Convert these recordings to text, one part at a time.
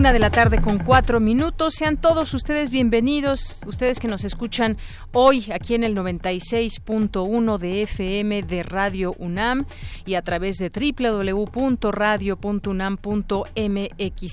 Una de la tarde con cuatro minutos. Sean todos ustedes bienvenidos, ustedes que nos escuchan hoy aquí en el 96.1 de FM de Radio UNAM y a través de www.radio.unam.mx.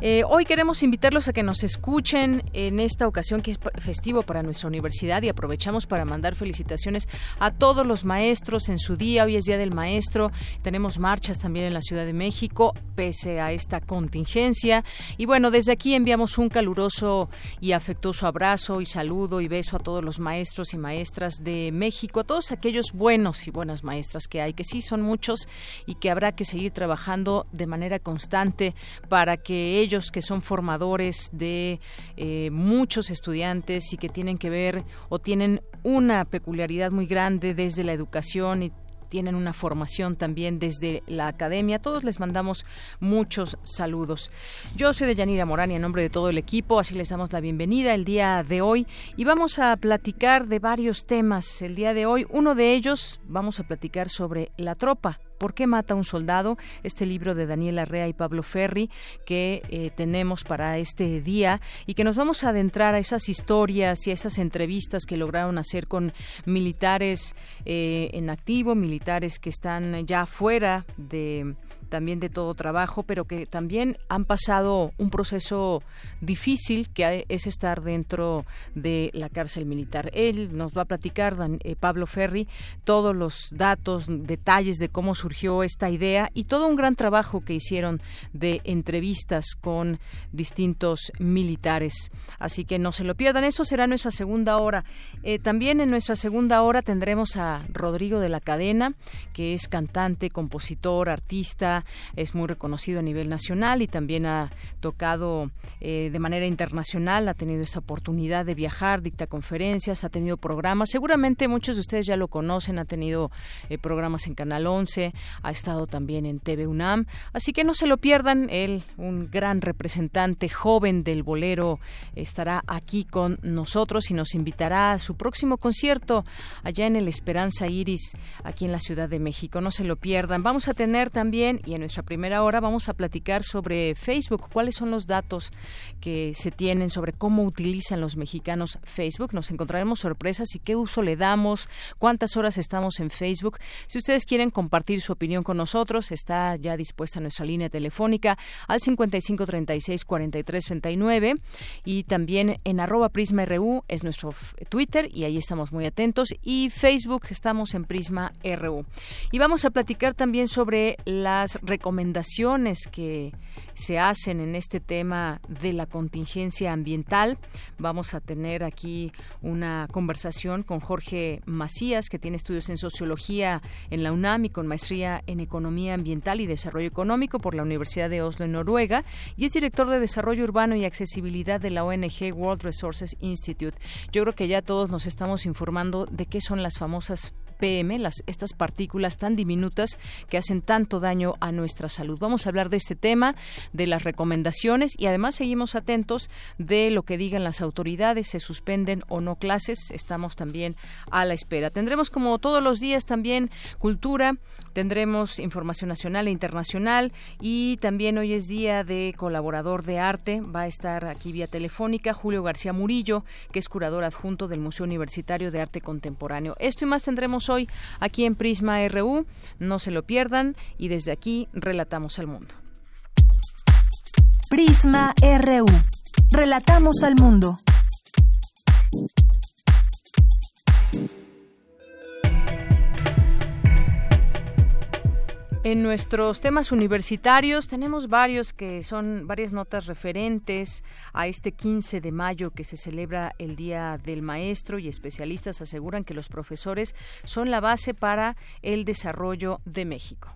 Eh, hoy queremos invitarlos a que nos escuchen en esta ocasión que es festivo para nuestra universidad y aprovechamos para mandar felicitaciones a todos los maestros en su día. Hoy es Día del Maestro. Tenemos marchas también en la Ciudad de México pese a esta contingencia. Y bueno, desde aquí enviamos un caluroso y afectuoso abrazo y saludo y beso a todos los maestros y maestras de México, a todos aquellos buenos y buenas maestras que hay, que sí son muchos y que habrá que seguir trabajando de manera constante para que ellos que son formadores de eh, muchos estudiantes y que tienen que ver o tienen una peculiaridad muy grande desde la educación y tienen una formación también desde la academia. todos les mandamos muchos saludos. Yo soy de Yanira Morán y en nombre de todo el equipo, así les damos la bienvenida el día de hoy y vamos a platicar de varios temas el día de hoy. Uno de ellos vamos a platicar sobre la tropa, ¿Por qué mata un soldado? Este libro de Daniel Arrea y Pablo Ferri que eh, tenemos para este día y que nos vamos a adentrar a esas historias y a esas entrevistas que lograron hacer con militares eh, en activo, militares que están ya fuera de también de todo trabajo, pero que también han pasado un proceso difícil que es estar dentro de la cárcel militar. Él nos va a platicar, eh, Pablo Ferri, todos los datos, detalles de cómo surgió esta idea y todo un gran trabajo que hicieron de entrevistas con distintos militares. Así que no se lo pierdan, eso será nuestra segunda hora. Eh, también en nuestra segunda hora tendremos a Rodrigo de la Cadena, que es cantante, compositor, artista, es muy reconocido a nivel nacional y también ha tocado eh, de manera internacional, ha tenido esa oportunidad de viajar, dicta conferencias, ha tenido programas. Seguramente muchos de ustedes ya lo conocen, ha tenido eh, programas en Canal 11, ha estado también en TV UNAM, así que no se lo pierdan. Él, un gran representante joven del bolero, estará aquí con nosotros y nos invitará a su próximo concierto allá en el Esperanza Iris, aquí en la Ciudad de México. No se lo pierdan. Vamos a tener también, en nuestra primera hora vamos a platicar sobre Facebook, cuáles son los datos que se tienen sobre cómo utilizan los mexicanos Facebook. Nos encontraremos sorpresas y qué uso le damos, cuántas horas estamos en Facebook. Si ustedes quieren compartir su opinión con nosotros, está ya dispuesta nuestra línea telefónica al 5536-4339 y también en arroba Prisma RU es nuestro Twitter y ahí estamos muy atentos y Facebook estamos en Prisma RU. Y vamos a platicar también sobre las recomendaciones que se hacen en este tema de la contingencia ambiental. Vamos a tener aquí una conversación con Jorge Macías, que tiene estudios en sociología en la UNAM y con maestría en economía ambiental y desarrollo económico por la Universidad de Oslo en Noruega y es director de desarrollo urbano y accesibilidad de la ONG World Resources Institute. Yo creo que ya todos nos estamos informando de qué son las famosas PM, estas partículas tan diminutas que hacen tanto daño a nuestra salud. Vamos a hablar de este tema, de las recomendaciones y además seguimos atentos de lo que digan las autoridades, se suspenden o no clases, estamos también a la espera. Tendremos como todos los días también cultura, tendremos información nacional e internacional y también hoy es día de colaborador de arte, va a estar aquí vía telefónica Julio García Murillo, que es curador adjunto del Museo Universitario de Arte Contemporáneo. Esto y más tendremos hoy aquí en Prisma RU. No se lo pierdan y desde aquí relatamos al mundo. Prisma RU. Relatamos al mundo. En nuestros temas universitarios tenemos varios que son varias notas referentes a este 15 de mayo que se celebra el Día del Maestro y especialistas aseguran que los profesores son la base para el desarrollo de México.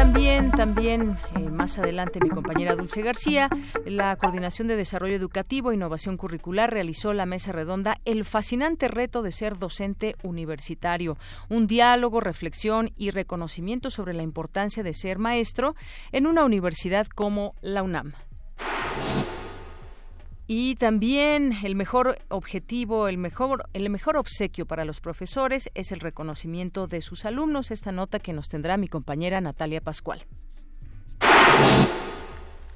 También, también eh, más adelante mi compañera Dulce García, la Coordinación de Desarrollo Educativo e Innovación Curricular realizó la mesa redonda El fascinante reto de ser docente universitario, un diálogo, reflexión y reconocimiento sobre la importancia de ser maestro en una universidad como la UNAM. Y también el mejor objetivo, el mejor, el mejor obsequio para los profesores es el reconocimiento de sus alumnos. Esta nota que nos tendrá mi compañera Natalia Pascual.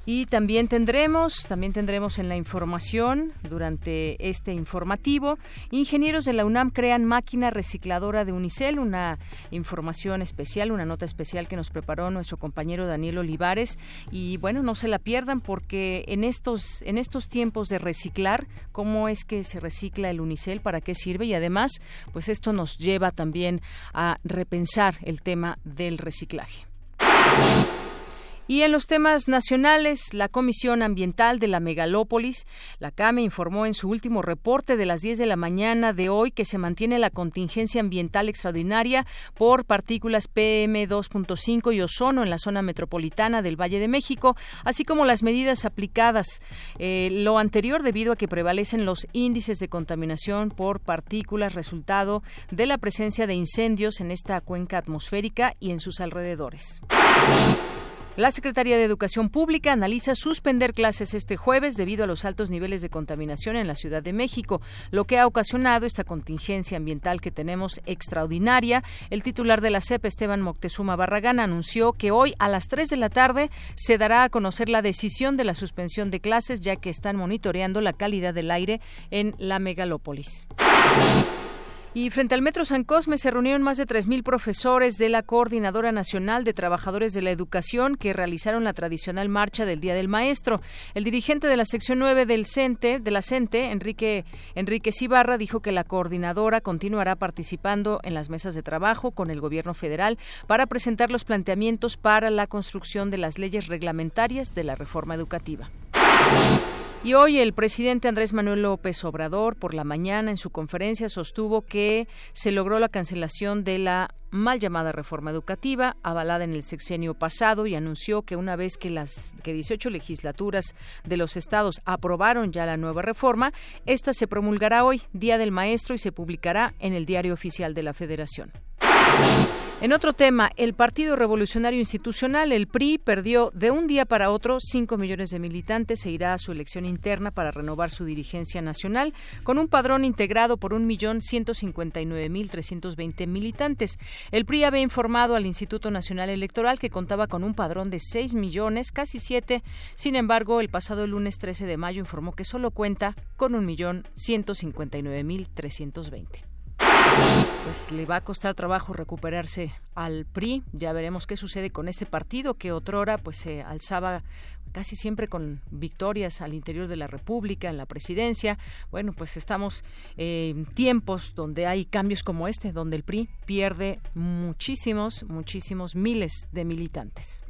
Y también tendremos, también tendremos en la información durante este informativo, ingenieros de la UNAM crean máquina recicladora de Unicel, una información especial, una nota especial que nos preparó nuestro compañero Daniel Olivares. Y bueno, no se la pierdan porque en estos en estos tiempos de reciclar, cómo es que se recicla el Unicel, para qué sirve y además, pues esto nos lleva también a repensar el tema del reciclaje. Y en los temas nacionales, la Comisión Ambiental de la Megalópolis, la CAME, informó en su último reporte de las 10 de la mañana de hoy que se mantiene la contingencia ambiental extraordinaria por partículas PM2.5 y ozono en la zona metropolitana del Valle de México, así como las medidas aplicadas. Eh, lo anterior debido a que prevalecen los índices de contaminación por partículas resultado de la presencia de incendios en esta cuenca atmosférica y en sus alrededores. La Secretaría de Educación Pública analiza suspender clases este jueves debido a los altos niveles de contaminación en la Ciudad de México, lo que ha ocasionado esta contingencia ambiental que tenemos extraordinaria. El titular de la CEP, Esteban Moctezuma Barragán, anunció que hoy a las 3 de la tarde se dará a conocer la decisión de la suspensión de clases, ya que están monitoreando la calidad del aire en la megalópolis. Y frente al Metro San Cosme se reunieron más de 3.000 profesores de la Coordinadora Nacional de Trabajadores de la Educación que realizaron la tradicional marcha del Día del Maestro. El dirigente de la sección 9 del CENTE, de la CENTE, Enrique, Enrique Cibarra, dijo que la coordinadora continuará participando en las mesas de trabajo con el gobierno federal para presentar los planteamientos para la construcción de las leyes reglamentarias de la reforma educativa. Y hoy el presidente Andrés Manuel López Obrador por la mañana en su conferencia sostuvo que se logró la cancelación de la mal llamada reforma educativa avalada en el sexenio pasado y anunció que una vez que las que 18 legislaturas de los estados aprobaron ya la nueva reforma, esta se promulgará hoy, Día del Maestro y se publicará en el Diario Oficial de la Federación. En otro tema, el Partido Revolucionario Institucional, el PRI, perdió de un día para otro 5 millones de militantes e irá a su elección interna para renovar su dirigencia nacional con un padrón integrado por 1.159.320 militantes. El PRI había informado al Instituto Nacional Electoral que contaba con un padrón de 6 millones, casi 7. Sin embargo, el pasado lunes 13 de mayo informó que solo cuenta con 1.159.320 pues le va a costar trabajo recuperarse al PRI. Ya veremos qué sucede con este partido que otrora pues se alzaba casi siempre con victorias al interior de la República, en la presidencia. Bueno, pues estamos en tiempos donde hay cambios como este, donde el PRI pierde muchísimos, muchísimos miles de militantes.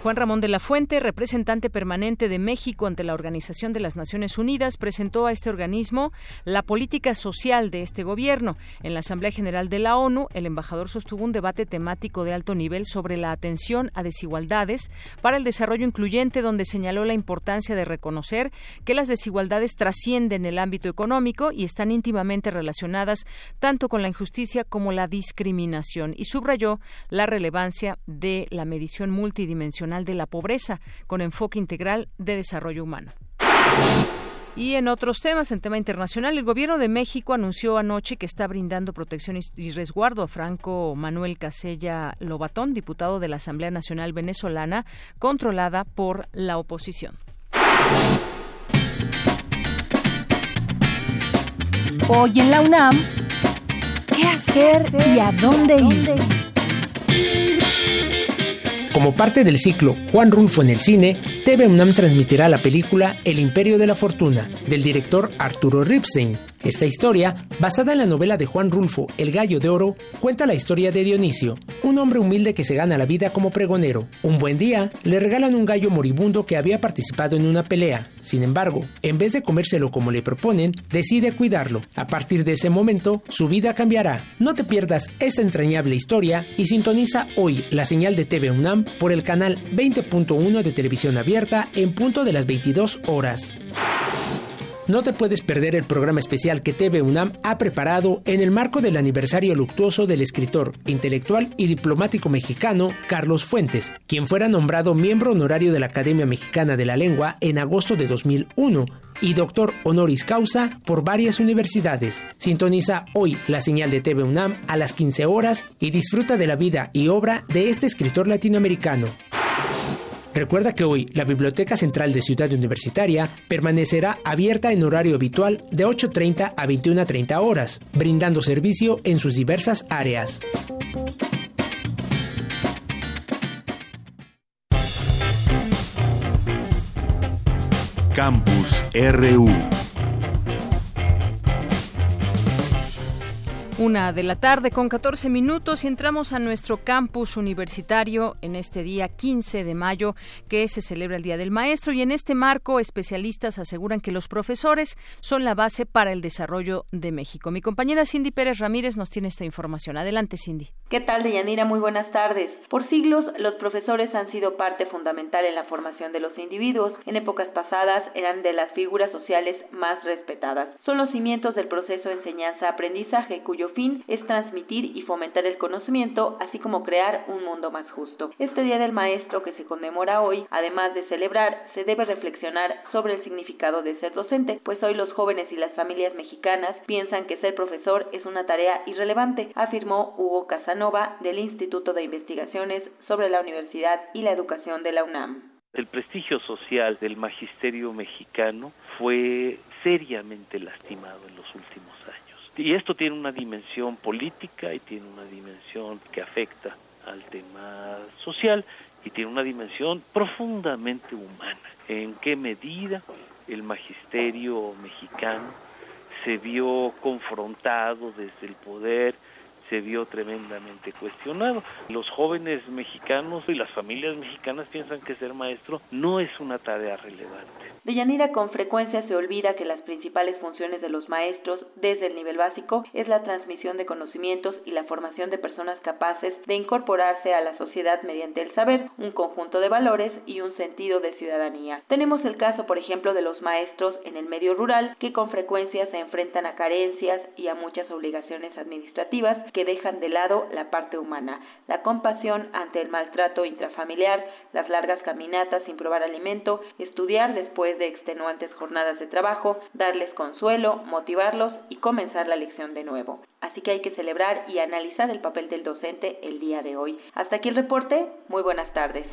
Juan Ramón de la Fuente, representante permanente de México ante la Organización de las Naciones Unidas, presentó a este organismo la política social de este gobierno. En la Asamblea General de la ONU, el embajador sostuvo un debate temático de alto nivel sobre la atención a desigualdades para el desarrollo incluyente, donde señaló la importancia de reconocer que las desigualdades trascienden el ámbito económico y están íntimamente relacionadas tanto con la injusticia como la discriminación, y subrayó la relevancia de la medición multidimensional de la Pobreza, con enfoque integral de desarrollo humano. Y en otros temas, en tema internacional, el gobierno de México anunció anoche que está brindando protección y resguardo a Franco Manuel Casella Lobatón, diputado de la Asamblea Nacional Venezolana, controlada por la oposición. Hoy en la UNAM, ¿qué hacer y a dónde ir? Como parte del ciclo Juan Rulfo en el cine, TV UNAM transmitirá la película El Imperio de la Fortuna, del director Arturo Ripstein, Esta historia, basada en la novela de Juan Rulfo, El Gallo de Oro, cuenta la historia de Dionisio, un hombre humilde que se gana la vida como pregonero. Un buen día, le regalan un gallo moribundo que había participado en una pelea. Sin embargo, en vez de comérselo como le proponen, decide cuidarlo. A partir de ese momento, su vida cambiará. No te pierdas esta entrañable historia y sintoniza hoy la señal de TV UNAM por el canal 20.1 de televisión abierta en punto de las 22 horas. No te puedes perder el programa especial que TV UNAM ha preparado en el marco del aniversario luctuoso del escritor, intelectual y diplomático mexicano Carlos Fuentes, quien fuera nombrado miembro honorario de la Academia Mexicana de la Lengua en agosto de 2001 y doctor honoris causa por varias universidades. Sintoniza hoy la señal de TV UNAM a las 15 horas y disfruta de la vida y obra de este escritor latinoamericano. Recuerda que hoy la Biblioteca Central de Ciudad Universitaria permanecerá abierta en horario habitual de 8.30 a 21.30 horas, brindando servicio en sus diversas áreas. Campus RU Una de la tarde con 14 minutos y entramos a nuestro campus universitario en este día 15 de mayo que se celebra el Día del Maestro y en este marco especialistas aseguran que los profesores son la base para el desarrollo de México. Mi compañera Cindy Pérez Ramírez nos tiene esta información. Adelante Cindy. ¿Qué tal, Deyanira? Muy buenas tardes. Por siglos, los profesores han sido parte fundamental en la formación de los individuos. En épocas pasadas eran de las figuras sociales más respetadas. Son los cimientos del proceso de enseñanza-aprendizaje cuyo fin es transmitir y fomentar el conocimiento, así como crear un mundo más justo. Este Día del Maestro que se conmemora hoy, además de celebrar, se debe reflexionar sobre el significado de ser docente, pues hoy los jóvenes y las familias mexicanas piensan que ser profesor es una tarea irrelevante, afirmó Hugo Casanova del Instituto de Investigaciones sobre la Universidad y la Educación de la UNAM. El prestigio social del magisterio mexicano fue seriamente lastimado en los últimos y esto tiene una dimensión política y tiene una dimensión que afecta al tema social y tiene una dimensión profundamente humana. ¿En qué medida el magisterio mexicano se vio confrontado desde el poder, se vio tremendamente cuestionado. Los jóvenes mexicanos y las familias mexicanas piensan que ser maestro no es una tarea relevante. Deyanira con frecuencia se olvida que las principales funciones de los maestros desde el nivel básico es la transmisión de conocimientos y la formación de personas capaces de incorporarse a la sociedad mediante el saber, un conjunto de valores y un sentido de ciudadanía. Tenemos el caso, por ejemplo, de los maestros en el medio rural que con frecuencia se enfrentan a carencias y a muchas obligaciones administrativas dejan de lado la parte humana, la compasión ante el maltrato intrafamiliar, las largas caminatas sin probar alimento, estudiar después de extenuantes jornadas de trabajo, darles consuelo, motivarlos y comenzar la lección de nuevo. Así que hay que celebrar y analizar el papel del docente el día de hoy. Hasta aquí el reporte. Muy buenas tardes.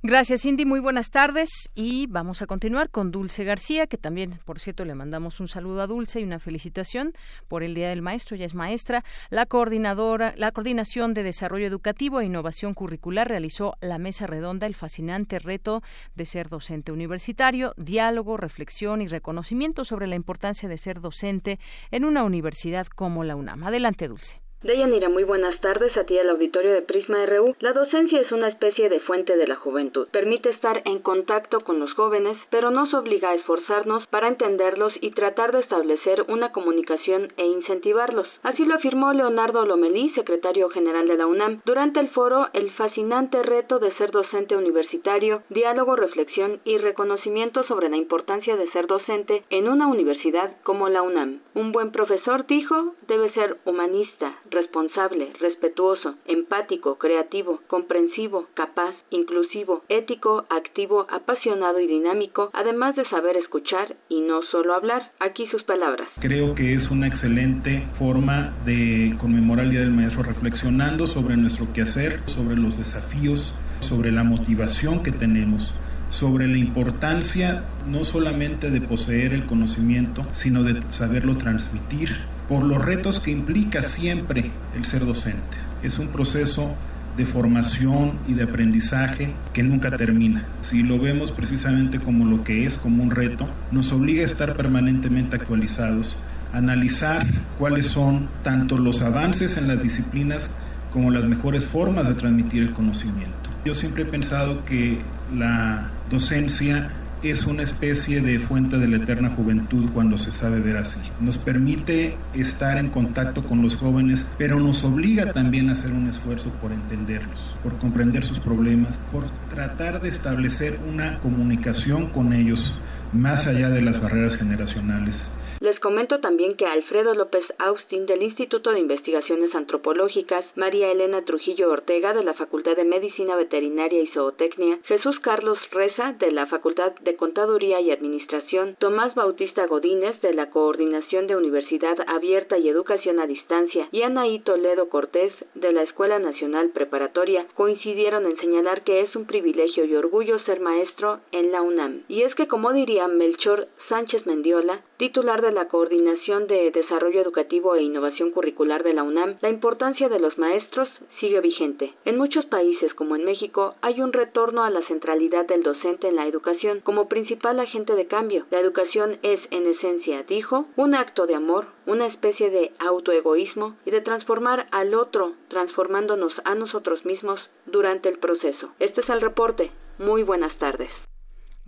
Gracias, Cindy. Muy buenas tardes. Y vamos a continuar con Dulce García, que también, por cierto, le mandamos un saludo a Dulce y una felicitación por el Día del Maestro. Ya es maestra. La coordinadora, la Coordinación de Desarrollo Educativo e Innovación Curricular realizó la mesa redonda, el fascinante reto de ser docente universitario, diálogo, reflexión y reconocimiento sobre la importancia de ser docente en una universidad como la UNAM. Adelante, Dulce. Deyanira, muy buenas tardes a ti al auditorio de Prisma RU. La docencia es una especie de fuente de la juventud. Permite estar en contacto con los jóvenes, pero nos obliga a esforzarnos para entenderlos y tratar de establecer una comunicación e incentivarlos. Así lo afirmó Leonardo Lomelí, secretario general de la UNAM, durante el foro El fascinante reto de ser docente universitario, diálogo, reflexión y reconocimiento sobre la importancia de ser docente en una universidad como la UNAM. Un buen profesor, dijo, debe ser humanista, responsable, respetuoso, empático, creativo, comprensivo, capaz, inclusivo, ético, activo, apasionado y dinámico, además de saber escuchar y no solo hablar. Aquí sus palabras. Creo que es una excelente forma de conmemorar el Día del Maestro reflexionando sobre nuestro quehacer, sobre los desafíos, sobre la motivación que tenemos sobre la importancia no solamente de poseer el conocimiento, sino de saberlo transmitir, por los retos que implica siempre el ser docente. Es un proceso de formación y de aprendizaje que nunca termina. Si lo vemos precisamente como lo que es, como un reto, nos obliga a estar permanentemente actualizados, analizar cuáles son tanto los avances en las disciplinas como las mejores formas de transmitir el conocimiento. Yo siempre he pensado que la docencia es una especie de fuente de la eterna juventud cuando se sabe ver así. Nos permite estar en contacto con los jóvenes, pero nos obliga también a hacer un esfuerzo por entenderlos, por comprender sus problemas, por tratar de establecer una comunicación con ellos más allá de las barreras generacionales les comento también que Alfredo López Austin del Instituto de Investigaciones Antropológicas, María Elena Trujillo Ortega de la Facultad de Medicina Veterinaria y Zootecnia, Jesús Carlos Reza de la Facultad de Contaduría y Administración, Tomás Bautista Godínez de la Coordinación de Universidad Abierta y Educación a Distancia y Anaí Toledo Cortés de la Escuela Nacional Preparatoria coincidieron en señalar que es un privilegio y orgullo ser maestro en la UNAM. Y es que, como diría Melchor Sánchez Mendiola, titular de la Coordinación de Desarrollo Educativo e Innovación Curricular de la UNAM, la importancia de los maestros sigue vigente. En muchos países, como en México, hay un retorno a la centralidad del docente en la educación como principal agente de cambio. La educación es, en esencia, dijo, un acto de amor, una especie de autoegoísmo y de transformar al otro, transformándonos a nosotros mismos durante el proceso. Este es el reporte. Muy buenas tardes.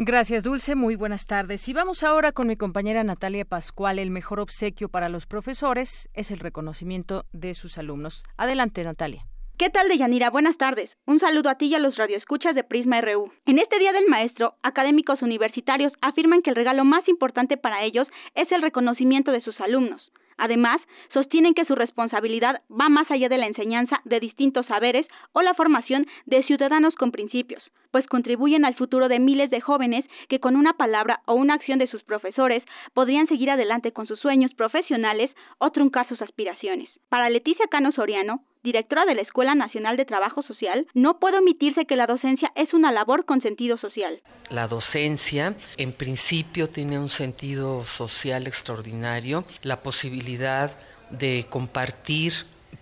Gracias, Dulce. Muy buenas tardes. Y vamos ahora con mi compañera Natalia Pascual. El mejor obsequio para los profesores es el reconocimiento de sus alumnos. Adelante, Natalia. ¿Qué tal, Deyanira? Buenas tardes. Un saludo a ti y a los radioescuchas de Prisma RU. En este Día del Maestro, académicos universitarios afirman que el regalo más importante para ellos es el reconocimiento de sus alumnos. Además, sostienen que su responsabilidad va más allá de la enseñanza de distintos saberes o la formación de ciudadanos con principios, pues contribuyen al futuro de miles de jóvenes que con una palabra o una acción de sus profesores podrían seguir adelante con sus sueños profesionales o truncar sus aspiraciones. Para Leticia Cano Soriano, directora de la Escuela Nacional de Trabajo Social, no puede omitirse que la docencia es una labor con sentido social. La docencia, en principio, tiene un sentido social extraordinario, la posibilidad de compartir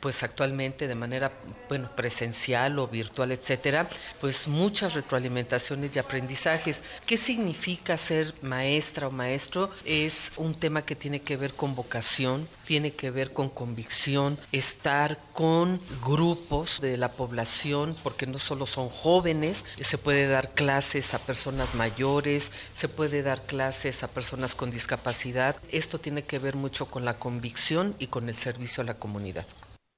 pues actualmente de manera bueno presencial o virtual etcétera pues muchas retroalimentaciones y aprendizajes. Qué significa ser maestra o maestro es un tema que tiene que ver con vocación tiene que ver con convicción estar con grupos de la población porque no solo son jóvenes se puede dar clases a personas mayores se puede dar clases a personas con discapacidad. Esto tiene que ver mucho con la convicción y con el servicio a la comunidad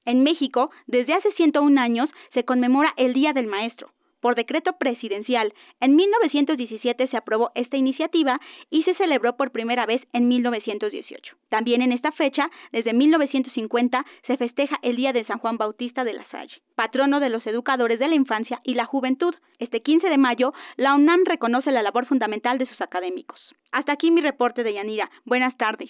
en México, desde hace 101 años, se conmemora el Día del Maestro. Por decreto presidencial, en 1917 se aprobó esta iniciativa y se celebró por primera vez en 1918. También en esta fecha, desde 1950, se festeja el Día de San Juan Bautista de la Salle, patrono de los educadores de la infancia y la juventud. Este 15 de mayo, la UNAM reconoce la labor fundamental de sus académicos. Hasta aquí mi reporte de Yanira. Buenas tardes.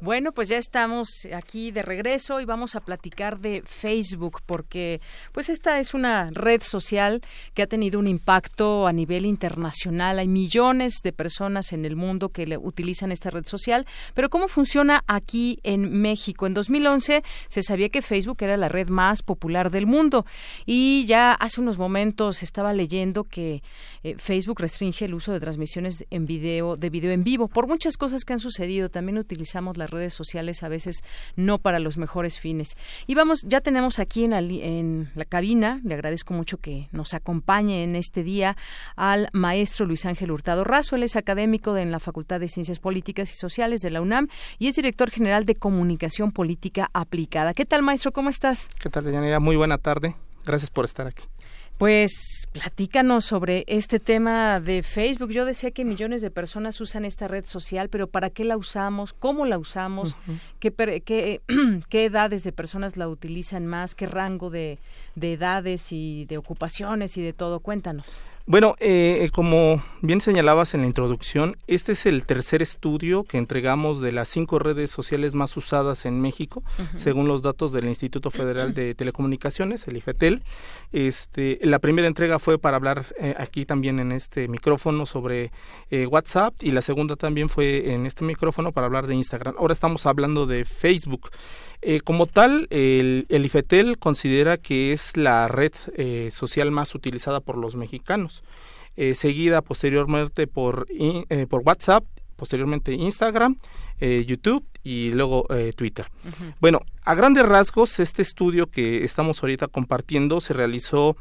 Bueno, pues ya estamos aquí de regreso y vamos a platicar de Facebook porque pues esta es una red social que ha tenido un impacto a nivel internacional. Hay millones de personas en el mundo que le utilizan esta red social, pero ¿cómo funciona aquí en México? En 2011 se sabía que Facebook era la red más popular del mundo y ya hace unos momentos estaba leyendo que eh, Facebook restringe el uso de transmisiones en video de video en vivo por muchas cosas que han sucedido. También utilizamos la redes sociales a veces no para los mejores fines. Y vamos, ya tenemos aquí en la, cabina, le agradezco mucho que nos acompañe en este día al maestro Luis Ángel Hurtado Razo. Él es académico en la Facultad de Ciencias Políticas y Sociales de la UNAM y es director general de Comunicación Política Aplicada. ¿Qué tal, maestro? ¿Cómo estás? ¿Qué tal, Deyanira? Muy buena tarde. Gracias por estar aquí. Pues platícanos sobre este tema de Facebook. Yo decía que millones de personas usan esta red social, pero ¿para qué la usamos? ¿Cómo la usamos? ¿Qué, qué, edades de personas la utilizan más? ¿Qué rango de, de edades y de ocupaciones y de todo? Cuéntanos. Bueno, eh, como bien señalabas en la introducción, este es el tercer estudio que entregamos de las cinco redes sociales más usadas en México, según los datos del Instituto Federal de Telecomunicaciones, el IFETEL. Este, la primera entrega fue para hablar eh, aquí también en este micrófono sobre eh, WhatsApp y la segunda también fue en este micrófono para hablar de Instagram. Ahora estamos hablando de Facebook. Eh, como tal, el, IFETEL considera que es la red eh, social más utilizada por los mexicanos, eh, seguida posteriormente por, por WhatsApp, posteriormente Instagram, YouTube y luego Twitter. Bueno, a grandes rasgos, este estudio que estamos ahorita compartiendo se realizó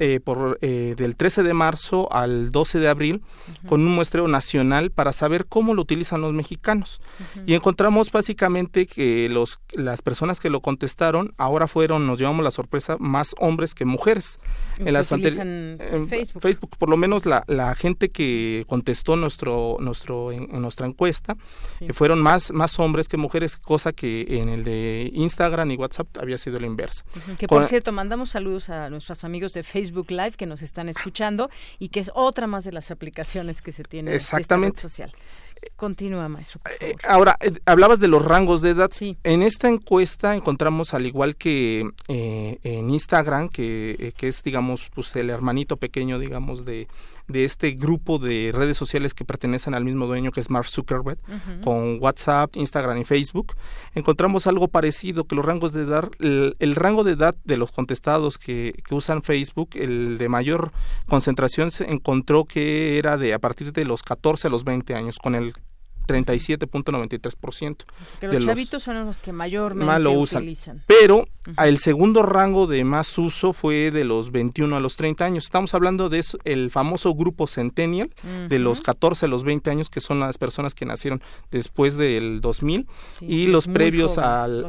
eh, por, eh, del 13 de marzo al 12 de abril con un muestreo nacional para saber cómo lo utilizan los mexicanos. Y encontramos básicamente que los, las personas que lo contestaron ahora fueron, nos llevamos la sorpresa, más hombres que mujeres. En las Facebook. Facebook. por lo menos la, la gente que contestó nuestro, nuestro, en, nuestra encuesta, eh, fueron más, más hombres que mujeres, cosa que en el de Instagram y WhatsApp había sido la inversa. Que por cierto, mandamos saludos a nuestros amigos de Facebook Live que nos están escuchando y que es otra más de las aplicaciones que se tienen Exactamente. esta red social. Continúa, maestro. Eh, ahora, eh, hablabas de los rangos de edad. Sí. En esta encuesta encontramos, al igual que eh, en Instagram, que, que, es, digamos, pues el hermanito pequeño, digamos, de, de este grupo de redes sociales que pertenecen al mismo dueño que es Mark Zuckerberg, con WhatsApp, Instagram y Facebook, encontramos algo parecido, que los rangos de edad, el, rango de edad de los contestados que, que, usan Facebook, el de mayor concentración se encontró que era de a partir de los 14 a los 20 años, con el 37.93%. Que los, chavitos son los que mayormente lo usan. utilizan. Pero el segundo rango de más uso fue de los 21 a los 30 años. Estamos hablando de el famoso grupo Centennial, de los 14 a los 20 años, que son las personas que nacieron después del 2000, y los previos al...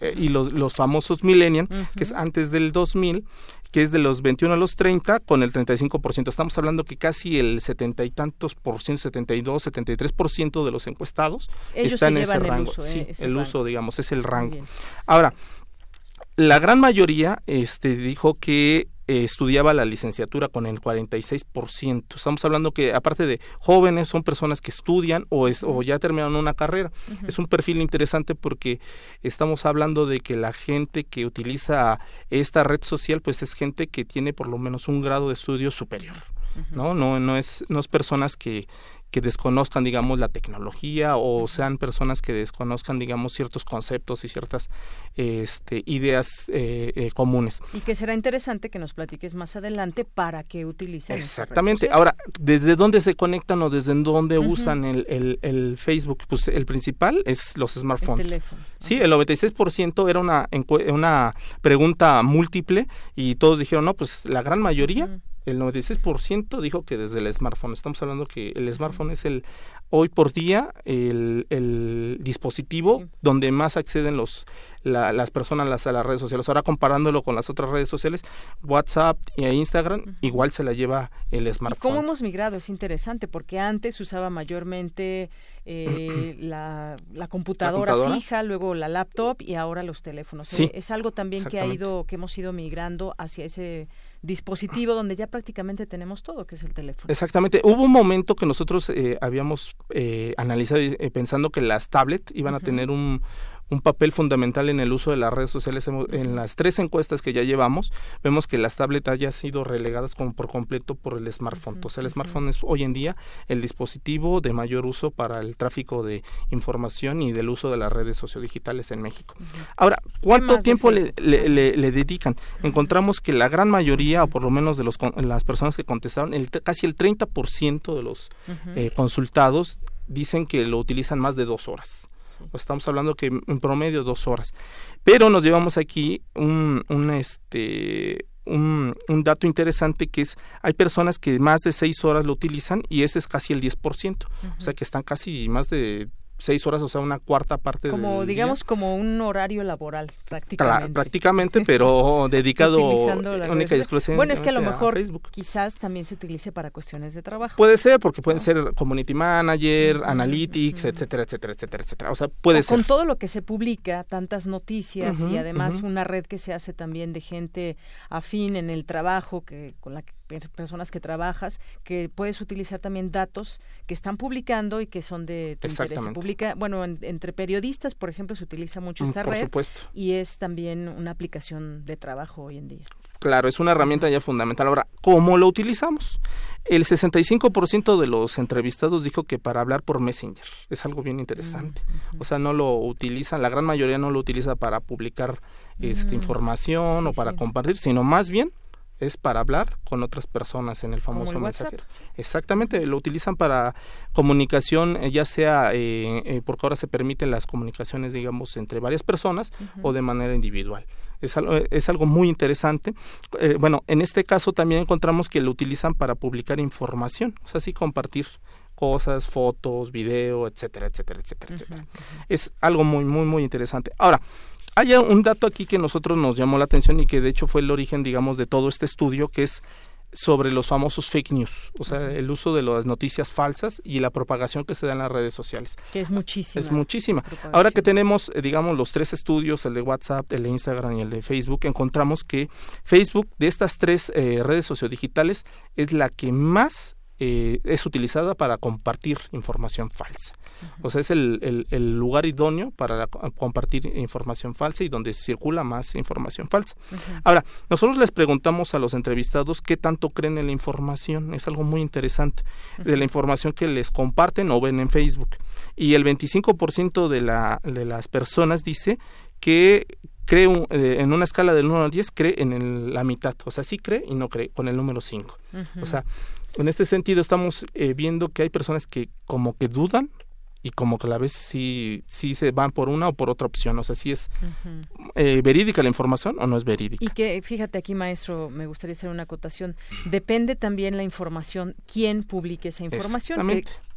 Eh, y los, los famosos Millennial, que es antes del 2000, que es de los 21 a los 30 con el 35%. Estamos hablando que casi el setenta y tantos por ciento, 72, 73 por ciento de los encuestados están en ese rango. Uso, sí, eh, el uso, digamos, es el rango. Ahora, la gran mayoría este, dijo que eh, estudiaba la licenciatura con el 46%. Estamos hablando que aparte de jóvenes son personas que estudian o, es, o ya terminaron una carrera. Es un perfil interesante porque estamos hablando de que la gente que utiliza esta red social pues es gente que tiene por lo menos un grado de estudio superior. ¿no? No, no, es, no es personas que, que desconozcan, digamos, la tecnología o sean personas que desconozcan, digamos, ciertos conceptos y ciertas este, ideas eh, eh, comunes. Y que será interesante que nos platiques más adelante para qué utilizan. Exactamente. Ahora, ¿desde dónde se conectan o desde dónde usan el, el, Facebook? Pues el principal es los smartphones. El teléfono. Sí, el 96% era una, una pregunta múltiple y todos dijeron, no, pues la gran mayoría el 96% dijo que desde el smartphone. Estamos hablando que el smartphone es el hoy por día el, el dispositivo donde más acceden los las personas las, a las redes sociales. Ahora comparándolo con las otras redes sociales, WhatsApp e Instagram, igual se la lleva el smartphone. ¿Cómo hemos migrado? Es interesante porque antes usaba mayormente eh, la, la, computadora fija, luego la laptop y ahora los teléfonos. Sí, es algo también que ha ido que hemos ido migrando hacia ese dispositivo donde ya prácticamente tenemos todo, que es el teléfono. Exactamente. Hubo un momento que nosotros eh, habíamos eh, analizado eh, pensando que las tablets iban a tener un, un papel fundamental en el uso de las redes sociales. En las tres encuestas que ya llevamos, vemos que las tabletas ya han sido relegadas como por completo por el smartphone. Sea, el smartphone es hoy en día el dispositivo de mayor uso para el tráfico de información y del uso de las redes sociodigitales en México. Ahora, ¿cuánto tiempo le, le, dedican? Encontramos que la gran mayoría, o por lo menos de los, las personas que contestaron, el, casi el 30% de los eh, consultados dicen que lo utilizan más de dos horas. Estamos hablando que en promedio dos horas. Pero nos llevamos aquí un, un este un, un, dato interesante que es hay personas que más de seis horas lo utilizan y ese es casi el 10%, o sea que están casi más de seis horas, o sea, una cuarta parte como digamos como un horario laboral prácticamente. Prácticamente pero dedicado única y exclusivamente bueno es que a lo mejor quizás también se utilice para cuestiones de trabajo. Puede ser porque pueden ser community manager analytics etcétera etcétera etcétera etcétera. O sea puede ser con todo lo que se publica tantas noticias y además una red que se hace también de gente afín en el trabajo que con la que personas que trabajas, que puedes utilizar también datos que están publicando y que son de tu interés. Publica, bueno, entre periodistas, por ejemplo, se utiliza mucho mm, esta red y es también una aplicación de trabajo hoy en día. Claro, es una herramienta ya fundamental. Ahora, ¿cómo lo utilizamos? El 65% de los entrevistados dijo que para hablar por Messenger. Es algo bien interesante. O sea, no lo utilizan, la gran mayoría no lo utiliza para publicar esta información o para compartir, sino más bien es para hablar con otras personas en el famoso mensajero. Exactamente, lo utilizan para comunicación, eh, ya sea eh, eh, porque ahora se permiten las comunicaciones, digamos, entre varias personas o de manera individual. Es algo, es algo muy interesante. bueno, en este caso también encontramos que lo utilizan para publicar información, o sea, sí compartir cosas, fotos, video, etcétera, etcétera, etcétera, etcétera. Es algo muy, muy, muy interesante. Ahora, hay un dato aquí que nosotros nos llamó la atención y que de hecho fue el origen, digamos, de todo este estudio, que es sobre los famosos fake news, o sea, el uso de las noticias falsas y la propagación que se da en las redes sociales. Que es muchísima. Es muchísima. Ahora que tenemos, eh, digamos, los tres estudios, el de WhatsApp, el de Instagram y el de Facebook, encontramos que Facebook, de estas tres eh, redes sociodigitales, es la que más eh, es utilizada para compartir información falsa. O sea, es el, el, lugar idóneo para compartir información falsa y donde circula más información falsa. Ahora, nosotros les preguntamos a los entrevistados qué tanto creen en la información. Es algo muy interesante de la información que les comparten o ven en Facebook. Y el 25% de, la, de las personas dice que cree eh, en una escala del 1 al 10 cree en la mitad, o sea, sí cree y no cree con el número 5. O sea, en este sentido estamos eh, viendo que hay personas que como que dudan y como que a la vez sí, sí se van por una o por otra opción, o sea, si es eh, verídica la información o no es verídica. Y que, fíjate aquí, maestro, me gustaría hacer una acotación, depende también la información, quién publique esa información,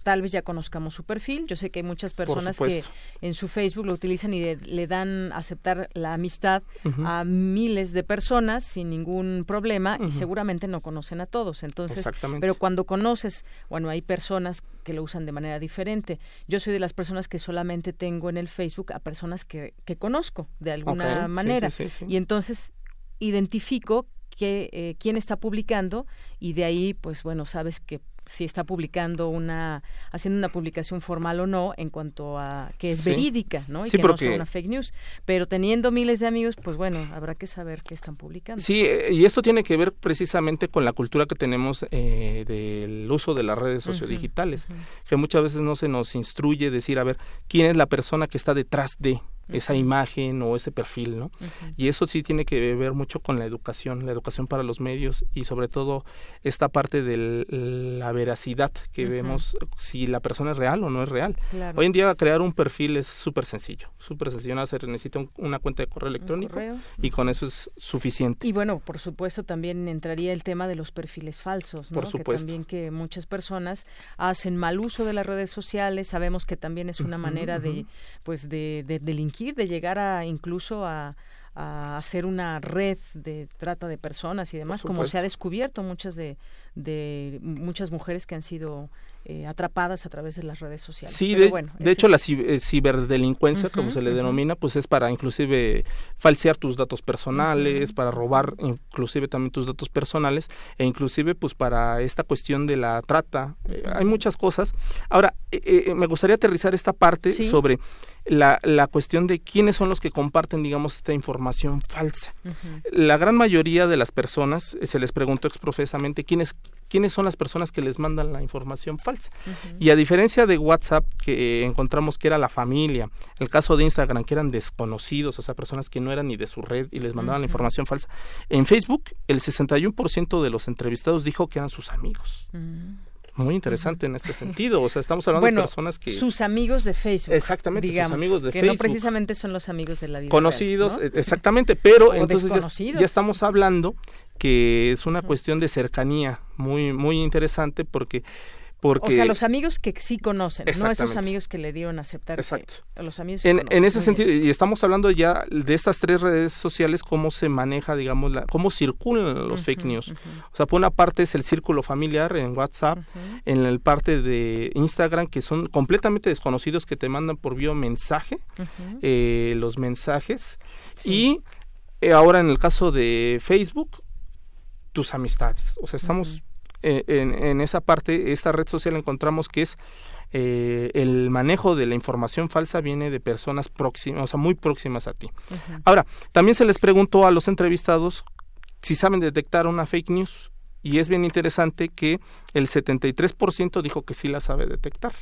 tal vez ya conozcamos su perfil. Yo sé que hay muchas personas que en su Facebook lo utilizan y le, dan aceptar la amistad a miles de personas sin ningún problema y seguramente no conocen a todos. Entonces, pero cuando conoces, bueno, hay personas que lo usan de manera diferente. Yo soy de las personas que solamente tengo en el Facebook a personas que, que conozco de alguna manera. y entonces identifico que, eh, quién está publicando y de ahí, pues bueno, sabes que si está publicando una, haciendo una publicación formal o no en cuanto a que es verídica, ¿no? Y que no sea una fake news. Pero teniendo miles de amigos, pues bueno, habrá que saber qué están publicando. Sí, eh, y esto tiene que ver precisamente con la cultura que tenemos eh, del uso de las redes sociodigitales, que muchas veces no se nos instruye decir, a ver, quién es la persona que está detrás de esa imagen o ese perfil, ¿no? Y eso sí tiene que ver mucho con la educación, la educación para los medios y sobre todo esta parte de la veracidad que vemos si la persona es real o no es real. Hoy en día crear un perfil es súper sencillo, súper sencillo, se necesita una cuenta de correo electrónico y con eso es suficiente. Y bueno, por supuesto también entraría el tema de los perfiles falsos, ¿no? Por supuesto. Que también que muchas personas hacen mal uso de las redes sociales, sabemos que también es una manera de pues de, de de llegar a incluso a, a hacer una red de trata de personas y demás, como se ha descubierto muchas de, de muchas mujeres que han sido eh, atrapadas a través de las redes sociales. Sí, de, de hecho la eh, ciberdelincuencia, como se le denomina, pues es para inclusive falsear tus datos personales, para robar inclusive también tus datos personales e inclusive pues para esta cuestión de la trata. Eh, hay muchas cosas. Ahora, me gustaría aterrizar esta parte sobre la, la cuestión de quiénes son los que comparten, digamos, esta información falsa. La gran mayoría de las personas, se les preguntó exprofesamente quiénes quiénes son las personas que les mandan la información falsa. Y a diferencia de WhatsApp, que encontramos que era la familia, el caso de Instagram, que eran desconocidos, o sea, personas que no eran ni de su red y les mandaban la información falsa, en Facebook el 61% de los entrevistados dijo que eran sus amigos. Muy interesante en este sentido. O sea, estamos hablando de personas que... Sus amigos de Facebook. Exactamente, sus amigos de que Facebook. no precisamente son los amigos de la vida Conocidos, exactamente, pero entonces ya, ya, estamos hablando que es una cuestión de cercanía muy muy interesante porque porque... O sea, los amigos que sí conocen, no esos amigos que le dieron a aceptar. Exacto. los amigos en, en, ese sentido, y estamos hablando ya de estas tres redes sociales, cómo se maneja, digamos, la, cómo circulan los fake news. O sea, por una parte es el círculo familiar en WhatsApp, en la parte de Instagram, que son completamente desconocidos que te mandan por vía mensaje eh, los mensajes. Y eh, ahora en el caso de Facebook, tus amistades. O sea, estamos eh, en, esa parte, esta red social encontramos que es eh, el manejo de la información falsa viene de personas próximas, o sea, muy próximas a ti. Ahora, también se les preguntó a los entrevistados si saben detectar una fake news y es bien interesante que el 73% dijo que sí la sabe detectar.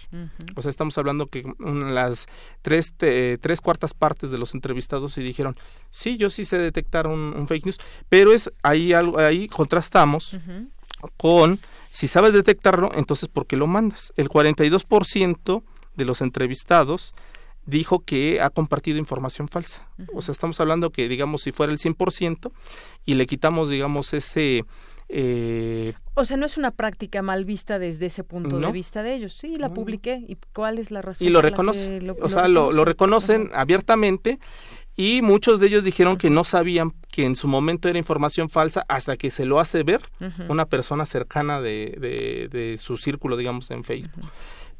O sea, estamos hablando que las tres, tres cuartas partes de los entrevistados sí dijeron, sí, yo sí sé detectar un, fake news, pero es ahí, algo, ahí contrastamos con, si sabes detectarlo, entonces ¿por qué lo mandas? El 42% de los entrevistados dijo que ha compartido información falsa. O sea, estamos hablando que, digamos, si fuera el 100% y le quitamos, digamos, ese eh, o sea, no es una práctica mal vista desde ese punto de vista de ellos. Sí, la publiqué. ¿Y cuál es la razón? Y lo reconocen. o sea, lo, reconocen abiertamente y muchos de ellos dijeron que no sabían que en su momento era información falsa hasta que se lo hace ver una persona cercana de, de, su círculo, digamos, en Facebook.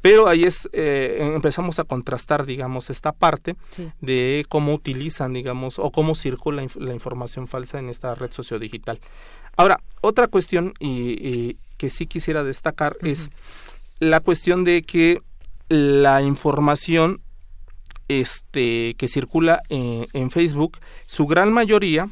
Pero ahí es, eh, empezamos a contrastar, digamos, esta parte de cómo utilizan, digamos, o cómo circula la información falsa en esta red sociodigital. Ahora, otra cuestión y, que sí quisiera destacar es la cuestión de que la información este, que circula eh, en Facebook, su gran mayoría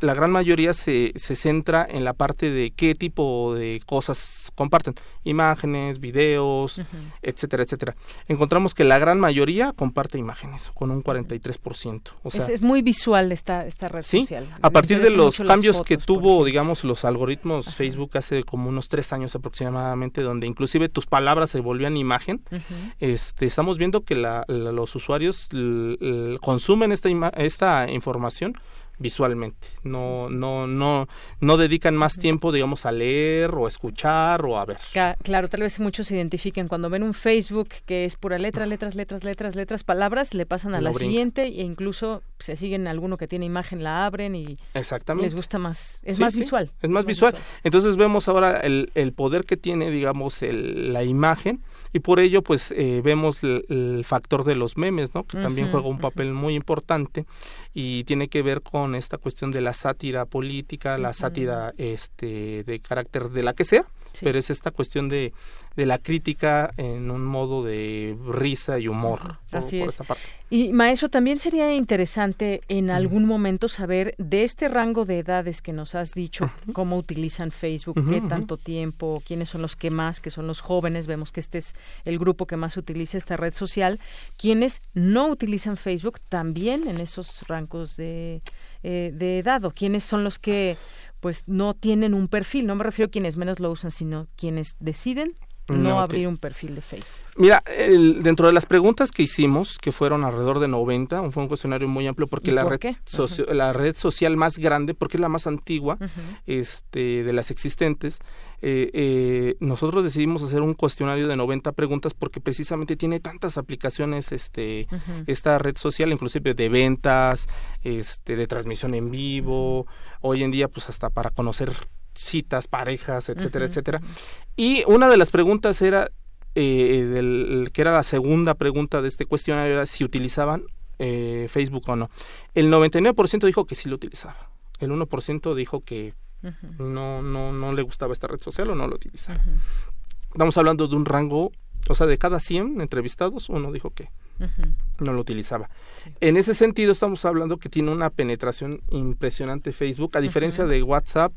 la gran mayoría se, se centra en la parte de qué tipo de cosas comparten, imágenes, videos, etcétera, etcétera. Encontramos que la gran mayoría comparte imágenes, con un 43%. O sea, es, muy visual esta, esta red ¿sí? social. A partir de los cambios que tuvo, digamos, los algoritmos Facebook hace como unos tres años aproximadamente, donde inclusive tus palabras se volvían imagen, este, estamos viendo que la, los usuarios consumen esta, esta información visualmente. No, no, no, no dedican más tiempo, digamos, a leer o a escuchar o a ver. Claro, tal vez muchos se identifiquen cuando ven un Facebook que es pura letra, letras, letras, letras, letras, palabras, le pasan a la siguiente e incluso se siguen alguno que tiene imagen, la abren y les gusta más. Es más visual. Es más, visual. Entonces vemos ahora el, el poder que tiene, digamos, el, la imagen y por ello, pues, eh, vemos el, factor de los memes, ¿no? Que también juega un papel muy importante y tiene que ver con esta cuestión de la sátira política, la sátira este de carácter de la que sea, pero es esta cuestión de, de la crítica en un modo de risa y humor. Así es. Y maestro, también sería interesante en algún momento saber de este rango de edades que nos has dicho, cómo utilizan Facebook, qué tanto tiempo, quiénes son los que más, que son los jóvenes, vemos que este es el grupo que más utiliza esta red social, quienes no utilizan Facebook también en esos rangos de, eh, de edad, o quiénes son los que pues no tienen un perfil. No me refiero a quienes menos lo usan, sino quienes deciden no, abrir un perfil de Facebook. Mira, dentro de las preguntas que hicimos, que fueron alrededor de 90, fue un cuestionario muy amplio porque la, red la red social más grande, porque es la más antigua este, de las existentes, eh, eh, nosotros decidimos hacer un cuestionario de 90 preguntas porque precisamente tiene tantas aplicaciones este, esta red social, inclusive de ventas, este, de transmisión en vivo, hoy en día pues hasta para conocer citas, parejas, etcétera, etcétera. Y una de las preguntas era, eh, del, que era la segunda pregunta de este cuestionario, era si utilizaban eh, Facebook o no. El 99% dijo que sí lo utilizaba. El 1% dijo que no, no, no le gustaba esta red social o no lo utilizaba. Estamos hablando de un rango, o sea, de cada 100 entrevistados, uno dijo que no lo utilizaba. En ese sentido, estamos hablando que tiene una penetración impresionante Facebook, a diferencia de WhatsApp,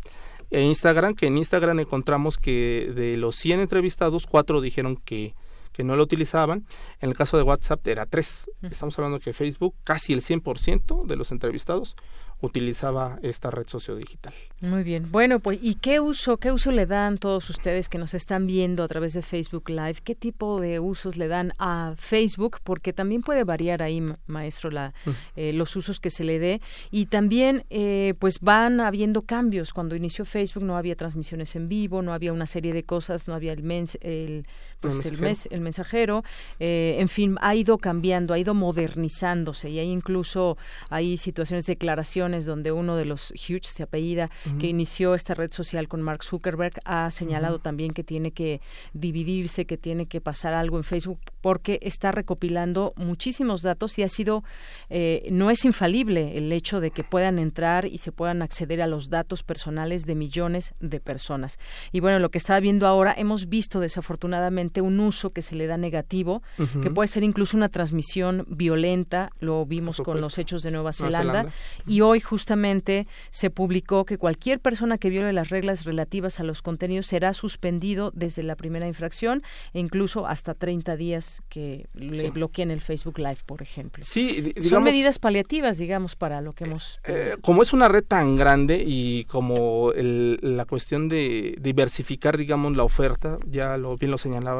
e Instagram, que en Instagram encontramos que de los 100 entrevistados, cuatro dijeron que, que no lo utilizaban. En el caso de WhatsApp era tres. Estamos hablando que Facebook, casi el 100% de los entrevistados utilizaba esta red sociodigital. Muy bien. Bueno, pues ¿y qué uso, qué uso le dan todos ustedes que nos están viendo a través de Facebook Live? ¿Qué tipo de usos le dan a Facebook? Porque también puede variar ahí, maestro, la, mm. eh, los usos que se le dé. Y también, eh, pues van habiendo cambios. Cuando inició Facebook no había transmisiones en vivo, no había una serie de cosas, no había el, mens el pues el, mes, el mensajero, eh, en fin, ha ido cambiando, ha ido modernizándose y hay incluso hay situaciones, declaraciones declaraciones donde uno de los Hughes se apellida, que inició esta red social con Mark Zuckerberg, ha señalado también que tiene que dividirse, que tiene que pasar algo en Facebook porque está recopilando muchísimos datos y ha sido, eh, no es infalible el hecho de que puedan entrar y se puedan acceder a los datos personales de millones de personas. Y bueno, lo que está viendo ahora, hemos visto desafortunadamente un uso que se le da negativo, que puede ser incluso una transmisión violenta, lo vimos con los hechos de Nueva Zelanda, y hoy justamente se publicó que cualquier persona que viole las reglas relativas a los contenidos será suspendido desde la primera infracción e incluso hasta 30 días que le bloqueen el Facebook Live, por ejemplo. Sí, son medidas paliativas, digamos, para lo que hemos. Eh, como es una red tan grande y como la cuestión de diversificar, digamos, la oferta, ya lo bien lo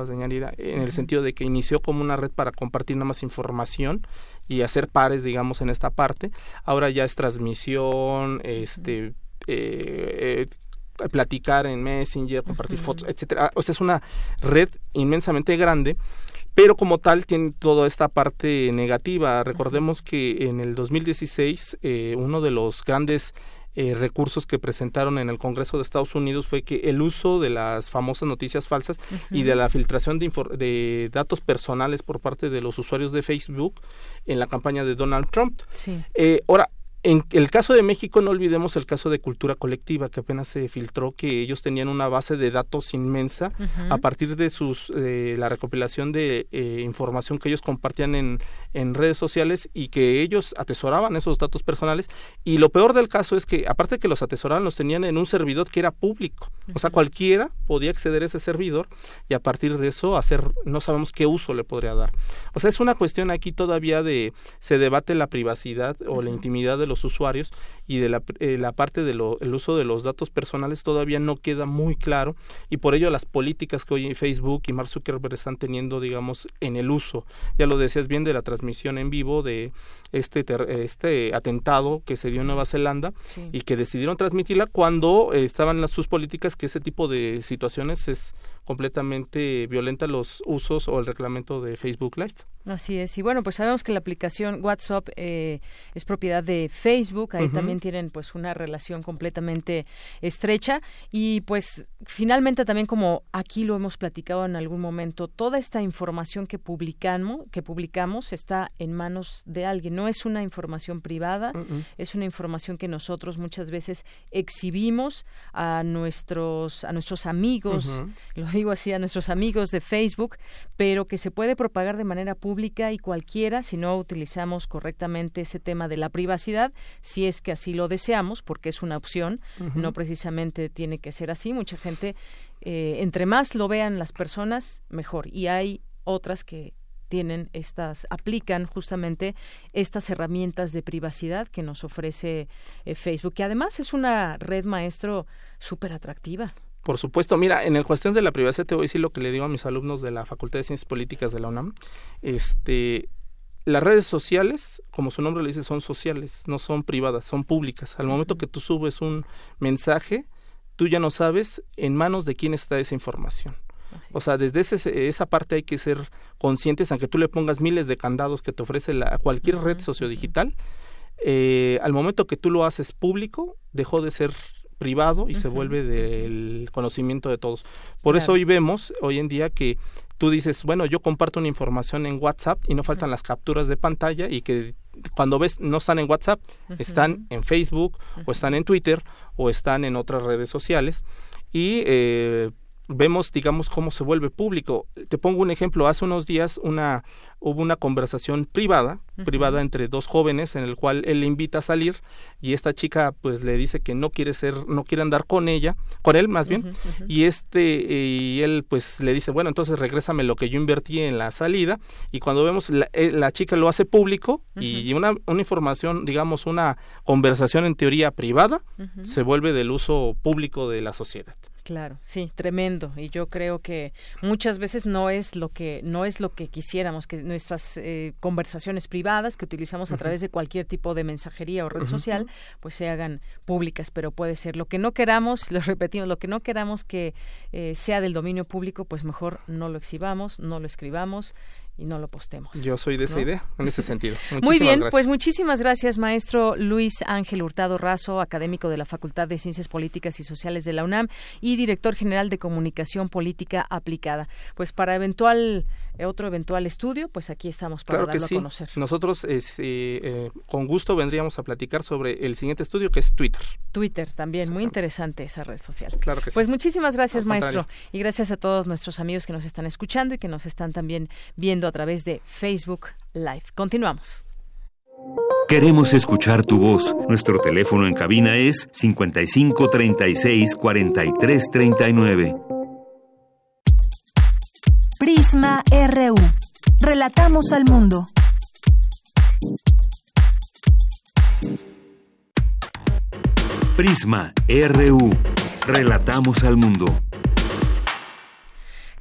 en el sentido de que inició como una red para compartir nada más información y hacer pares, digamos, en esta parte. Ahora ya es transmisión, este, eh, eh, platicar en Messenger, compartir fotos, etcétera. O sea, es una red inmensamente grande pero como tal tiene toda esta parte negativa. Recordemos que en el 2016 eh, uno de los grandes eh, recursos que presentaron en el Congreso de Estados Unidos fue que el uso de las famosas noticias falsas y de la filtración de, de, datos personales por parte de los usuarios de Facebook en la campaña de Donald Trump. Sí. Eh, ahora, en el caso de México, no olvidemos el caso de cultura colectiva, que apenas se filtró que ellos tenían una base de datos inmensa a partir de sus eh, la recopilación de eh, información que ellos compartían en, en redes sociales y que ellos atesoraban esos datos personales. Y lo peor del caso es que, aparte de que los atesoraban, los tenían en un servidor que era público. O sea, cualquiera podía acceder a ese servidor y a partir de eso hacer, no sabemos qué uso le podría dar. O sea, es una cuestión aquí todavía de, se debate la privacidad o la intimidad de los usuarios y de la, eh, la parte del uso de los datos personales todavía no queda muy claro y por ello las políticas que hoy Facebook y Mark Zuckerberg están teniendo, digamos, en el uso. Ya lo decías bien de la transmisión en vivo de este, este atentado que se dio en Nueva Zelanda y que decidieron transmitirla cuando eh, estaban las, sus políticas que ese tipo de situaciones es completamente violenta los usos o el reglamento de Facebook Live. Así es. Y bueno, pues sabemos que la aplicación WhatsApp eh, es propiedad de Facebook. Ahí también tienen pues una relación completamente estrecha. Y pues finalmente también como aquí lo hemos platicado en algún momento, toda esta información que publicamos, que publicamos está en manos de alguien. No es una información privada, es una información que nosotros muchas veces exhibimos a nuestros, a nuestros amigos, lo digo así, a nuestros amigos de Facebook, pero que se puede propagar de manera pública pública y cualquiera si no utilizamos correctamente ese tema de la privacidad, si es que así lo deseamos, porque es una opción, no precisamente tiene que ser así. Mucha gente, eh, entre más lo vean las personas, mejor. Y hay otras que tienen estas, aplican justamente estas herramientas de privacidad que nos ofrece eh, Facebook, que además es una red maestro súper atractiva. Por supuesto, mira, en el cuestión de la privacidad te voy a decir lo que le digo a mis alumnos de la Facultad de Ciencias Políticas de la UNAM. Este, las redes sociales, como su nombre le dice, son sociales, no son privadas, son públicas. Al momento que tú subes un mensaje, tú ya no sabes en manos de quién está esa información. O sea, desde ese, esa parte hay que ser conscientes, aunque tú le pongas miles de candados que te ofrece la, cualquier red sociodigital, eh, al momento que tú lo haces público, dejó de ser privado y se vuelve del conocimiento de todos. Por eso hoy vemos, hoy en día, que tú dices, bueno, yo comparto una información en WhatsApp y no faltan las capturas de pantalla y que cuando ves no están en WhatsApp, están en Facebook o están en Twitter o están en otras redes sociales y eh, vemos, digamos, cómo se vuelve público. Te pongo un ejemplo. Hace unos días una, hubo una conversación privada, privada entre dos jóvenes, en el cual él le invita a salir y esta chica, pues, le dice que no quiere ser, no quiere andar con ella, con él más bien, y este, y él, pues, le dice, bueno, entonces regrésame lo que yo invertí en la salida, y cuando vemos, la, eh, la chica lo hace público y una, una información, digamos, una conversación en teoría privada, se vuelve del uso público de la sociedad. Claro, sí, tremendo. Y yo creo que muchas veces no es lo que no es lo que quisiéramos que nuestras eh, conversaciones privadas que utilizamos a través de cualquier tipo de mensajería o red social, pues se hagan públicas. Pero puede ser lo que no queramos, lo repetimos, lo que no queramos que eh, sea del dominio público, pues mejor no lo exhibamos, no lo escribamos y no lo postemos. Yo soy de esa idea, en ese sentido. Muy bien, pues muchísimas gracias, maestro Luis Ángel Hurtado Razo, académico de la Facultad de Ciencias Políticas y Sociales de la UNAM y director general de Comunicación Política Aplicada. Pues para eventual otro eventual estudio, pues aquí estamos para darlo a conocer. Nosotros eh, eh, con gusto vendríamos a platicar sobre el siguiente estudio que es Twitter. Twitter también, muy interesante esa red social. Claro que pues muchísimas gracias, maestro, y gracias a todos nuestros amigos que nos están escuchando y que nos están también viendo a través de Facebook Live. Continuamos. Queremos escuchar tu voz. Nuestro teléfono en cabina es 55 36 43 39. Prisma RU. Relatamos al mundo. Prisma RU. Relatamos al mundo.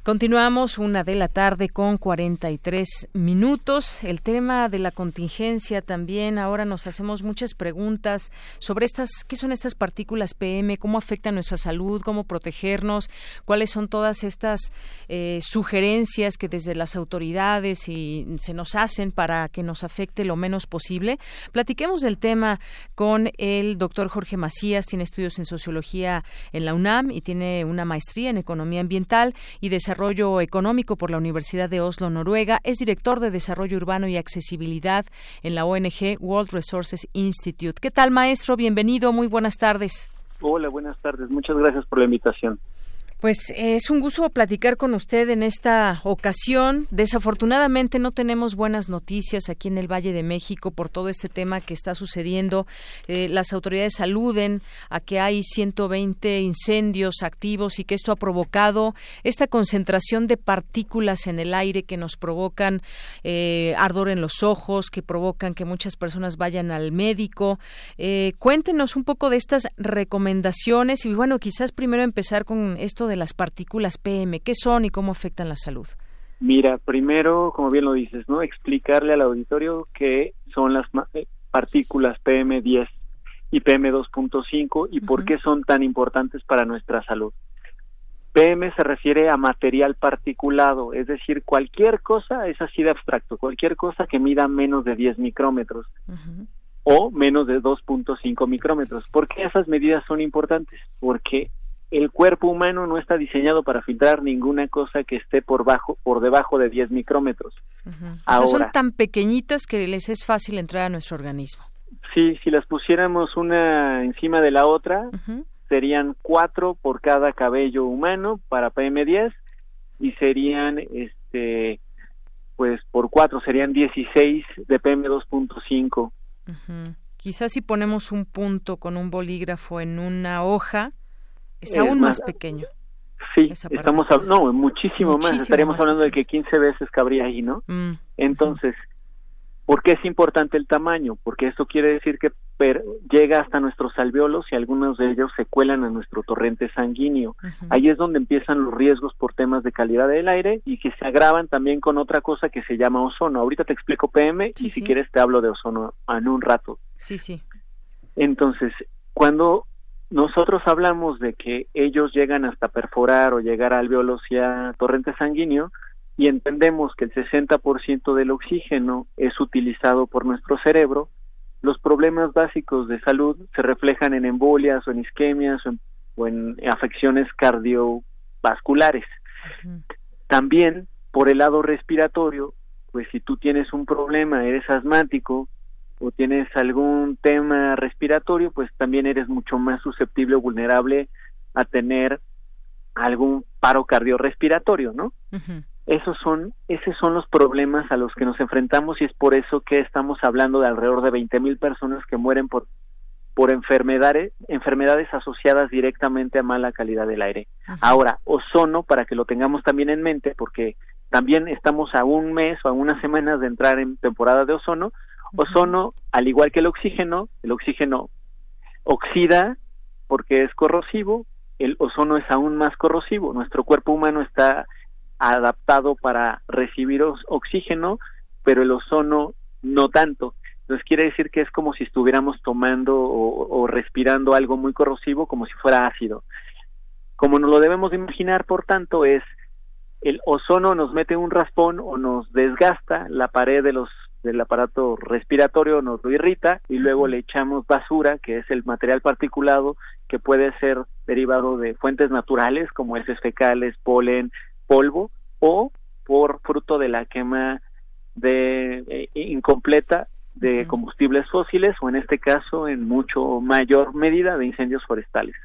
Continuamos una de la tarde con 43 minutos. El tema de la contingencia también. Ahora nos hacemos muchas preguntas sobre estas, ¿qué son estas partículas PM? ¿Cómo afectan nuestra salud? ¿Cómo protegernos? ¿Cuáles son todas estas eh, sugerencias que desde las autoridades y se nos hacen para que nos afecte lo menos posible? Platiquemos del tema con el doctor Jorge Macías. Tiene estudios en sociología en la UNAM y tiene una maestría en economía ambiental y desarrollo Desarrollo Económico por la Universidad de Oslo, Noruega. Es director de Desarrollo Urbano y Accesibilidad en la ONG World Resources Institute. ¿Qué tal, maestro? Bienvenido. Muy buenas tardes. Hola, buenas tardes. Muchas gracias por la invitación. Pues eh, es un gusto platicar con usted en esta ocasión. Desafortunadamente no tenemos buenas noticias aquí en el Valle de México por todo este tema que está sucediendo. Eh, las autoridades aluden a que hay 120 incendios activos y que esto ha provocado esta concentración de partículas en el aire que nos provocan eh, ardor en los ojos, que provocan que muchas personas vayan al médico. cuéntenos un poco de estas recomendaciones y bueno, quizás primero empezar con esto de de las partículas PM? ¿Qué son y cómo afectan la salud? Mira, primero, como bien lo dices, ¿no? Explicarle al auditorio qué son las eh, partículas PM10 y PM2.5 y por qué son tan importantes para nuestra salud. PM se refiere a material particulado, es decir, cualquier cosa, es así de abstracto, cualquier cosa que mida menos de 10 micrómetros o menos de 2.5 micrómetros. ¿Por qué esas medidas son importantes? Porque el cuerpo humano no está diseñado para filtrar ninguna cosa que esté por bajo por debajo de 10 micrómetros. Ahora, son tan pequeñitas que les es fácil entrar a nuestro organismo. Sí, si las pusiéramos una encima de la otra, serían cuatro por cada cabello humano para PM10 y serían, este, pues por cuatro serían 16 de PM2.5. Quizás si ponemos un punto con un bolígrafo en una hoja, es aún más, pequeño. Sí, estamos no, muchísimo, más. Estaríamos hablando de que 15 veces cabría ahí, ¿no? Mm, Entonces, ¿por qué es importante el tamaño? Porque esto quiere decir que llega hasta nuestros alveolos y algunos de ellos se cuelan a nuestro torrente sanguíneo. Ahí es donde empiezan los riesgos por temas de calidad del aire y que se agravan también con otra cosa que se llama ozono. Ahorita te explico PM y si quieres te hablo de ozono en un rato. Sí, sí. Entonces, cuando nosotros hablamos de que ellos llegan hasta perforar o llegar a alveolos y a torrente sanguíneo y entendemos que el 60% del oxígeno es utilizado por nuestro cerebro, los problemas básicos de salud se reflejan en embolias o en isquemias o en, afecciones cardiovasculares. También por el lado respiratorio, pues si tú tienes un problema, eres asmático, o tienes algún tema respiratorio, pues también eres mucho más susceptible o vulnerable a tener algún paro cardiorrespiratorio, ¿no? Esos son, esos son los problemas a los que nos enfrentamos y es por eso que estamos hablando de alrededor de 20 mil personas que mueren por por enfermedades, enfermedades asociadas directamente a mala calidad del aire. Ahora, ozono, para que lo tengamos también en mente, porque también estamos a un mes o a unas semanas de entrar en temporada de ozono, Ozono, al igual que el oxígeno, el oxígeno oxida porque es corrosivo, el ozono es aún más corrosivo. Nuestro cuerpo humano está adaptado para recibir oxígeno, pero el ozono no tanto. Entonces quiere decir que es como si estuviéramos tomando o, respirando algo muy corrosivo, como si fuera ácido. Como nos lo debemos imaginar, por tanto, es el ozono nos mete un raspón o nos desgasta la pared de los del aparato respiratorio nos lo irrita y luego le echamos basura, que es el material particulado que puede ser derivado de fuentes naturales como heces fecales, polen, polvo o por fruto de la quema de eh, incompleta de combustibles fósiles o en este caso en mucho mayor medida de incendios forestales.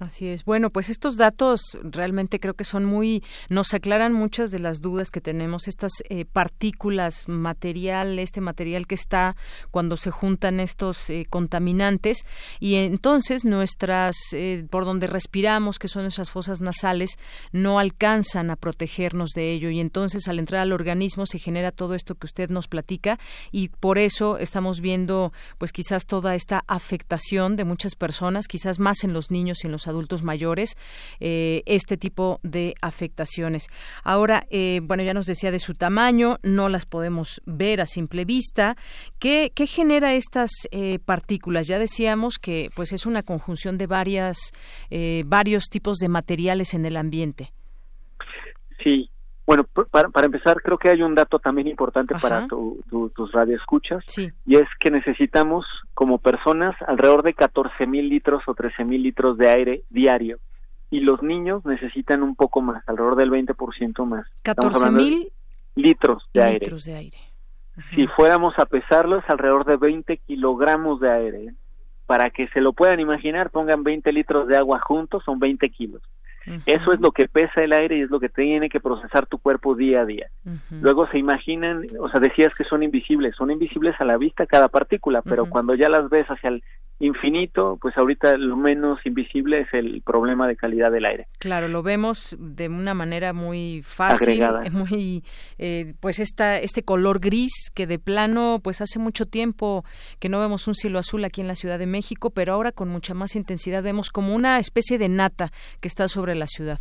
Así es. Bueno, pues estos datos realmente creo que son muy, nos aclaran muchas de las dudas que tenemos. Estas eh, partículas, material, este material que está cuando se juntan estos eh, contaminantes y entonces nuestras, eh, por donde respiramos, que son esas fosas nasales, no alcanzan a protegernos de ello y entonces al entrar al organismo se genera todo esto que usted nos platica y por eso estamos viendo, pues quizás toda esta afectación de muchas personas, quizás más en los niños y en los adultos mayores eh, este tipo de afectaciones. Ahora, eh, bueno, ya nos decía de su tamaño, no las podemos ver a simple vista. ¿Qué, qué genera estas eh, partículas? Ya decíamos que pues es una conjunción de varias, varios tipos de materiales en el ambiente. Sí, bueno, para, para, empezar, creo que hay un dato también importante para tu, tus radioescuchas, y es que necesitamos, como personas, alrededor de 14 mil litros o 13 mil litros de aire diario, y los niños necesitan un poco más, alrededor del 20% más. 14 mil litros de aire. De aire. Si fuéramos a pesarlos, alrededor de 20 kilogramos de aire. Para que se lo puedan imaginar, pongan 20 litros de agua juntos, son 20 kilos. Eso es lo que pesa el aire y es lo que tiene que procesar tu cuerpo día a día. Luego se imaginan, o sea, decías que son invisibles, son invisibles a la vista cada partícula, pero cuando ya las ves hacia el infinito, pues ahorita lo menos invisible es el problema de calidad del aire. Claro, lo vemos de una manera muy fácil, muy, eh, pues esta, este color gris que de plano, pues hace mucho tiempo que no vemos un cielo azul aquí en la Ciudad de México, pero ahora con mucha más intensidad vemos como una especie de nata que está sobre la ciudad.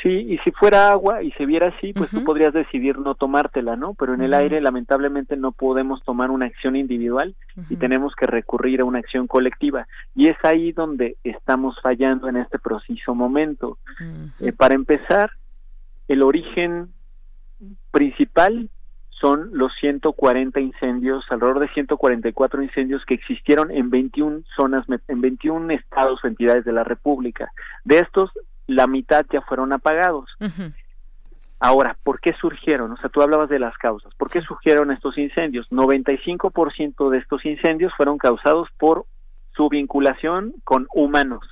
Sí, y si fuera agua y se viera así, pues tú podrías decidir no tomártela, ¿no? Pero en el aire lamentablemente no podemos tomar una acción individual y tenemos que recurrir a una acción colectiva. Y es ahí donde estamos fallando en este preciso momento. Eh, para empezar, el origen principal son los 140 incendios, alrededor de 144 incendios que existieron en 21 zonas, en 21 estados o entidades de la República. De estos, la mitad ya fueron apagados. Ahora, ¿por qué surgieron? O sea, tú hablabas de las causas. ¿Por qué surgieron estos incendios? 95% de estos incendios fueron causados por su vinculación con humanos.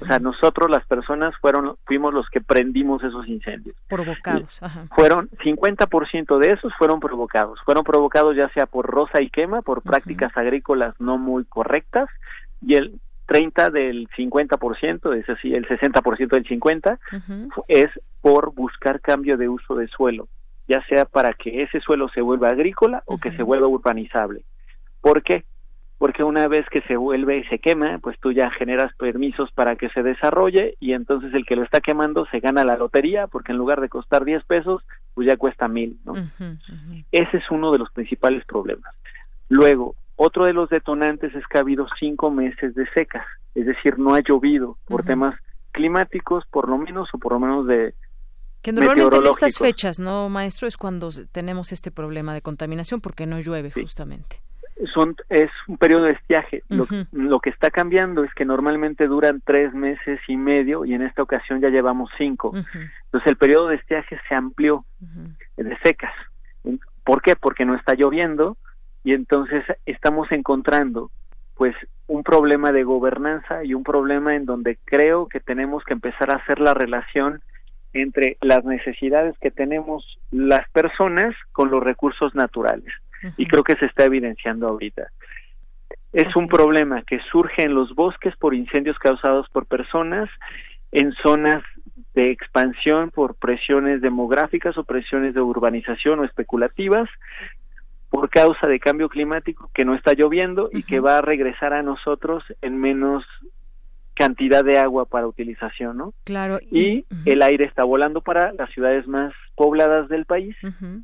O sea, nosotros las personas fueron fuimos los que prendimos esos incendios. Provocados, ajá. Fueron 50% de esos fueron provocados. Fueron provocados ya sea por rosa y quema, por prácticas agrícolas no muy correctas y el 30 del 50%, es así, el 60% del 50, es por buscar cambio de uso de suelo, ya sea para que ese suelo se vuelva agrícola o que se vuelva urbanizable. ¿Por qué? Porque una vez que se vuelve y se quema, pues tú ya generas permisos para que se desarrolle y entonces el que lo está quemando se gana la lotería porque en lugar de costar 10 pesos, pues ya cuesta mil, ¿no? Ese es uno de los principales problemas. Luego, otro de los detonantes es que ha habido cinco meses de secas, es decir, no ha llovido por temas climáticos, por lo menos, o por lo menos de que normalmente en estas fechas, ¿no, maestro? Es cuando tenemos este problema de contaminación porque no llueve justamente. Son, es un periodo de estiaje. lo, que está cambiando es que normalmente duran tres meses y medio y en esta ocasión ya llevamos cinco. Entonces el periodo de estiaje se amplió de secas. ¿Por qué? Porque no está lloviendo, y entonces estamos encontrando pues un problema de gobernanza y un problema en donde creo que tenemos que empezar a hacer la relación entre las necesidades que tenemos las personas con los recursos naturales. Y creo que se está evidenciando ahorita. Es un problema que surge en los bosques por incendios causados por personas, en zonas de expansión por presiones demográficas o presiones de urbanización o especulativas, por causa de cambio climático que no está lloviendo y que va a regresar a nosotros en menos cantidad de agua para utilización, ¿no? Claro. Y, el aire está volando para las ciudades más pobladas del país,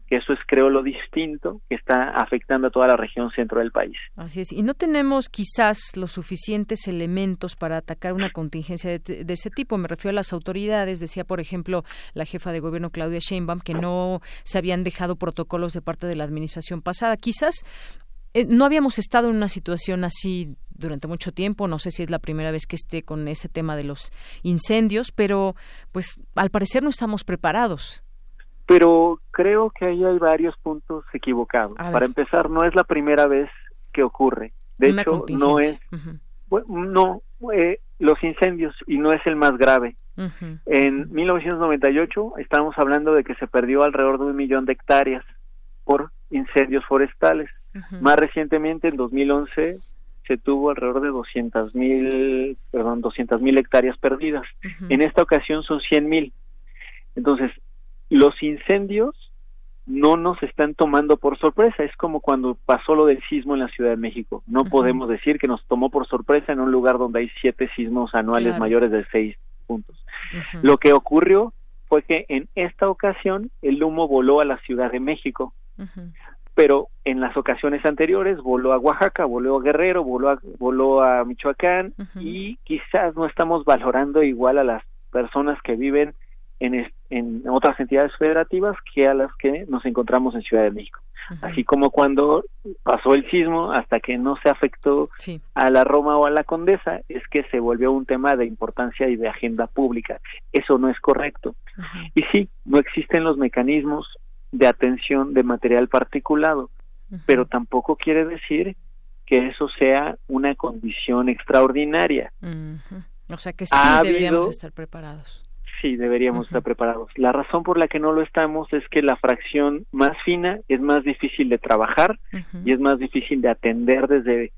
que eso es creo lo distinto que está afectando a toda la región centro del país. Así es. Y no tenemos quizás los suficientes elementos para atacar una contingencia de, de ese tipo. Me refiero a las autoridades. Decía, por ejemplo, la jefa de gobierno Claudia Sheinbaum que no se habían dejado protocolos de parte de la administración pasada. Quizás eh, no habíamos estado en una situación así durante mucho tiempo, no sé si es la primera vez que esté con ese tema de los incendios, pero pues al parecer no estamos preparados. Pero creo que ahí hay varios puntos equivocados. Para empezar, no es la primera vez que ocurre. De hecho, no es no eh, los incendios y no es el más grave. En 1998 estamos hablando de que se perdió alrededor de un millón de hectáreas por incendios forestales. Más recientemente, en 2011, se tuvo alrededor de 200 mil, perdón, 200 mil hectáreas perdidas. En esta ocasión son 100 mil. Entonces, los incendios no nos están tomando por sorpresa. Es como cuando pasó lo del sismo en la Ciudad de México. No podemos decir que nos tomó por sorpresa en un lugar donde hay siete sismos anuales mayores de seis puntos. Lo que ocurrió fue que en esta ocasión el humo voló a la Ciudad de México pero en las ocasiones anteriores voló a Oaxaca, voló a Guerrero, voló a, voló a Michoacán y quizás no estamos valorando igual a las personas que viven en, en otras entidades federativas que a las que nos encontramos en Ciudad de México. Así como cuando pasó el sismo hasta que no se afectó a la Roma o a la Condesa, es que se volvió un tema de importancia y de agenda pública. Eso no es correcto. Y sí, no existen los mecanismos de atención de material particulado, pero tampoco quiere decir que eso sea una condición extraordinaria. O sea que sí deberíamos estar preparados. Sí, deberíamos estar preparados. La razón por la que no lo estamos es que la fracción más fina es más difícil de trabajar y es más difícil de atender desde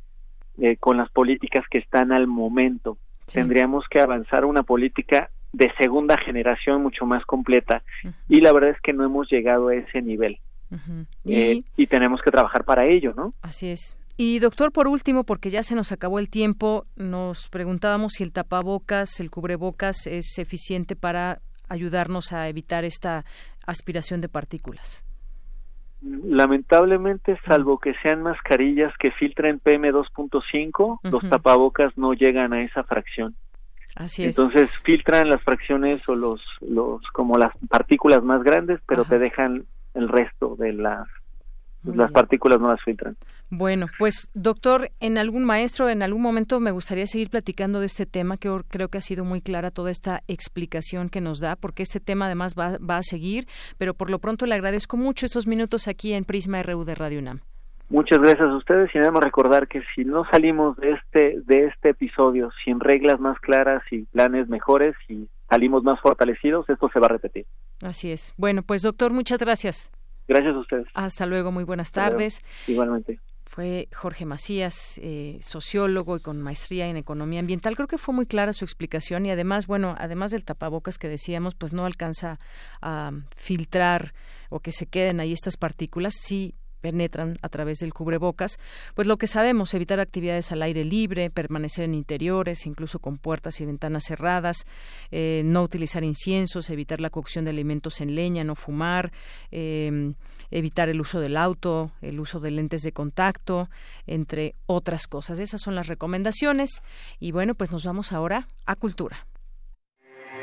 eh, con las políticas que están al momento. Tendríamos que avanzar una política de segunda generación mucho más completa y la verdad es que no hemos llegado a ese nivel eh, y, tenemos que trabajar para ello, ¿no? Así es. Y doctor, por último, porque ya se nos acabó el tiempo, nos preguntábamos si el tapabocas, el cubrebocas es eficiente para ayudarnos a evitar esta aspiración de partículas. Lamentablemente, salvo que sean mascarillas que filtren PM2.5, los tapabocas no llegan a esa fracción. Entonces filtran las fracciones o los, los como las partículas más grandes, pero te dejan el resto de las las partículas no las filtran. Bueno, pues doctor, en algún maestro, en algún momento me gustaría seguir platicando de este tema, que creo que ha sido muy clara toda esta explicación que nos da, porque este tema además va, va a seguir, pero por lo pronto le agradezco mucho estos minutos aquí en Prisma RU de Radio UNAM. Muchas gracias a ustedes y debemos recordar que si no salimos de este de este episodio sin reglas más claras y planes mejores y salimos más fortalecidos, esto se va a repetir. Así es. Bueno, pues doctor, muchas gracias. Gracias a ustedes. Hasta luego, muy buenas tardes. Igualmente. Fue Jorge Macías, eh, sociólogo y con maestría en economía ambiental. Creo que fue muy clara su explicación y además, bueno, además del tapabocas que decíamos, pues no alcanza a filtrar o que se queden ahí estas partículas. Sí penetran a través del cubrebocas, pues lo que sabemos, evitar actividades al aire libre, permanecer en interiores, incluso con puertas y ventanas cerradas, eh, no utilizar inciensos, evitar la cocción de alimentos en leña, no fumar, eh, evitar el uso del auto, el uso de lentes de contacto, entre otras cosas. Esas son las recomendaciones y bueno, pues nos vamos ahora a cultura.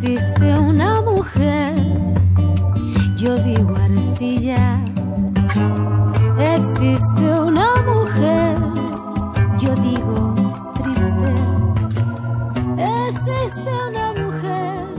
Existe una mujer, yo digo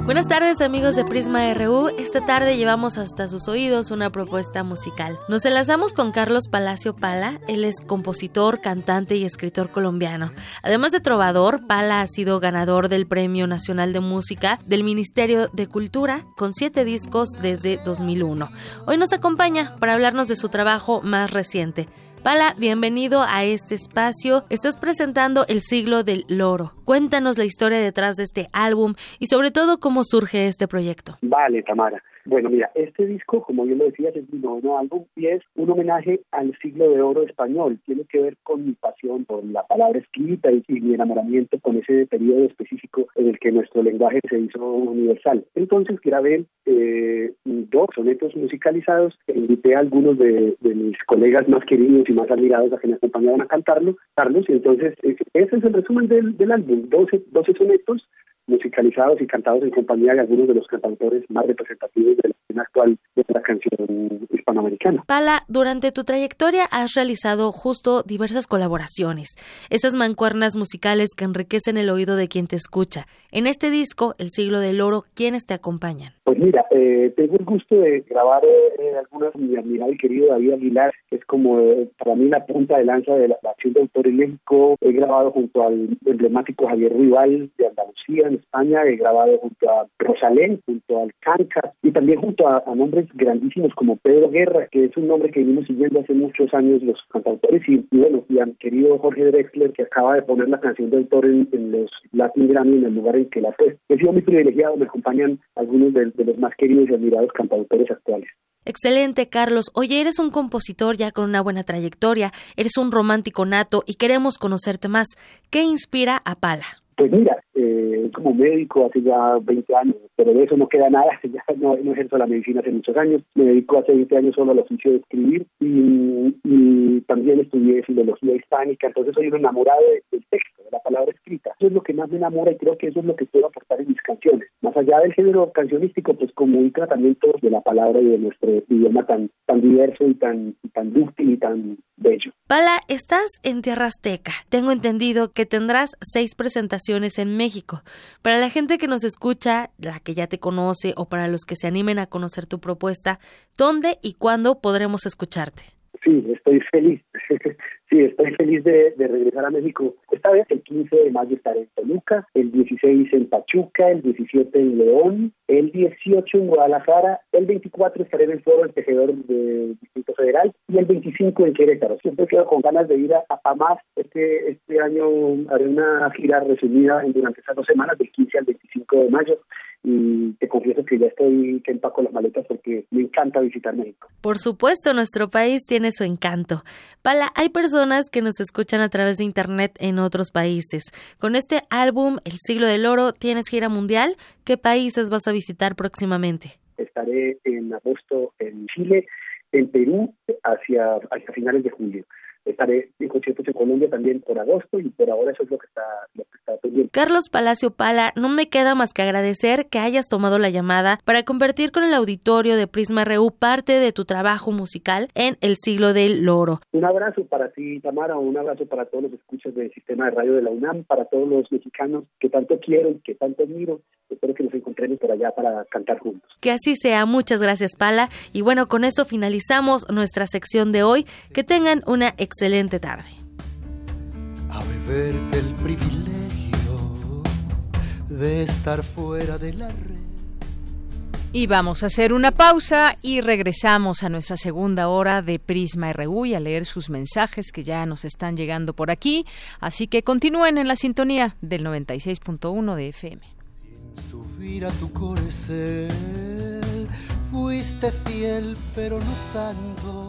Buenas tardes amigos de Prisma RU. Esta tarde llevamos hasta sus oídos una propuesta musical. Nos enlazamos con Carlos Palacio Pala. Él es compositor, cantante y escritor colombiano. Además de trovador, Pala ha sido ganador del Premio Nacional de Música del Ministerio de Cultura con siete discos desde 2001. Hoy nos acompaña para hablarnos de su trabajo más reciente. Pala, bienvenido a este espacio. Estás presentando El siglo del loro. Cuéntanos la historia detrás de este álbum y sobre todo cómo surge este proyecto. Vale, Tamara. Bueno, mira, este disco, como yo lo decía, es mi noveno álbum y es un homenaje al siglo de oro español. Tiene que ver con mi pasión por la palabra escrita y, mi enamoramiento con ese periodo específico en el que nuestro lenguaje se hizo universal. Entonces grabé eh, dos sonetos musicalizados invité a algunos de, mis colegas más queridos y más admirados a que me acompañaran a cantarlo, Carlos, y entonces eh, ese es el resumen del, del álbum, 12, 12 sonetos musicalizados y cantados en compañía de algunos de los cantautores más representativos de la escena actual de la canción hispanoamericana. Pala, durante tu trayectoria has realizado justo diversas colaboraciones, esas mancuernas musicales que enriquecen el oído de quien te escucha. En este disco, El siglo del oro, ¿quiénes te acompañan? Pues mira, eh, tengo el gusto de grabar eh, algunas con mi admirado y querido David Aguilar, que es como eh, para mí la punta de lanza de la, acción de autor en México. He grabado junto al emblemático Javier Rival de Andalucía, España. He grabado junto a Rosalén, junto al Canca y también junto a, nombres grandísimos como Pedro Guerra, que es un nombre que venimos siguiendo hace muchos años los cantautores. Y, bueno, y a mi querido Jorge Drexler, que acaba de poner la canción de autor en, los Latin Grammy en el lugar en que la fue. He sido muy privilegiado, me acompañan algunos de los más queridos y admirados cantautores actuales. Excelente, Carlos. Oye, eres un compositor ya con una buena trayectoria, eres un romántico nato y queremos conocerte más. ¿Qué inspira a Pala? Pues mira, eh, como médico hace ya 20 años, pero de eso no queda nada, ya no, no, ejerzo la medicina hace muchos años, me dedico hace 20 años solo al oficio de escribir y, también estudié filología hispánica, entonces soy un enamorado del texto, de la palabra escrita. Eso es lo que más me enamora y creo que eso es lo que puedo aportar en mis canciones. Más allá del género cancionístico, pues como un tratamiento de la palabra y de nuestro idioma tan, tan diverso y tan, tan dúctil y tan bello. Pala, estás en Tierra Azteca. Tengo entendido que tendrás seis presentaciones en México. Para la gente que nos escucha, la que ya te conoce o para los que se animen a conocer tu propuesta, ¿dónde y cuándo podremos escucharte? Sí, estoy feliz. sí, estoy feliz de, regresar a México. Esta vez el 15 de mayo estaré en Toluca, el 16 en Pachuca, el 17 en León, el 18 en Guadalajara, el 24 estaré en el Foro Tejedor del Distrito Federal y el 25 en Querétaro. Siempre quedo con ganas de ir a, a más. Este, este año haré una gira resumida durante esas dos semanas, del 15 al 25 de mayo y te confieso que ya estoy que empaco las maletas porque me encanta visitar México. Por supuesto, nuestro país tiene su encanto. Pala, hay personas que nos escuchan a través de internet en otros países. Con este álbum, El siglo del oro, ¿tienes gira mundial? ¿Qué países vas a visitar próximamente? Estaré en agosto en Chile, en Perú, hacia, hacia finales de julio estaré en conciertos en Colombia también por agosto y por ahora eso es lo que está, lo que está pendiente. Carlos Palacio Pala, no me queda más que agradecer que hayas tomado la llamada para convertir con el auditorio de Prisma RU parte de tu trabajo musical en El siglo del loro. Un abrazo para ti, Tamara, un abrazo para todos los escuchas del sistema de radio de la UNAM, para todos los mexicanos que tanto quiero y que tanto admiro. Espero que nos encontremos por allá para cantar juntos. Que así sea. Muchas gracias, Pala. Y bueno, con esto finalizamos nuestra sección de hoy. Que tengan una excelente tarde. A beber el privilegio de estar fuera de la red. Y vamos a hacer una pausa y regresamos a nuestra segunda hora de Prisma RU y a leer sus mensajes que ya nos están llegando por aquí. Así que continúen en la sintonía del 96.1 de FM. Sin subir a tu fuiste fiel pero no tanto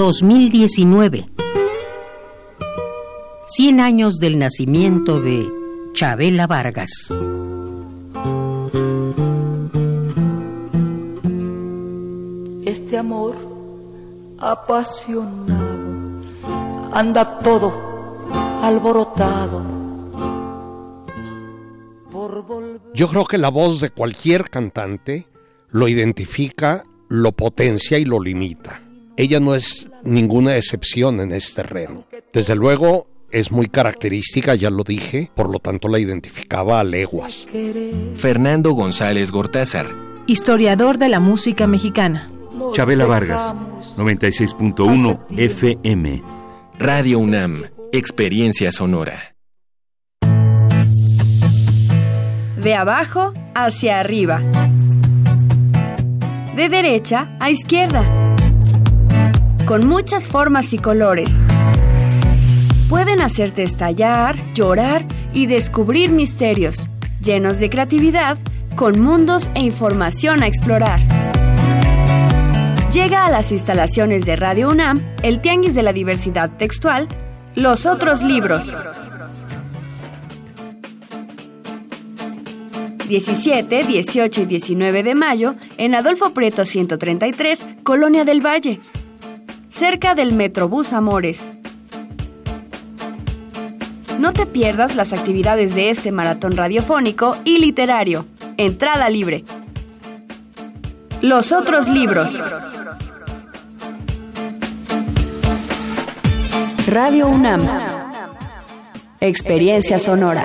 2019. 100 años del nacimiento de Chabela Vargas. Este amor apasionado anda todo alborotado. Yo creo que la voz de cualquier cantante lo identifica, lo potencia y lo limita. Ella no es ninguna excepción en este terreno. Desde luego es muy característica, ya lo dije, por lo tanto la identificaba a leguas. Fernando González Gortázar, historiador de la música mexicana. Chabela Vargas, 96.1 FM. Radio UNAM, Experiencia Sonora. De abajo hacia arriba. De derecha a izquierda. Con muchas formas y colores. Pueden hacerte estallar, llorar y descubrir misterios, llenos de creatividad, con mundos e información a explorar. Llega a las instalaciones de Radio UNAM el Tianguis de la Diversidad Textual, Los Otros Libros. 17, 18 y 19 de mayo en Adolfo Prieto 133, Colonia del Valle, cerca del Metrobús Amores. No te pierdas las actividades de este maratón radiofónico y literario. Entrada libre. Los otros libros. Radio UNAM. Experiencia sonora.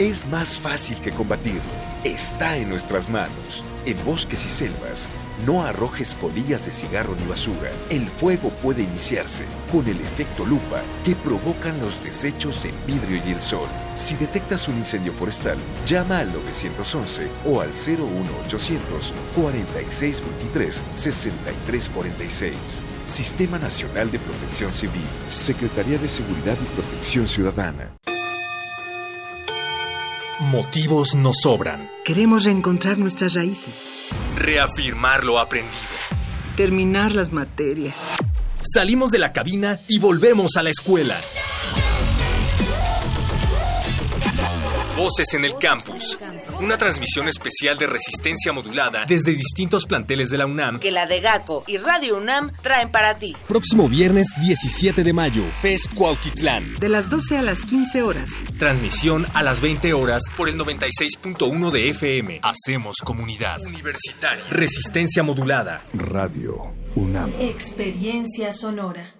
es más fácil que combatirlo. Está en nuestras manos. En bosques y selvas, no arrojes colillas de cigarro ni basura. El fuego puede iniciarse con el efecto lupa que provocan los desechos en vidrio y el sol. Si detectas un incendio forestal, llama al 911 o al 01800 4623 6346. Sistema Nacional de Protección Civil, Secretaría de Seguridad y Protección Ciudadana. Motivos nos sobran. Queremos reencontrar nuestras raíces. Reafirmar lo aprendido. Terminar las materias. Salimos de la cabina y volvemos a la escuela. Voces en el Campus. Una transmisión especial de resistencia modulada desde distintos planteles de la UNAM. Que la de GACO y Radio UNAM traen para ti. Próximo viernes 17 de mayo, FES Cuautitlán. De las 12 a las 15 horas. Transmisión a las 20 horas por el 96.1 de FM. Hacemos comunidad. Universitaria. Resistencia modulada. Radio UNAM. Experiencia sonora.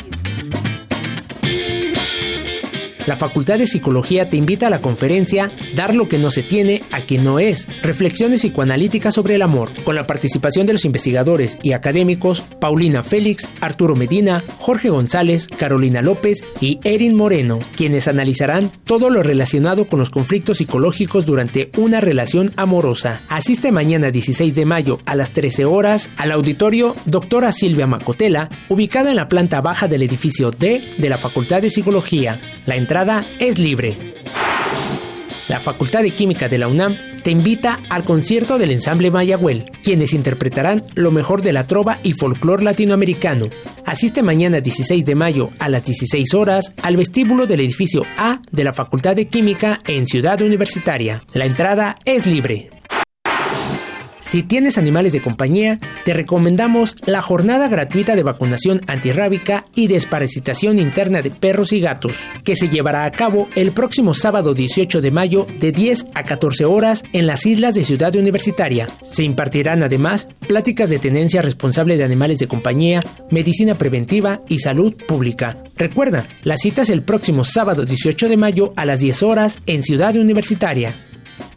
La Facultad de Psicología te invita a la conferencia Dar lo que no se tiene a quien no es. Reflexiones psicoanalíticas sobre el amor, con la participación de los investigadores y académicos Paulina Félix, Arturo Medina, Jorge González, Carolina López y Erin Moreno, quienes analizarán todo lo relacionado con los conflictos psicológicos durante una relación amorosa. Asiste mañana 16 de mayo a las 13 horas al auditorio Doctora Silvia Macotela, ubicado en la planta baja del edificio D de la Facultad de Psicología. La entrada es libre. La Facultad de Química de la UNAM te invita al concierto del ensamble Mayagüel, quienes interpretarán lo mejor de la trova y folclor latinoamericano. Asiste mañana 16 de mayo a las 16 horas al vestíbulo del edificio A de la Facultad de Química en Ciudad Universitaria. La entrada es libre. Si tienes animales de compañía, te recomendamos la jornada gratuita de vacunación antirrábica y desparasitación interna de perros y gatos, que se llevará a cabo el próximo sábado 18 de mayo de 10 a 14 horas en las islas de Ciudad Universitaria. Se impartirán además pláticas de tenencia responsable de animales de compañía, medicina preventiva y salud pública. Recuerda, la cita es el próximo sábado 18 de mayo a las 10 horas en Ciudad Universitaria.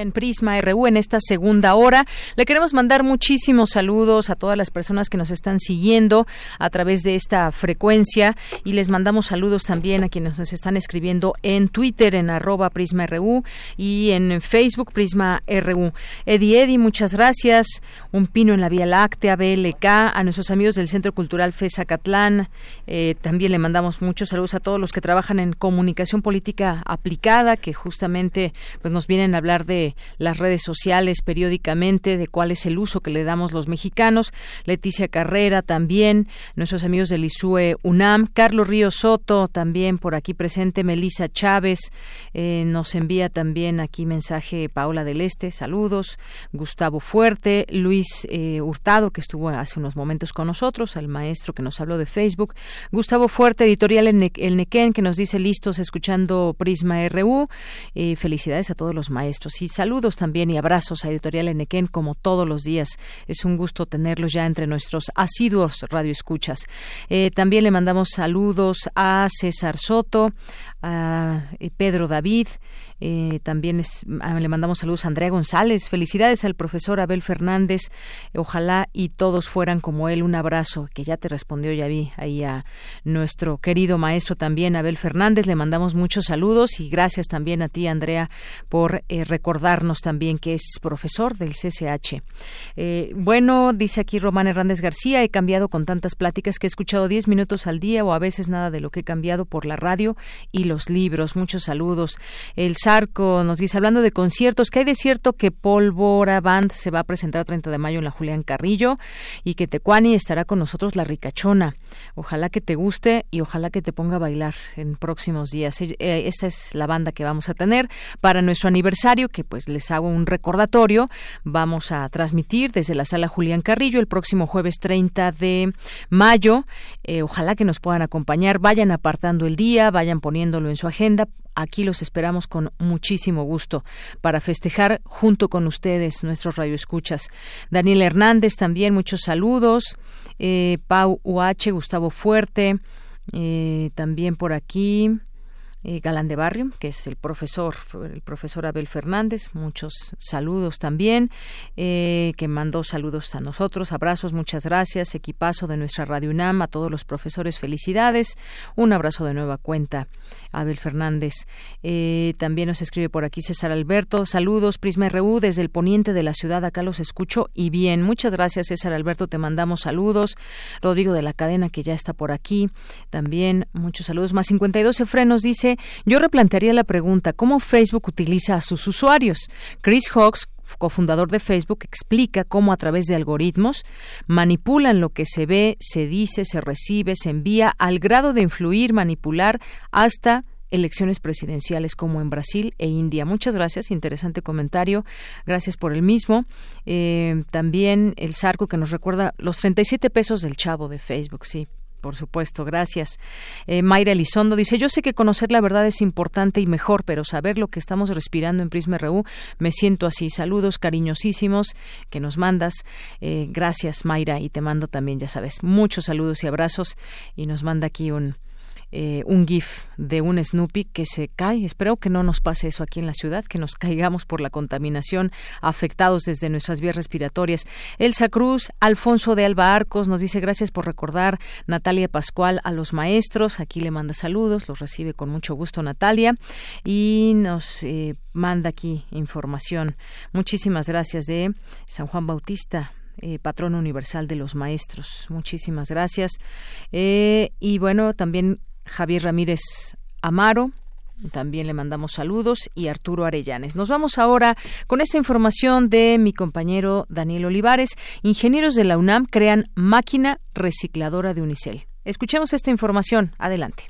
En Prisma RU en esta segunda hora. Le queremos mandar muchísimos saludos a todas las personas que nos están siguiendo a través de esta frecuencia y les mandamos saludos también a quienes nos están escribiendo en Twitter en arroba Prisma RU y en Facebook Prisma RU. Eddie Eddie, muchas gracias. Un pino en la Vía Láctea, BLK, a nuestros amigos del Centro Cultural FESA Catlán. Eh, también le mandamos muchos saludos a todos los que trabajan en comunicación política aplicada, que justamente pues nos vienen a hablar de las redes sociales periódicamente de cuál es el uso que le damos los mexicanos. Leticia Carrera también, nuestros amigos del ISUE UNAM, Carlos Río Soto también por aquí presente, Melisa Chávez eh, nos envía también aquí mensaje Paola del Este, saludos, Gustavo Fuerte, Luis eh, Hurtado que estuvo hace unos momentos con nosotros, al maestro que nos habló de Facebook, Gustavo Fuerte, editorial El Nequén que nos dice listos escuchando Prisma RU, eh, felicidades a todos los maestros. Y saludos también y abrazos a Editorial Enequén como todos los días. Es un gusto tenerlos ya entre nuestros asiduos radioescuchas. Eh, también le mandamos saludos a César Soto, a eh, Pedro David, eh, también ah, le mandamos saludos a Andrea González. Felicidades al profesor Abel Fernández. Ojalá y todos fueran como él. Un abrazo que ya te respondió, ya vi ahí a nuestro querido maestro también, Abel Fernández. Le mandamos muchos saludos y gracias también a ti, Andrea, por eh, recordarnos también que es profesor del CCH. Eh, bueno, dice aquí Román Hernández García, he cambiado con tantas pláticas que he escuchado 10 minutos al día o a veces nada de lo que he cambiado por la radio y los libros. Muchos saludos. El Arco nos dice, hablando de conciertos, que hay de cierto que Pólvora Band se va a presentar el 30 de mayo en la Julián Carrillo y que Tecuani estará con nosotros la ricachona. Ojalá que te guste y ojalá que te ponga a bailar en próximos días. Eh, esta es la banda que vamos a tener para nuestro aniversario, que pues les hago un recordatorio. Vamos a transmitir desde la sala Julián Carrillo el próximo jueves 30 de mayo. Eh, ojalá que nos puedan acompañar. Vayan apartando el día, vayan poniéndolo en su agenda Aquí los esperamos con muchísimo gusto para festejar junto con ustedes, nuestros radioescuchas. Daniel Hernández también, muchos saludos. Eh, Pau UH, Gustavo Fuerte, eh, también por aquí. Eh, Galán de Barrio, que es el profesor, el profesor Abel Fernández, muchos saludos también, eh, que mandó saludos a nosotros, abrazos, muchas gracias, equipazo de nuestra Radio UNAM, a todos los profesores, felicidades, un abrazo de nueva cuenta, Abel Fernández. Eh, también nos escribe por aquí César Alberto, saludos, Prisma RU, desde el poniente de la ciudad, acá los escucho y bien, muchas gracias César Alberto, te mandamos saludos, Rodrigo de la cadena que ya está por aquí, también. Muchos saludos, más 52 frenos dice yo replantearía la pregunta, ¿cómo Facebook utiliza a sus usuarios? Chris Hawks, cofundador de Facebook, explica cómo a través de algoritmos manipulan lo que se ve, se dice, se recibe, se envía, al grado de influir, manipular hasta elecciones presidenciales como en Brasil e India. Muchas gracias, interesante comentario. Gracias por el mismo. Eh, también el Sarco que nos recuerda los 37 pesos del chavo de Facebook, sí, por supuesto, gracias. Eh, Mayra Elizondo dice, yo sé que conocer la verdad es importante y mejor, pero saber lo que estamos respirando en Prisma RU, me siento así. Saludos cariñosísimos que nos mandas. Eh, gracias, Mayra, y te mando también, ya sabes, muchos saludos y abrazos. Y nos manda aquí un, eh, un GIF de un Snoopy que se cae. Espero que no nos pase eso aquí en la ciudad, que nos caigamos por la contaminación, afectados desde nuestras vías respiratorias. Elsa Cruz, Alfonso de Alba Arcos nos dice gracias por recordar Natalia Pascual a los maestros. Aquí le manda saludos, los recibe con mucho gusto Natalia y nos eh, manda aquí información. Muchísimas gracias de San Juan Bautista, eh, patrón universal de los maestros. Muchísimas gracias. y bueno, también Javier Ramírez Amaro, también le mandamos saludos y Arturo Arellanes. Nos vamos ahora con esta información de mi compañero Daniel Olivares. Ingenieros de la UNAM crean máquina recicladora de Unicel. Escuchemos esta información. Adelante.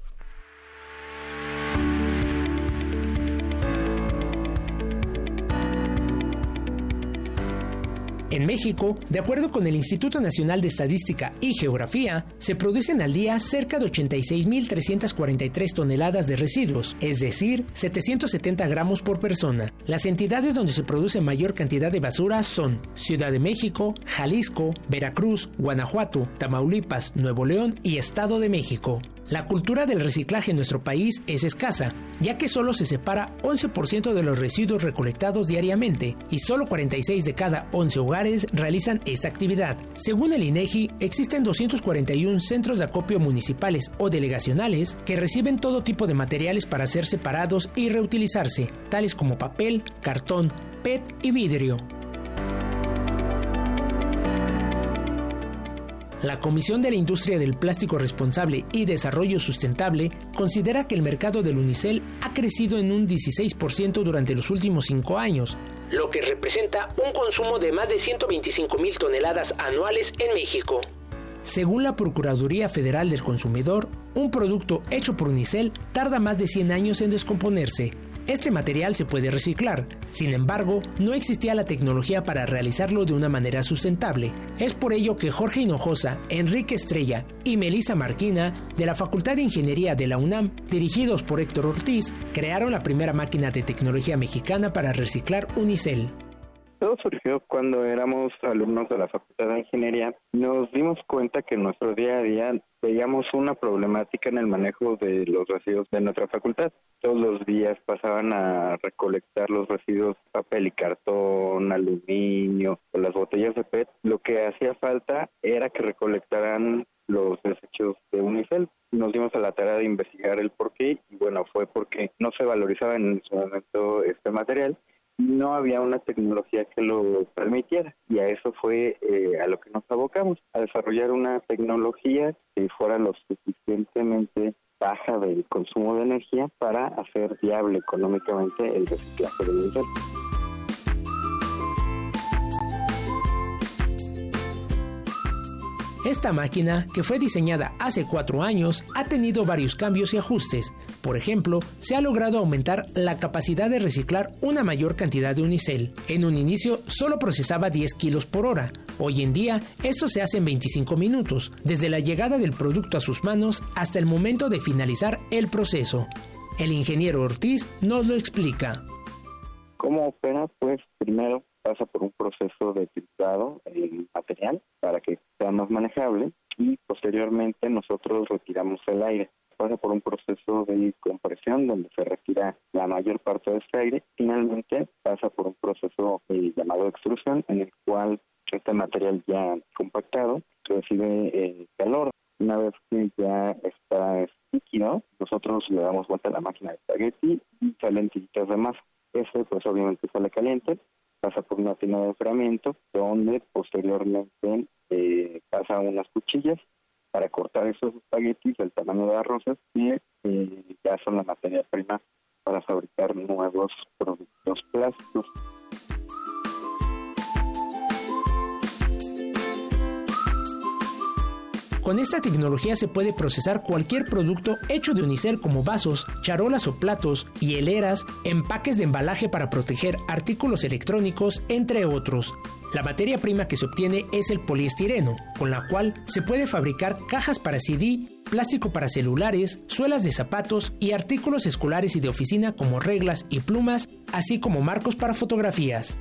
En México, de acuerdo con el Instituto Nacional de Estadística y Geografía, se producen al día cerca de 86.343 toneladas de residuos, es decir, 770 gramos por persona. Las entidades donde se produce mayor cantidad de basura son Ciudad de México, Jalisco, Veracruz, Guanajuato, Tamaulipas, Nuevo León y Estado de México. La cultura del reciclaje en nuestro país es escasa, ya que solo se separa 11% de los residuos recolectados diariamente y solo 46 de cada 11 hogares realizan esta actividad. Según el INEGI, existen 241 centros de acopio municipales o delegacionales que reciben todo tipo de materiales para ser separados y reutilizarse, tales como papel, cartón, PET y vidrio. La Comisión de la Industria del Plástico Responsable y Desarrollo Sustentable considera que el mercado del unicel ha crecido en un 16% durante los últimos cinco años, lo que representa un consumo de más de 125 mil toneladas anuales en México. Según la Procuraduría Federal del Consumidor, un producto hecho por unicel tarda más de 100 años en descomponerse, este material se puede reciclar, sin embargo, no existía la tecnología para realizarlo de una manera sustentable. Es por ello que Jorge Hinojosa, Enrique Estrella y Melissa Marquina, de la Facultad de Ingeniería de la UNAM, dirigidos por Héctor Ortiz, crearon la primera máquina de tecnología mexicana para reciclar unicel. Todo surgió cuando éramos alumnos de la Facultad de Ingeniería. Nos dimos cuenta que en nuestro día a día veíamos una problemática en el manejo de los residuos de nuestra facultad. Todos los días pasaban a recolectar los residuos papel y cartón, aluminio las botellas de PET. Lo que hacía falta era que recolectaran los desechos de Unicel. Nos dimos a la tarea de investigar el por qué y bueno, fue porque no se valorizaba en su momento este material no había una tecnología que lo permitiera y a eso fue eh, a lo que nos abocamos, a desarrollar una tecnología que fuera lo suficientemente baja del consumo de energía para hacer viable económicamente el reciclaje del nivel. Esta máquina, que fue diseñada hace cuatro años, ha tenido varios cambios y ajustes. Por ejemplo, se ha logrado aumentar la capacidad de reciclar una mayor cantidad de unicel. En un inicio solo procesaba 10 kilos por hora. Hoy en día, esto se hace en 25 minutos, desde la llegada del producto a sus manos hasta el momento de finalizar el proceso. El ingeniero Ortiz nos lo explica. ¿Cómo opera? Pues primero pasa por un proceso de filtrado el material para que sea más manejable y posteriormente nosotros retiramos el aire. Pasa por un proceso de compresión donde se retira la mayor parte de este aire. Finalmente pasa por un proceso eh, llamado extrusión en el cual este material ya compactado recibe eh, calor. Una vez que ya está líquido, nosotros le damos vuelta a la máquina de espagueti y salen tiritas de masa. Este pues obviamente sale caliente pasa por una tina de enfriamiento, donde posteriormente eh, pasa unas cuchillas para cortar esos espaguetis del tamaño de arroces y eh, ya son la materia prima para fabricar nuevos productos plásticos. Con esta tecnología se puede procesar cualquier producto hecho de unicel como vasos, charolas o platos, hieleras, empaques de embalaje para proteger artículos electrónicos, entre otros. La materia prima que se obtiene es el poliestireno, con la cual se puede fabricar cajas para CD, plástico para celulares, suelas de zapatos y artículos escolares y de oficina como reglas y plumas, así como marcos para fotografías.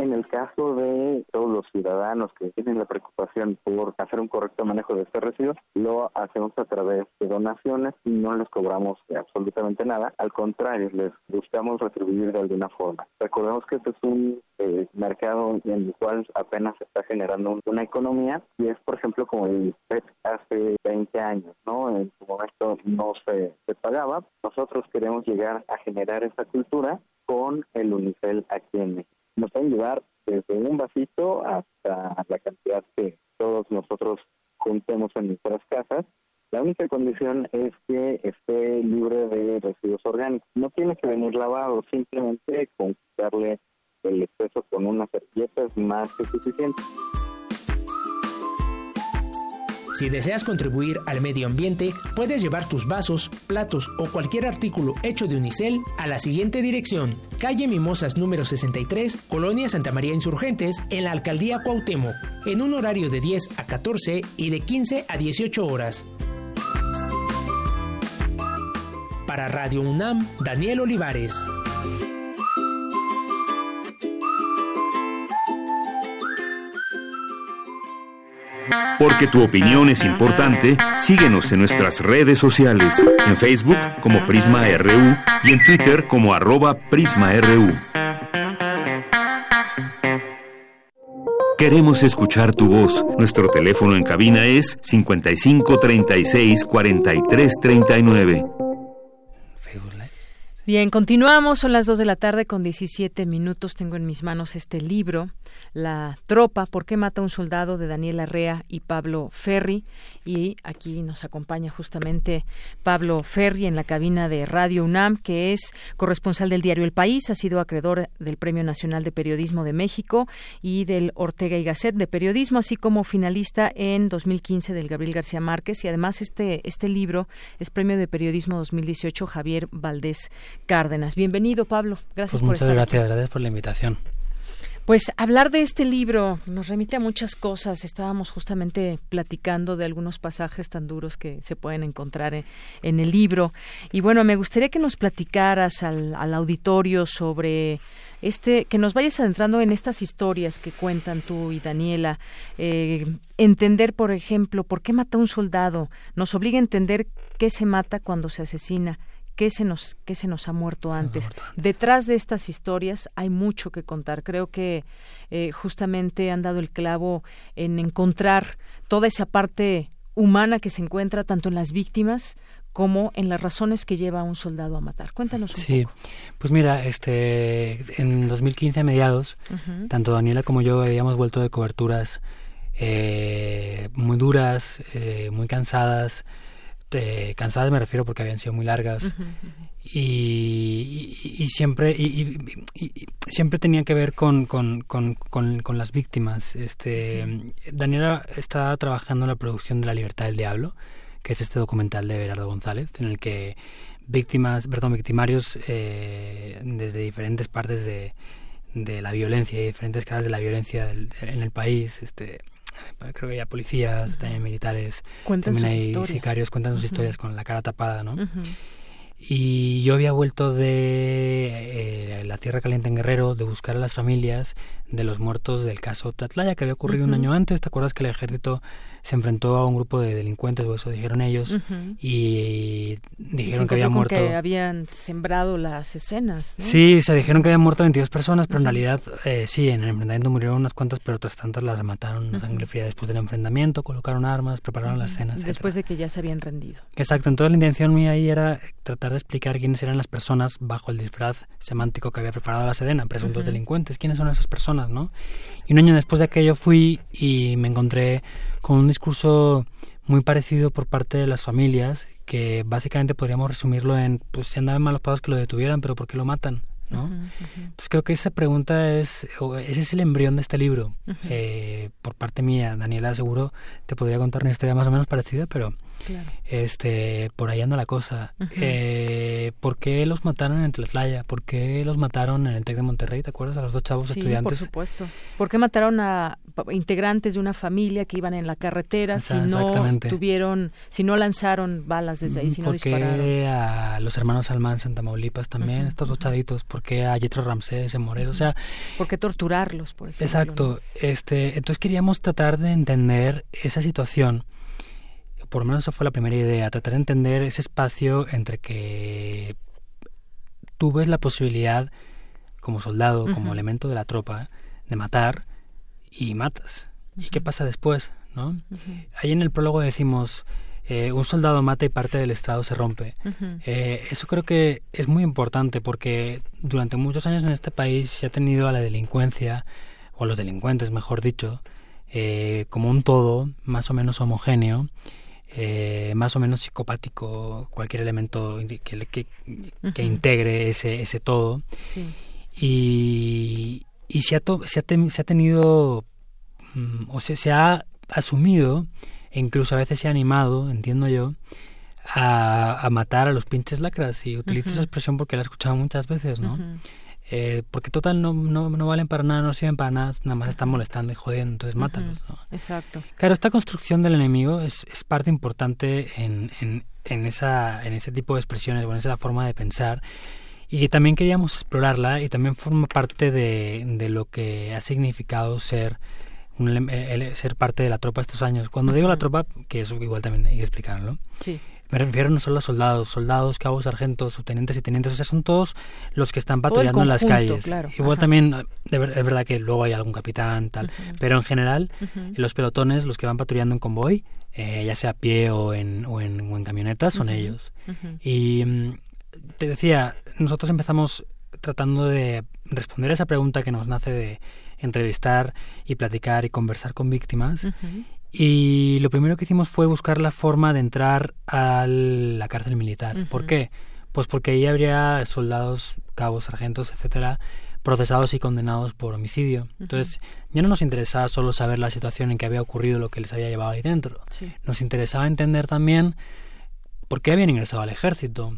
En el caso de todos los ciudadanos que tienen la preocupación por hacer un correcto manejo de este residuo, lo hacemos a través de donaciones y no les cobramos absolutamente nada. Al contrario, les buscamos retribuir de alguna forma. Recordemos que este es un eh, mercado en el cual apenas se está generando una economía y es, por ejemplo, como el PET hace 20 años, ¿no? En su momento no se, se pagaba. Nosotros queremos llegar a generar esa cultura con el Unicel aquí en México nos pueden llevar desde un vasito hasta la cantidad que todos nosotros juntemos en nuestras casas. La única condición es que esté libre de residuos orgánicos. No tiene que venir lavado, simplemente con quitarle el exceso con una servilleta es más que suficiente. Si deseas contribuir al medio ambiente, puedes llevar tus vasos, platos o cualquier artículo hecho de unicel a la siguiente dirección: calle Mimosas número 63, Colonia Santa María Insurgentes, en la alcaldía Cuauhtémoc, en un horario de 10 a 14 y de 15 a 18 horas. Para Radio UNAM, Daniel Olivares. Porque tu opinión es importante, síguenos en nuestras redes sociales, en Facebook como Prisma RU y en Twitter como arroba PrismaRU. Queremos escuchar tu voz. Nuestro teléfono en cabina es 55 36 43 39. Bien, continuamos, son las 2 de la tarde con 17 minutos. Tengo en mis manos este libro la tropa, ¿por qué mata un soldado? de Daniel Arrea y Pablo Ferri. Y aquí nos acompaña justamente Pablo Ferri en la cabina de Radio UNAM, que es corresponsal del diario El País, ha sido acreedor del Premio Nacional de Periodismo de México y del Ortega y Gasset de Periodismo, así como finalista en 2015 del Gabriel García Márquez. Y además este, este libro es Premio de Periodismo 2018 Javier Valdés Cárdenas. Bienvenido, Pablo. Gracias pues por muchas gracias, gracias por la invitación. Pues hablar de este libro nos remite a muchas cosas. Estábamos justamente platicando de algunos pasajes tan duros que se pueden encontrar en, el libro. Y bueno, me gustaría que nos platicaras al, auditorio sobre este, que nos vayas adentrando en estas historias que cuentan tú y Daniela. Eh, entender, por ejemplo, por qué mata un soldado. Nos obliga a entender qué se mata cuando se asesina qué se nos qué se nos ha muerto antes. Detrás de estas historias hay mucho que contar. Creo que eh, justamente han dado el clavo en encontrar toda esa parte humana que se encuentra tanto en las víctimas como en las razones que lleva a un soldado a matar. Cuéntanos un sí, pues mira, este, en 2015 a mediados, tanto Daniela como yo habíamos vuelto de coberturas eh, muy duras, eh, muy cansadas, este, cansadas me refiero porque habían sido muy largas. Y, siempre y, siempre tenían que ver con, con, con, con, las víctimas. Este Daniela está trabajando en la producción de La libertad del diablo que es este documental de Berardo González en el que víctimas perdón victimarios eh, desde diferentes partes de, de la violencia y diferentes caras de la violencia en el país este creo que hay policías, también militares, también hay sicarios, cuentan sus historias con la cara tapada, ¿no? Y yo había vuelto de eh, la Tierra Caliente en Guerrero, de buscar a las familias de los muertos del caso Tatlaya, que había ocurrido un año antes. ¿Te acuerdas que el ejército se enfrentó a un grupo de delincuentes, o eso dijeron ellos, y dijeron que habían muerto... que habían sembrado las escenas, Sí, se dijeron que habían muerto 22 personas, pero en realidad eh, sí, en el enfrentamiento murieron unas cuantas, pero otras tantas las mataron a sangre fría después del enfrentamiento, colocaron armas, prepararon las escenas, Después de que ya se habían rendido. Exacto, entonces la intención mía ahí era tratar de explicar quiénes eran las personas bajo el disfraz semántico que había preparado la Sedena, presuntos delincuentes, quiénes son esas personas, ¿no? Y un año después de aquello fui y me encontré con un discurso muy parecido por parte de las familias, que básicamente podríamos resumirlo en, pues si andaban malos pagos que lo detuvieran, pero ¿por qué lo matan? ¿no? Entonces creo que esa pregunta es, ese es el embrión de este libro. eh, por parte mía, Daniela seguro te podría contar una historia más o menos parecida, pero este, por ahí anda la cosa. eh, ¿Por qué los mataron en Tlatlaya? ¿Por qué los mataron en el TEC de Monterrey? ¿Te acuerdas? A los dos chavos sí, estudiantes. por supuesto. ¿Por qué mataron a integrantes de una familia que iban en la carretera si no tuvieron, si no lanzaron balas desde ahí, si no ¿Por dispararon? qué a los hermanos Salman en Santa Maulipas también, estos dos chavitos? ¿Por qué a Yetro Ramsés en Morelos? O sea... ¿Por qué torturarlos, por ejemplo? Exacto. Este, entonces queríamos tratar de entender esa situación por lo menos esa fue la primera idea, tratar de entender ese espacio entre que tú ves la posibilidad como soldado, como elemento de la tropa, de matar y matas. ¿Y qué pasa después? ¿no? Ahí en el prólogo decimos, eh, un soldado mata y parte del Estado se rompe. eh, eso creo que es muy importante porque durante muchos años en este país se ha tenido a la delincuencia, o a los delincuentes, mejor dicho, eh, como un todo más o menos homogéneo eh, más o menos psicopático, cualquier elemento que, que, que integre ese, ese todo. Y, y se, ha se, ha se ha tenido, mm, o sea, se ha asumido e incluso a veces se ha animado, entiendo yo, a, a matar a los pinches lacras. Y utilizo esa expresión porque la he escuchado muchas veces, ¿no? Ujú. Eh, porque total no, no, no valen para nada, no sirven para nada, nada más están molestando y jodiendo, entonces mátalos, ¿no? Exacto. Claro, esta construcción del enemigo es, es parte importante en, en, en, esa, en ese tipo de expresiones o en esa forma de pensar y también queríamos explorarla y también forma parte de, de lo que ha significado ser un ele- el- ser parte de la tropa estos años. Cuando digo la tropa, que eso igual también hay que explicarlo, Sí. Me refiero no solo a soldados, soldados, cabos, sargentos, subtenientes y tenientes, o sea, son todos los que están patrullando en las calles. claro, Igual ajá. también, de ver- es verdad que luego hay algún capitán, tal, pero en general, los pelotones, los que van patrullando en convoy, eh, ya sea a pie o en, o en, o en camionetas, son ellos. Y mm, te decía, nosotros empezamos tratando de responder a esa pregunta que nos nace de entrevistar y platicar y conversar con víctimas. Y lo primero que hicimos fue buscar la forma de entrar a la cárcel militar. ¿Por qué? Pues porque ahí habría soldados, cabos, sargentos, etcétera, procesados y condenados por homicidio. Entonces, ya no nos interesaba solo saber la situación en que había ocurrido lo que les había llevado ahí dentro. Sí. Nos interesaba entender también por qué habían ingresado al ejército,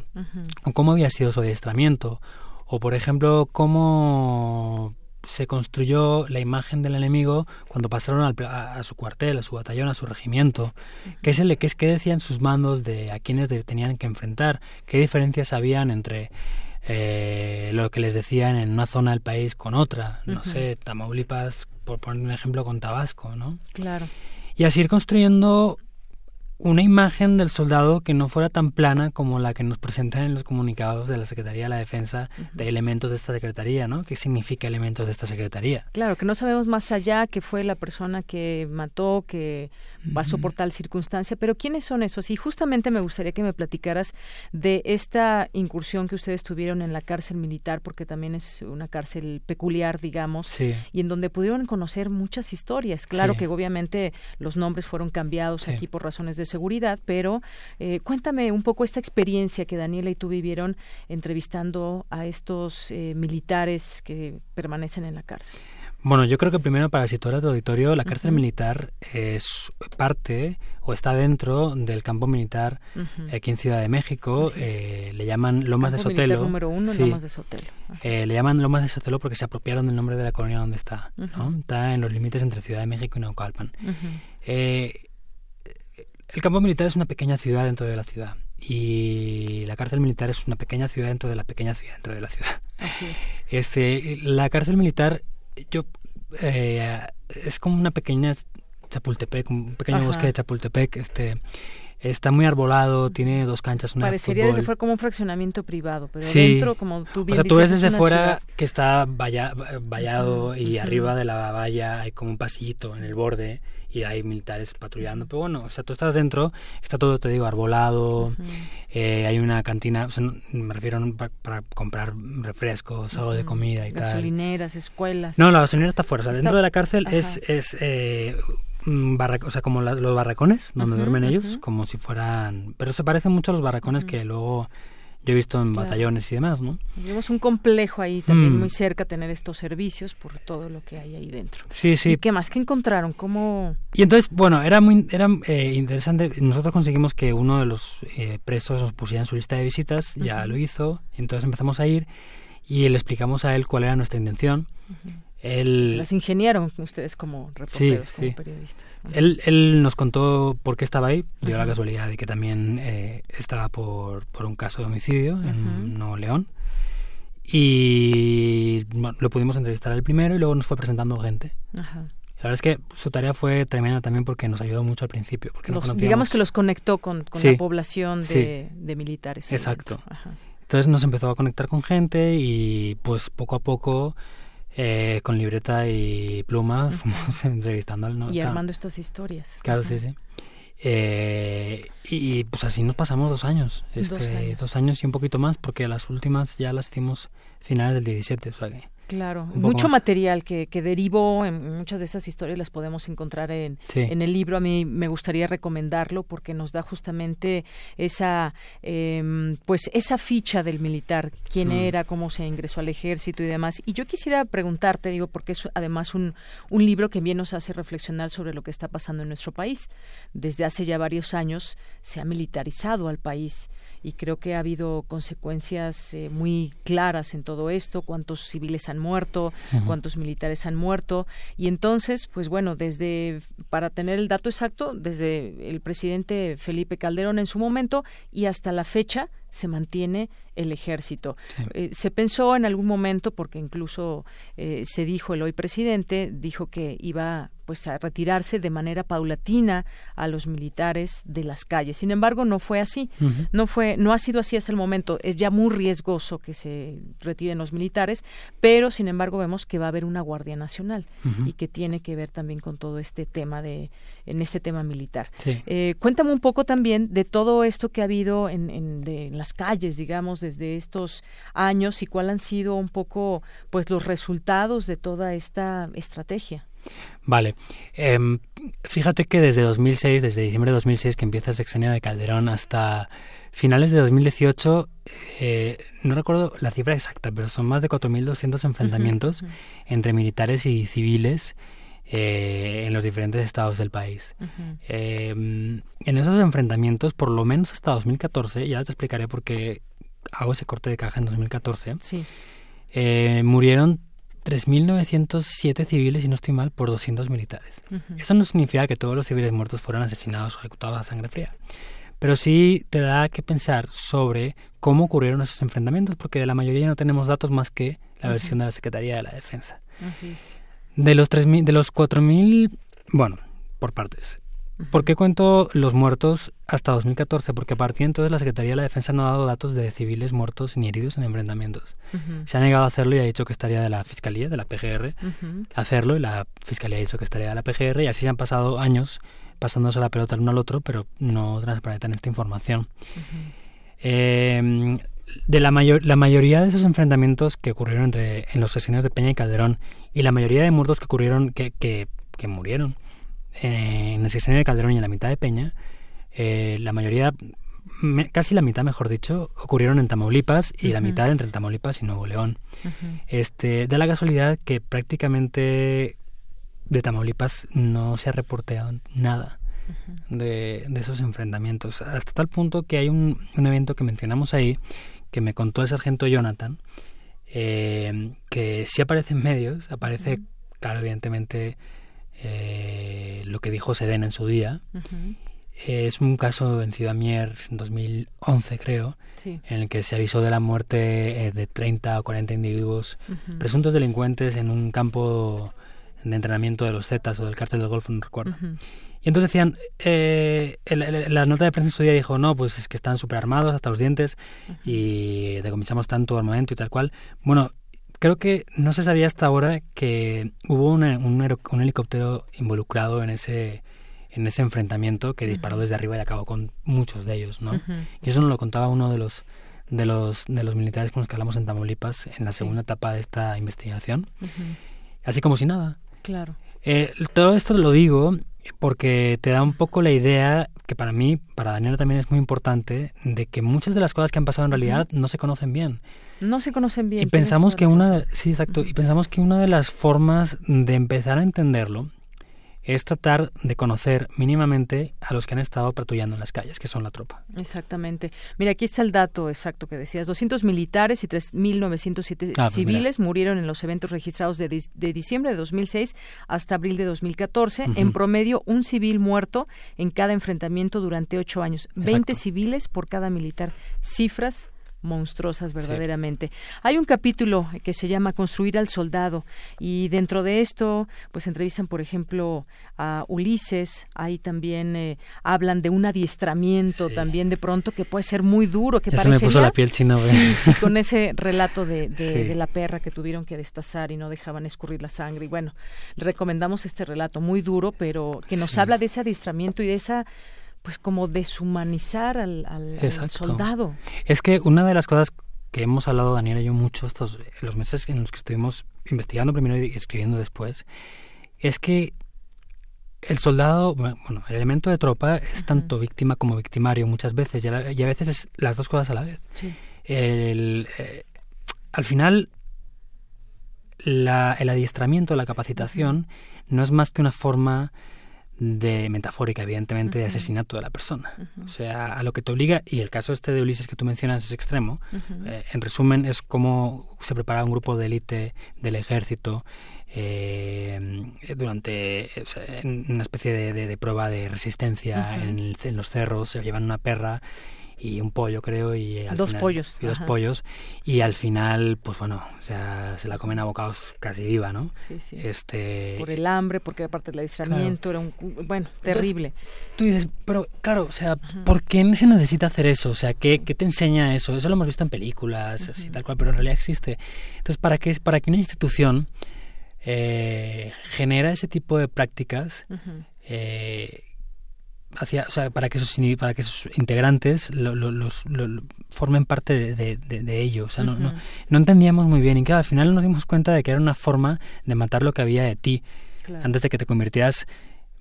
o cómo había sido su adiestramiento, o por ejemplo, cómo se construyó la imagen del enemigo cuando pasaron al- a, a su cuartel, a su batallón, a su regimiento. ¿Qué, es el, qué, es, qué decían sus mandos de a quienes de- tenían que enfrentar? ¿Qué diferencias habían entre eh, lo que les decían en una zona del país con otra? No sé, Tamaulipas, por poner un ejemplo, con Tabasco, ¿no? Claro. y así ir construyendo una imagen del soldado que no fuera tan plana como la que nos presentan en los comunicados de la Secretaría de la Defensa de elementos de esta Secretaría, ¿no? ¿Qué significa elementos de esta Secretaría? Claro, que no sabemos más allá que fue la persona que mató, que pasó por tal circunstancia, pero ¿quiénes son esos? Y justamente me gustaría que me platicaras de esta incursión que ustedes tuvieron en la cárcel militar, porque también es una cárcel peculiar, digamos, Sí. y en donde pudieron conocer muchas historias. Claro Sí. que obviamente los nombres fueron cambiados Sí. aquí por razones de seguridad, pero eh, cuéntame un poco esta experiencia que Daniela y tú vivieron entrevistando a estos eh, militares que permanecen en la cárcel. Bueno, yo creo que primero para situar a tu auditorio, la cárcel militar es parte o está dentro del campo militar aquí en Ciudad de México. Eh, le llaman Lomas de Campo Sotelo. número uno, Sí. Lomas de Sotelo. Eh, le llaman Lomas de Sotelo porque se apropiaron del nombre de la colonia donde está. ¿no? Está en los límites entre Ciudad de México y Naucalpan. Eh, el campo militar es una pequeña ciudad dentro de la ciudad y la cárcel militar es una pequeña ciudad dentro de la pequeña ciudad dentro de la ciudad. Así es. Este, la cárcel militar, yo eh, es como una pequeña Chapultepec, un pequeño Ajá. bosque de Chapultepec. Este, está muy arbolado, tiene dos canchas, una de Parecería fútbol. desde fuera como un fraccionamiento privado, pero Sí. dentro, como tú bien O sea, tú ves desde fuera ciudad. que está valla- vallado y arriba de la valla hay como un pasillito en el borde y hay militares patrullando. Pero bueno, o sea, tú estás dentro, está todo, te digo, arbolado, eh, hay una cantina, o sea, me refiero a un- para, comprar refrescos, algo de comida y tal. Gasolineras, escuelas. No, la gasolinera está fuera. O sea, Está- dentro de la cárcel Ajá. es, es eh, un barra- o sea, como la- los barracones donde duermen ellos, como si fueran... Pero se parecen mucho a los barracones que luego yo he visto en Claro. batallones y demás, ¿no? Tenemos un complejo ahí también Mm. muy cerca tener estos servicios por todo lo que hay ahí dentro. Sí, sí. ¿Y qué más? ¿Qué encontraron? ¿Cómo...? Y entonces, bueno, era muy era eh, interesante. Nosotros conseguimos que uno de los eh, presos nos pusiera en su lista de visitas, ya Ujú. lo hizo, entonces empezamos a ir y le explicamos a él cuál era nuestra intención. Se Él, las ingeniaron ustedes como reporteros, Sí, como sí. periodistas. Él, él nos contó por qué estaba ahí, dio la Ujú. casualidad de que también eh, estaba por, por un caso de homicidio en Ujú. Nuevo León. Y bueno, lo pudimos entrevistar al primero y luego nos fue presentando gente. Ajá. La verdad es que su tarea fue tremenda también porque nos ayudó mucho al principio. Porque no Los- conocíamos- digamos que los conectó con, con Sí, la población de, de militares. Exacto. Ajá. Entonces nos empezó a conectar con gente y pues poco a poco eh, con libreta y pluma fuimos entrevistando al no, Y claro. armando estas historias. Claro, sí, sí. Eh, y pues así nos pasamos dos años, este, Dos años. dos años y un poquito más porque las últimas ya las hicimos finales del 17, o sea que... Claro, mucho más. material que, que derivó en muchas de estas historias las podemos encontrar en, Sí. en el libro. A mí me gustaría recomendarlo porque nos da justamente esa, em, pues esa ficha del militar, quién Mm. era, cómo se ingresó al ejército y demás. Y yo quisiera preguntarte, digo, porque es además un, un libro que bien nos hace reflexionar sobre lo que está pasando en nuestro país. Desde hace ya varios años se ha militarizado al país y creo que ha habido consecuencias eh, muy claras en todo esto, cuántos civiles han muerto, cuántos militares han muerto. Y entonces, pues bueno, desde para tener el dato exacto, desde el presidente Felipe Calderón en su momento y hasta la fecha se mantiene el ejército. Eh, se pensó en algún momento, porque incluso eh, se dijo el hoy presidente, dijo que iba pues a retirarse de manera paulatina a los militares de las calles. Sin embargo, no fue así. No fue, no ha sido así hasta el momento. Es ya muy riesgoso que se retiren los militares, pero sin embargo vemos que va a haber una guardia nacional y que tiene que ver también con todo este tema de, en este tema militar. Sí. Eh, cuéntame un poco también de todo esto que ha habido en, en, de- en las calles, digamos, desde estos años y cuáles han sido un poco, pues, los resultados de toda esta estrategia. Vale. Em, fíjate que desde 2006, desde diciembre de 2006 que empieza el sexenio de Calderón hasta finales de 2018, eh, no recuerdo la cifra exacta, pero son más de 4.200 enfrentamientos entre militares y civiles eh, en los diferentes estados del país. Eh, en esos enfrentamientos, por lo menos hasta 2014, ya te explicaré por qué hago ese corte de caja en 2014, Sí. eh, murieron 3.907 civiles, y no estoy mal, por 200 militares. Ujú. Eso no significa que todos los civiles muertos fueran asesinados o ejecutados a sangre fría, pero sí te da que pensar sobre cómo ocurrieron esos enfrentamientos, porque de la mayoría no tenemos datos más que la Ujú. versión de la Secretaría de la Defensa. Así es. De los 3.000, de los 4.000, bueno, por partes. ¿Por qué cuento los muertos hasta 2014? Porque a partir de entonces la Secretaría de la Defensa no ha dado datos de civiles muertos ni heridos en enfrentamientos. Se ha negado a hacerlo y ha dicho que estaría de la Fiscalía, de la PGR, hacerlo y la Fiscalía ha dicho que estaría de la PGR y así se han pasado años pasándose la pelota el uno al otro, pero no transparentan esta información. Eh, de la, mayor, la mayoría de esos enfrentamientos que ocurrieron entre, en los sesenios de Peña y Calderón y la mayoría de muertos que ocurrieron, que, que, que murieron eh, en el sesenio de Calderón y en la mitad de Peña, eh, la mayoría, me- casi la mitad mejor dicho, ocurrieron en Tamaulipas y la mitad entre Tamaulipas y Nuevo León. Este, da la casualidad que prácticamente de Tamaulipas no se ha reporteado nada de, de esos enfrentamientos. Hasta tal punto que hay un, un evento que mencionamos ahí, que me contó el sargento Jonathan, eh, que sí aparece en medios, aparece, claro, evidentemente, eh, lo que dijo Sedena en su día. Es un caso en Ciudad Mier en 2011, creo, Sí. en el que se avisó de la muerte eh, de 30 o 40 individuos presuntos delincuentes en un campo de entrenamiento de los Zetas o del cártel del Golfo, no recuerdo. Y entonces decían, eh, el- el- la nota de prensa en su día dijo, no, pues es que están súper armados hasta los dientes y decomisamos tanto armamento y tal cual. Bueno, creo que no se sabía hasta ahora que hubo una- un, helicóptero involucrado en ese en ese enfrentamiento que disparó desde arriba y acabó con muchos de ellos, ¿no? Y eso nos lo contaba uno de los de los de los militares con los que hablamos en Tamaulipas en la segunda etapa de esta investigación. Así como si nada. Claro. Eh, todo esto lo digo porque te da un poco la idea, que para mí, para Daniela también es muy importante, de que muchas de las cosas que han pasado en realidad no se conocen bien. No se conocen bien. Y pensamos que una, sí, exacto, y pensamos que una de las formas de empezar a entenderlo es tratar de conocer mínimamente a los que han estado patrullando en las calles, que son la tropa. Exactamente. Mira, aquí está el dato exacto que decías. 200 militares y 3.907 Ah, pues civiles murieron en los eventos registrados de, de diciembre de 2006 hasta abril de 2014. Ujú. En promedio, un civil muerto en cada enfrentamiento durante ocho años. 20 civiles por cada militar. Cifras monstruosas verdaderamente. Hay un capítulo que se llama Construir al soldado y dentro de esto pues entrevistan por ejemplo a Ulises, ahí también eh, hablan de un adiestramiento también de pronto que puede ser muy duro, que se me puso la piel china. Sí, sí, con ese relato de, de, de la perra que tuvieron que destazar y no dejaban escurrir la sangre. Y bueno, le recomendamos este relato muy duro, pero que nos habla de ese adiestramiento y de esa pues como deshumanizar al, al- al Exacto. soldado. Es que una de las cosas que hemos hablado Daniela y yo mucho estos los meses en los que estuvimos investigando primero y escribiendo después, es que el soldado, bueno, el elemento de tropa es tanto víctima como victimario muchas veces y a, veces es las dos cosas a la vez. El, eh, al final, la, el adiestramiento, la capacitación, no es más que una forma de metafórica, evidentemente, de asesinato de la persona. O sea, a lo que te obliga, y el caso este de Ulises que tú mencionas es extremo, eh, en resumen es como se prepara un grupo de élite del ejército eh, durante en una especie de, prueba de resistencia en, en, los cerros, se llevan una perra y un pollo creo y al dos pollos y dos pollos. Y al final pues bueno o sea se la comen a bocados casi viva no sí sí. Este por el hambre porque aparte del aislamiento era un bueno terrible. tú dices pero claro o sea por qué se necesita hacer eso o sea qué, qué te enseña eso eso lo hemos visto en películas así tal cual pero en realidad existe. Entonces para qué para que una institución eh, genera ese tipo de prácticas eh, hacia, o sea, para que sus para que sus integrantes lo, los, formen parte de, de, ello. O sea, no, no, no, entendíamos muy bien. Y que al final nos dimos cuenta de que era una forma de matar lo que había de ti. Antes de que te convirtieras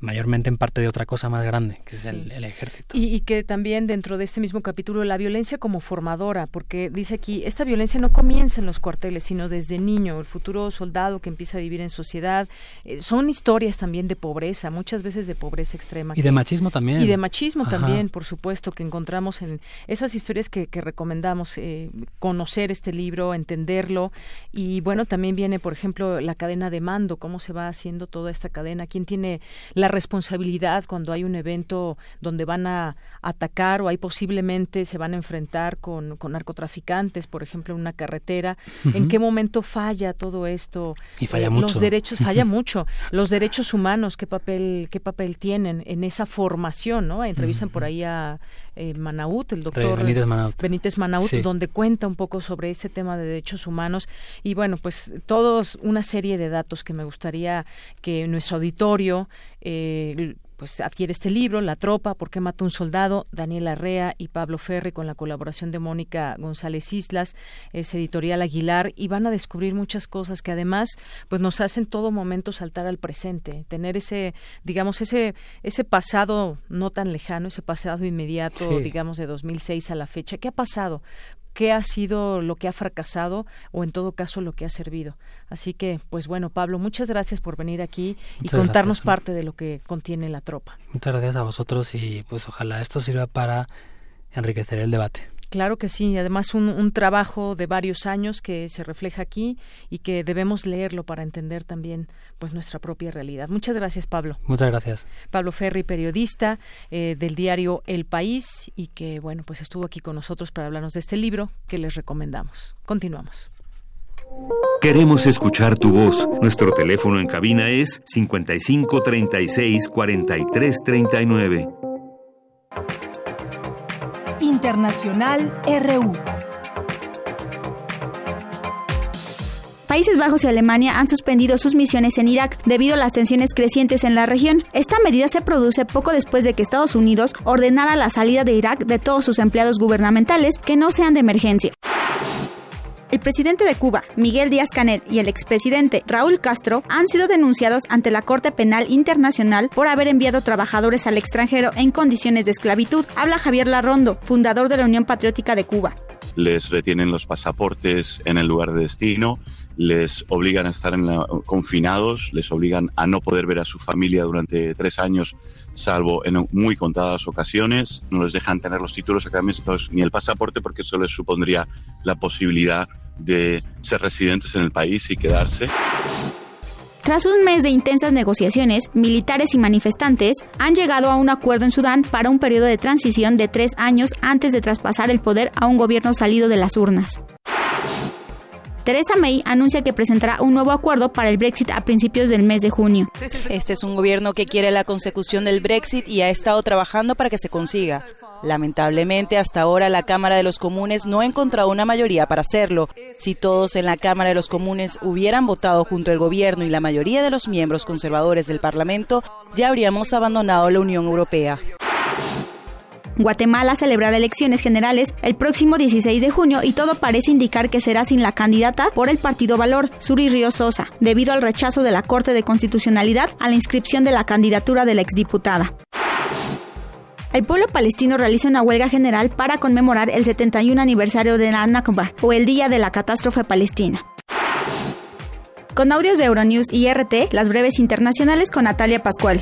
mayormente en parte de otra cosa más grande, que es el, ejército. Y, y, que también dentro de este mismo capítulo la violencia como formadora, porque dice aquí, esta violencia no comienza en los cuarteles, sino desde niño, el futuro soldado que empieza a vivir en sociedad. Eh, son historias también de pobreza, muchas veces de pobreza extrema. Y de machismo también. Y de machismo también, por supuesto, que encontramos en esas historias que, que recomendamos eh, conocer este libro, entenderlo. Y bueno, también viene, por ejemplo, la cadena de mando, cómo se va haciendo toda esta cadena, quién tiene la responsabilidad cuando hay un evento donde van a atacar o hay posiblemente se van a enfrentar con, narcotraficantes, por ejemplo, en una carretera. ¿En qué momento falla todo esto? Y falla eh, mucho. Los derechos, falla mucho. Los derechos humanos, ¿qué papel, qué papel tienen en esa formación? ¿no? Entrevistan por ahí a eh, Manaut, el doctor Benítez Manaut, Benítez Manaut donde cuenta un poco sobre ese tema de derechos humanos. Y bueno, pues todos una serie de datos que me gustaría que nuestro auditorio eh, pues adquiere este libro, La Tropa, ¿Por qué mató un soldado? Daniel Arrea y Pablo Ferri con la colaboración de Mónica González Islas, es editorial Aguilar y van a descubrir muchas cosas que además pues nos hacen todo momento saltar al presente, tener ese digamos ese ese pasado no tan lejano, ese pasado inmediato, digamos de 2006 a la fecha. ¿Qué ha pasado? Qué ha sido lo que ha fracasado o en todo caso lo que ha servido. Así que, pues bueno, Pablo, muchas gracias por venir aquí y contarnos parte de lo que contiene la tropa. Muchas gracias a vosotros y pues ojalá esto sirva para enriquecer el debate. Claro que sí, además un, un, trabajo de varios años que se refleja aquí y que debemos leerlo para entender también pues nuestra propia realidad. Muchas gracias, Pablo. Muchas gracias. Pablo Ferri, periodista eh, del diario El País y que bueno pues estuvo aquí con nosotros para hablarnos de este libro que les recomendamos. Continuamos. Queremos escuchar tu voz. Nuestro teléfono en cabina es 55 36 43 39. Internacional RU. Países Bajos y Alemania han suspendido sus misiones en Irak debido a las tensiones crecientes en la región. Esta medida se produce poco después de que Estados Unidos ordenara la salida de Irak de todos sus empleados gubernamentales que no sean de emergencia. El presidente de Cuba, Miguel Díaz Canel, y el expresidente Raúl Castro han sido denunciados ante la Corte Penal Internacional por haber enviado trabajadores al extranjero en condiciones de esclavitud. Habla Javier Larrondo, fundador de la Unión Patriótica de Cuba. Les retienen los pasaportes en el lugar de destino, les obligan a estar confinados, les obligan a no poder ver a su familia durante tres años, salvo en muy contadas ocasiones. No les dejan tener los títulos académicos ni el pasaporte porque eso les supondría la posibilidad de ser residentes en el país y quedarse. Tras un mes de intensas negociaciones, militares y manifestantes han llegado a un acuerdo en Sudán para un periodo de transición de tres años antes de traspasar el poder a un gobierno salido de las urnas. Theresa May anuncia que presentará un nuevo acuerdo para el Brexit a principios del mes de junio. Este es un gobierno que quiere la consecución del Brexit y ha estado trabajando para que se consiga. Lamentablemente, hasta ahora la Cámara de los Comunes no ha encontrado una mayoría para hacerlo. Si todos en la Cámara de los Comunes hubieran votado junto al gobierno y la mayoría de los miembros conservadores del Parlamento, ya habríamos abandonado la Unión Europea. Guatemala celebrará elecciones generales el próximo 16 de junio y todo parece indicar que será sin la candidata por el Partido Valor, Suri Río Sosa, debido al rechazo de la Corte de Constitucionalidad a la inscripción de la candidatura de la exdiputada. El pueblo palestino realiza una huelga general para conmemorar el 71 aniversario de la Nakba, o el Día de la Catástrofe Palestina. Con audios de Euronews y RT, las breves internacionales con Natalia Pascual.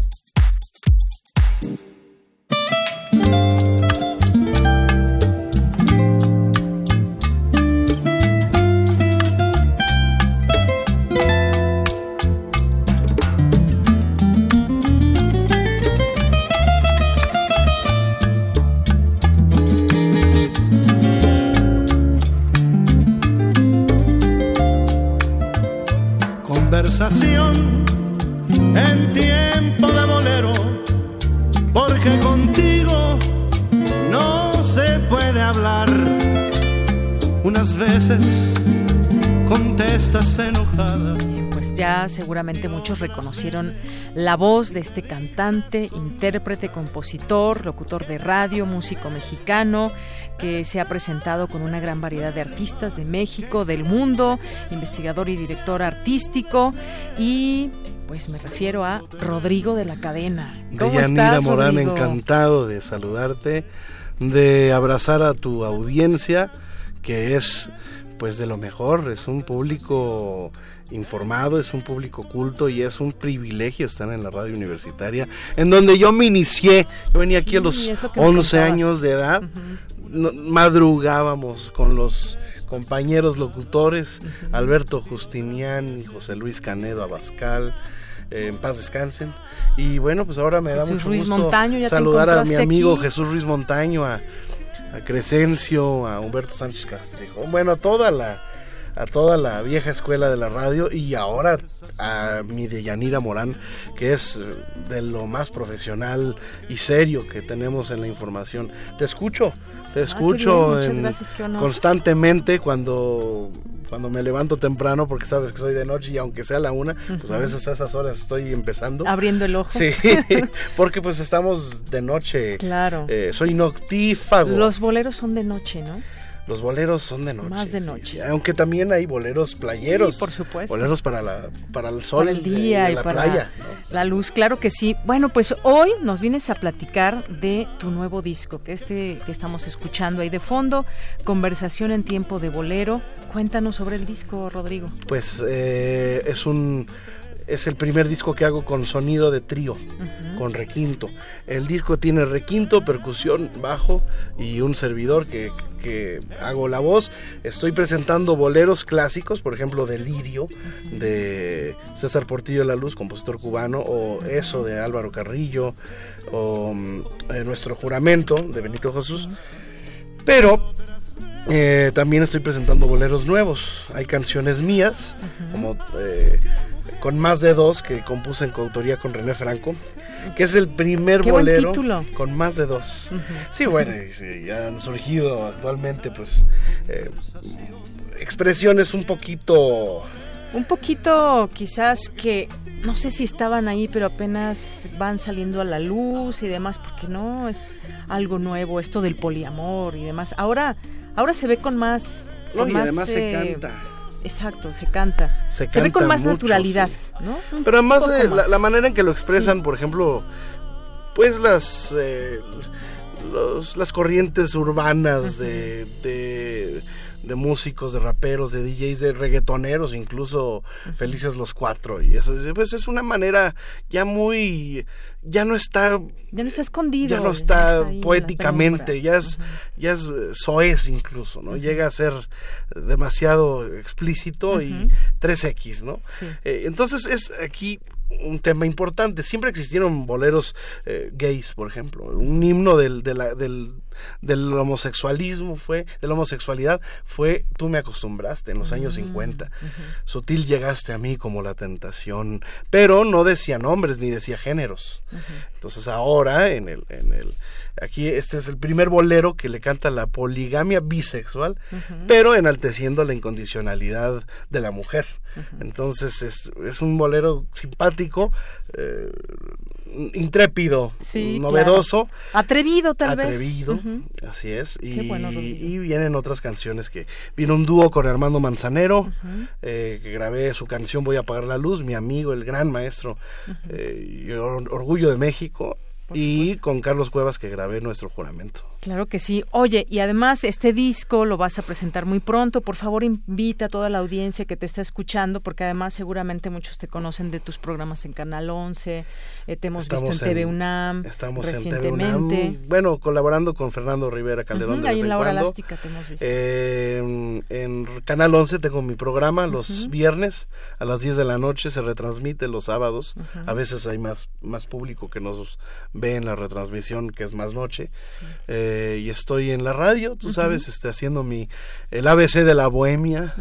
Conversación en tiempo de bolero, porque contigo no se puede hablar. Unas veces contestas enojada. Ya seguramente muchos reconocieron la voz de este cantante, intérprete, compositor, locutor de radio, músico mexicano, que se ha presentado con una gran variedad de artistas de México, del mundo, investigador y director artístico y pues me refiero a Rodrigo de la Cadena. ¿Cómo Deyanira estás, Morán, Rodrigo? encantado de saludarte, de abrazar a tu audiencia, que es pues de lo mejor, es un público informado, es un público culto y es un privilegio estar en la radio universitaria, en donde yo me inicié, yo venía aquí a los es lo que me 11 contabas. años de edad, no- madrugábamos con los compañeros locutores, Alberto Justinián y José Luis Canedo Abascal, eh, en paz descansen. Y bueno, pues ahora me da Jesús mucho Ruiz gusto Montaño, saludar a mi amigo aquí. Jesús Ruiz Montaño, a, a Crescencio, a Humberto Sánchez Castrejón, bueno, a toda la a toda la vieja escuela de la radio y ahora a mi Deyanira Morán, que es eh, de lo más profesional y serio que tenemos en la información. Te escucho, te escucho Ah, en- gracias, honor. constantemente cuando cuando me levanto temprano porque sabes que soy de noche y aunque sea la una, pues a veces a esas horas estoy empezando. Abriendo el ojo. Sí, porque pues estamos de noche. Claro. Eh, soy noctífago. Los boleros son de noche, ¿no? Los boleros son de noche. Más de sí, noche. Aunque también hay boleros playeros. Sí, por supuesto. Boleros para, la, para el sol. para el día de y la para playa. la luz, claro que sí. Bueno, pues hoy nos vienes a platicar de tu nuevo disco, que este que estamos escuchando ahí de fondo, Conversación en tiempo de bolero. Cuéntanos sobre el disco, Rodrigo. Pues eh, es un es el primer disco que hago con sonido de trío, con requinto. El disco tiene requinto, percusión, bajo y un servidor que, que hago la voz. Estoy presentando boleros clásicos, por ejemplo, Delirio de César Portillo de la Luz, compositor cubano, o Eso de Álvaro Carrillo, o mm, eh, Nuestro Juramento de Benito Jesús. Pero eh, también estoy presentando boleros nuevos. Hay canciones mías, como eh, con más de dos que compuse en coautoría con René Franco, que es el primer Qué bolero con más de dos. Sí, bueno, y sí, ya han surgido actualmente, pues, eh, expresiones un poquito. Un poquito quizás que no sé si estaban ahí, pero apenas van saliendo a la luz y demás, porque no es algo nuevo esto del poliamor y demás. Ahora, ahora se ve con más, No, con y más, además se eh, canta. Exacto, se canta. Se ve con más mucho, naturalidad, sí. ¿no? Un Pero además eh, la, más. la manera en que lo expresan, por ejemplo, pues las eh, los- las corrientes urbanas de, de, de músicos, de raperos, de DJs, de reggaetoneros, incluso felices los cuatro y eso, pues es una manera ya muy, ya no está Ya no está escondido. ya no está poéticamente, ya es, ya es soez incluso, ¿no? Llega a ser demasiado explícito y 3X, ¿no? Sí. Eh, entonces es aquí un tema importante. Siempre existieron boleros eh, gays, por ejemplo. Un himno del, de la- del del homosexualismo fue, de la homosexualidad fue Tú me acostumbraste en los años Mm, 50. Sutil llegaste a mí como la tentación, pero no decía nombres ni decía géneros. Entonces ahora en el, en el aquí este es el primer bolero que le canta la poligamia bisexual, pero enalteciendo la incondicionalidad de la mujer. Entonces es, es un bolero simpático, eh, intrépido, Sí, novedoso. claro. Atrevido, tal vez. Atrevido, así es. Y, bueno, vienen otras canciones que... Vino un dúo con Armando Manzanero, eh, que grabé su canción Voy a apagar la luz, mi amigo, el gran maestro, eh, Orgullo de México, y con Carlos Cuevas que grabé nuestro juramento. Claro que sí. Oye, y además este disco lo vas a presentar muy pronto. Por favor, invita a toda la audiencia que te está escuchando, porque además seguramente muchos te conocen de tus programas en Canal 11, eh, te hemos visto en TV UNAM Estamos en TV. UNAM, bueno, colaborando con Fernando Rivera Calderón Ujú, de ahí en en La Hora cuando. Elástica te hemos visto. Eh, en Canal 11 tengo mi programa los viernes a las 10 de la noche, se retransmite los sábados. A veces hay más, más público que nos ve en la retransmisión, que es más noche. Eh, y estoy en la radio, tú sabes, este, haciendo mi el ABC de la bohemia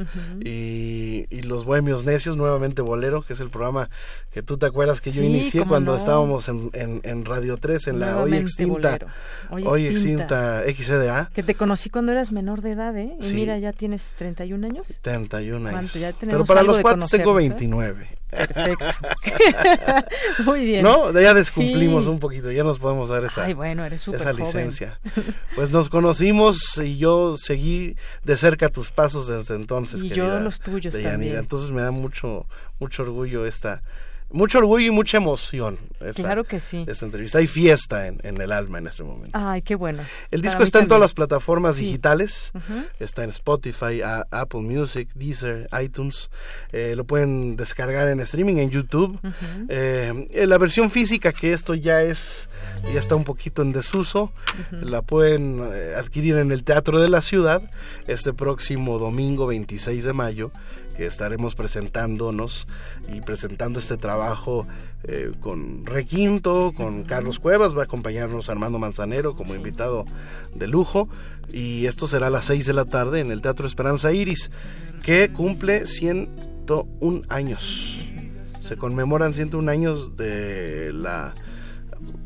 y, y los bohemios necios, nuevamente Bolero, que es el programa que tú te acuerdas que yo inicié cuando no. estábamos en, en, en Radio 3, en la hoy extinta. Hoy hoy extinta. extinta XCDA. Que te conocí cuando eras menor de edad, ¿eh? Y Sí. mira, ya tienes 31 años. 71 años. Pero para los cuates tengo conocernos, ¿eh? 29. Perfecto. Muy bien. ¿No? Ya descumplimos Sí. un poquito, ya nos podemos dar esa, Ay, bueno, eres súper esa licencia. Pues nos conocimos y yo seguí de cerca tus pasos desde entonces. Y yo los tuyos Deyanira. también. Entonces me da mucho, mucho orgullo esta, mucho orgullo y mucha emoción. Esta, Claro que sí. Esta entrevista. Hay fiesta en, en el alma en este momento. Ay, qué bueno. El disco está en todas las plataformas Sí. digitales. Está en Spotify, a- Apple Music, Deezer, iTunes. Eh, lo pueden descargar en streaming en YouTube. Eh, eh, la versión física, que esto ya es, ya está un poquito en desuso, la pueden eh, adquirir en el Teatro de la Ciudad este próximo domingo 26 de mayo que estaremos presentándonos y presentando este trabajo eh, con Requinto, con Carlos Cuevas, va a acompañarnos Armando Manzanero como invitado de lujo y esto será a las 6 de la tarde en el Teatro Esperanza Iris, que cumple 101 años. Se conmemoran 101 años de la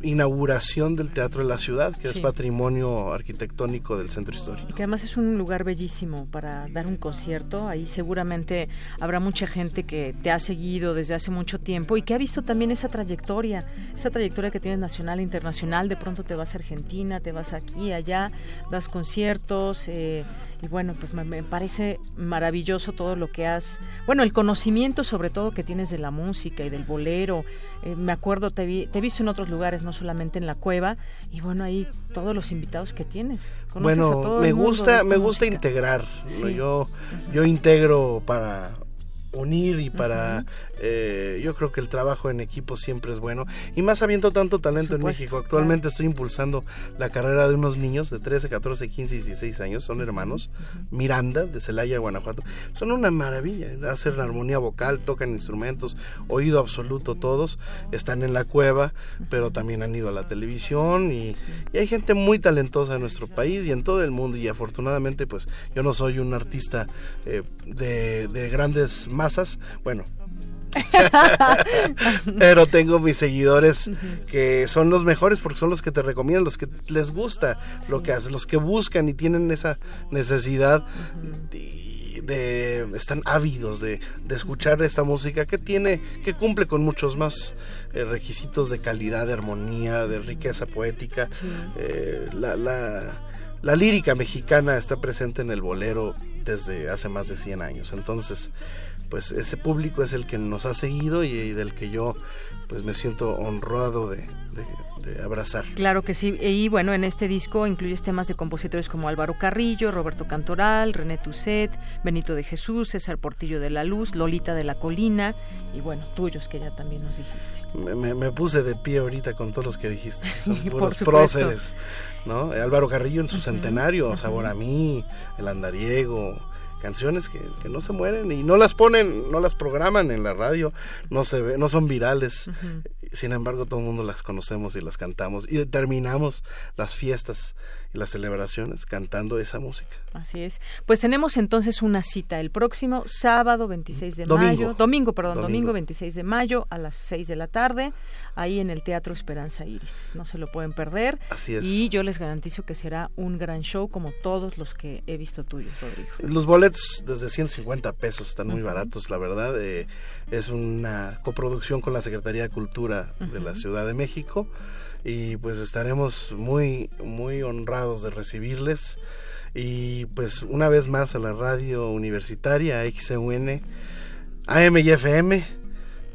inauguración del Teatro de la Ciudad, que Sí. es patrimonio arquitectónico del centro histórico. Y que además es un lugar bellísimo para dar un concierto. Ahí seguramente habrá mucha gente que te ha seguido desde hace mucho tiempo y que ha visto también esa trayectoria, esa trayectoria que tienes nacional e internacional. De pronto te vas a Argentina, te vas aquí, allá, das conciertos. eh, y bueno, pues me, me parece maravilloso todo lo que has. Bueno, el conocimiento sobre todo que tienes de la música y del bolero. Eh, me acuerdo, te, vi- te he visto en otros lugares, no solamente en la cueva. Y bueno, ahí todos los invitados que tienes. Conoces a Bueno, todo me el mundo de gusta, me gusta integrar. Yo, yo integro para unir y para eh, yo creo que el trabajo en equipo siempre es bueno. Y más habiendo tanto talento en México actualmente estoy impulsando la carrera de unos niños de 13, 14, 15 y 16 años. Son hermanos. Miranda de Celaya Guanajuato. Son una maravilla. Hacen armonía vocal tocan instrumentos oído absoluto todos. Están en la cueva pero también han ido a la televisión. Y, y hay gente muy talentosa en nuestro país y en todo el mundo. Y afortunadamente pues yo no soy un artista eh, de, de grandes masas. Bueno pero tengo mis seguidores que son los mejores porque son los que te recomiendan, los que les gusta lo que haces, los que buscan y tienen esa necesidad de están ávidos de, de escuchar esta música que tiene que cumple con muchos más eh, requisitos de calidad, de armonía, de riqueza poética. Eh, la, la, la lírica mexicana está presente en el bolero desde hace más de 100 años. Entonces, pues ese público es el que nos ha seguido y, y del que yo pues me siento honrado de, de- de abrazar. Claro que sí. Y bueno, en este disco incluyes temas de compositores como Álvaro Carrillo, Roberto Cantoral, René Tusset, Benito de Jesús, César Portillo de la Luz, Lolita de la Colina y bueno, tuyos que ya también nos dijiste. Me, me- me puse de pie ahorita con todos los que dijiste. Son Por puros próceres. ¿no? Álvaro Carrillo en su centenario, Sabor a mí, El Andariego, canciones que, que, no se mueren y no las ponen, no las programan en la radio, no se ve, no son virales. Sin embargo, todo el mundo las conocemos y las cantamos y terminamos las fiestas y las celebraciones cantando esa música. Así es. Pues tenemos entonces una cita el próximo sábado 26 de mayo, domingo, perdón, domingo. domingo 26 de mayo a las 6 de la tarde, ahí en el Teatro Esperanza Iris. No se lo pueden perder. Así es. Y yo les garantizo que será un gran show como todos los que he visto tuyos, Rodrigo. Los boletos desde 150 pesos están muy baratos, la verdad. Eh, es una coproducción con la Secretaría de Cultura de la Ciudad de México. Y pues estaremos muy muy honrados de recibirles. Y pues una vez más a la radio universitaria XUN AM y FM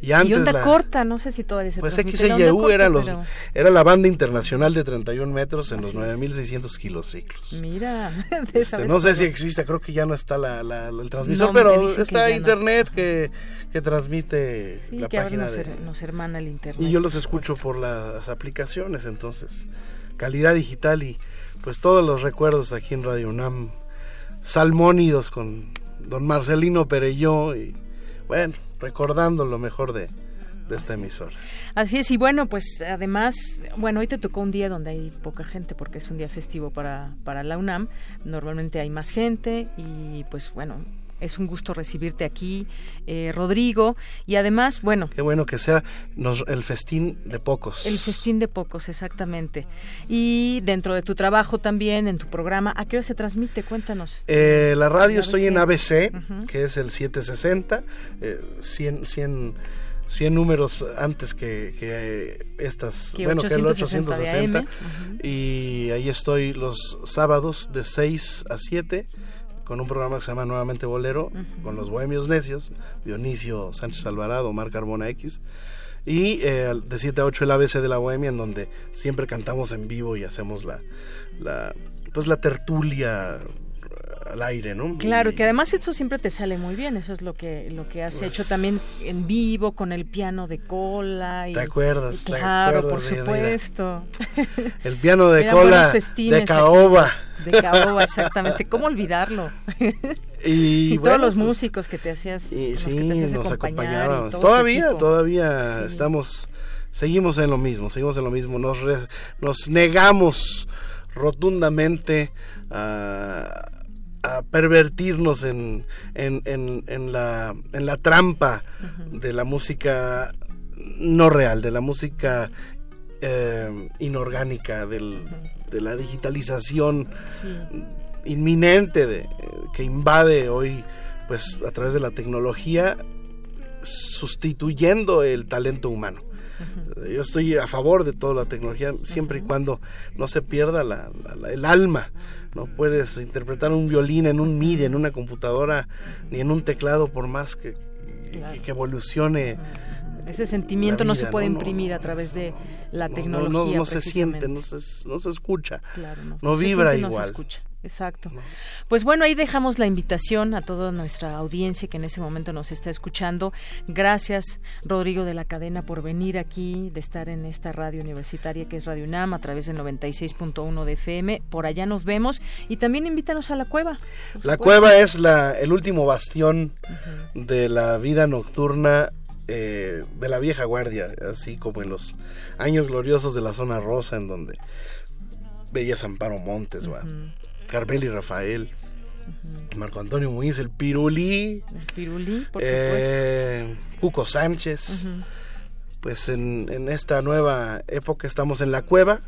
y antes onda corta, no sé si todavía se Pues XYU era, los, era la banda internacional de 31 metros en los 9600 kilociclos. Mira, este, no sé si existe, creo que ya no está la, la, el transmisor, pero está internet que, que transmite la que página nos, de... nos hermana el internet. Y yo los escucho por las aplicaciones, entonces, calidad digital y pues todos los recuerdos aquí en Radio UNAM, salmónidos con don Marcelino Perelló y bueno recordando lo mejor de, de esta emisora. Así es, y bueno, pues además, bueno, hoy te tocó un día donde hay poca gente porque es un día festivo para, para la UNAM, normalmente hay más gente y pues bueno, es un gusto recibirte aquí, eh, Rodrigo. Y además, bueno. Qué bueno que sea nos, el festín de pocos. El festín de pocos, exactamente. Y dentro de tu trabajo también, en tu programa, ¿a qué hora se transmite? Cuéntanos. Eh, la radio estoy en ABC, que es el 760, eh, 100, 100 100 números antes que, que estas, bueno, que el 860. Y ahí estoy los sábados de 6 a 7 con un programa que se llama Nuevamente Bolero, con los Bohemios Necios, Dionisio Sánchez Alvarado, Marc Carmona X, y eh, de 7 a 8 el ABC de la Bohemia, en donde siempre cantamos en vivo y hacemos la, la pues la tertulia al aire, ¿no? Claro, que además esto siempre te sale muy bien, eso es lo que lo que has Pues hecho también en vivo con el piano de cola y ¿Te acuerdas? y ¿Te claro, acuerdas, por supuesto. El piano de cola de caoba. aquellos, De caoba, exactamente. ¿Cómo olvidarlo? Y, todos bueno, los pues, músicos que te hacías, y sí, que te hacías nos y tu Todavía, todavía estamos, seguimos en lo mismo, seguimos en lo mismo. Nos, re- nos negamos rotundamente a, a pervertirnos en, en, en, en la, en la trampa de la música no real, de la música eh, inorgánica, del, de la digitalización inminente de, que invade hoy pues a través de la tecnología sustituyendo el talento humano. Yo estoy a favor de toda la tecnología siempre y cuando no se pierda la- la- la- el alma. No puedes interpretar un violín en un MIDI, en una computadora, ni en un teclado por más que, evolucione. Ese sentimiento no se puede ¿no? No, imprimir a través de la No, tecnología. no, no se siente, no se, no se escucha, Claro, no, no se vibra siente, no se igual. escucha. Exacto. Pues bueno, ahí dejamos la invitación a toda nuestra audiencia que en ese momento nos está escuchando. Gracias, Rodrigo de la Cadena, por venir aquí, de estar en esta radio universitaria que es Radio UNAM a través del 96.1 de FM. Por allá nos vemos y también invítanos a la cueva. La cueva es la, el último bastión de la vida nocturna eh, de la vieja guardia, así como en los años gloriosos de la zona rosa, en donde veías Amparo Montes, va, Carmel y Rafael, Marco Antonio Muñiz, el Pirulí, El Pirulí, por eh, Cuco Sánchez. supuesto. Pues en, en esta nueva época estamos en la cueva,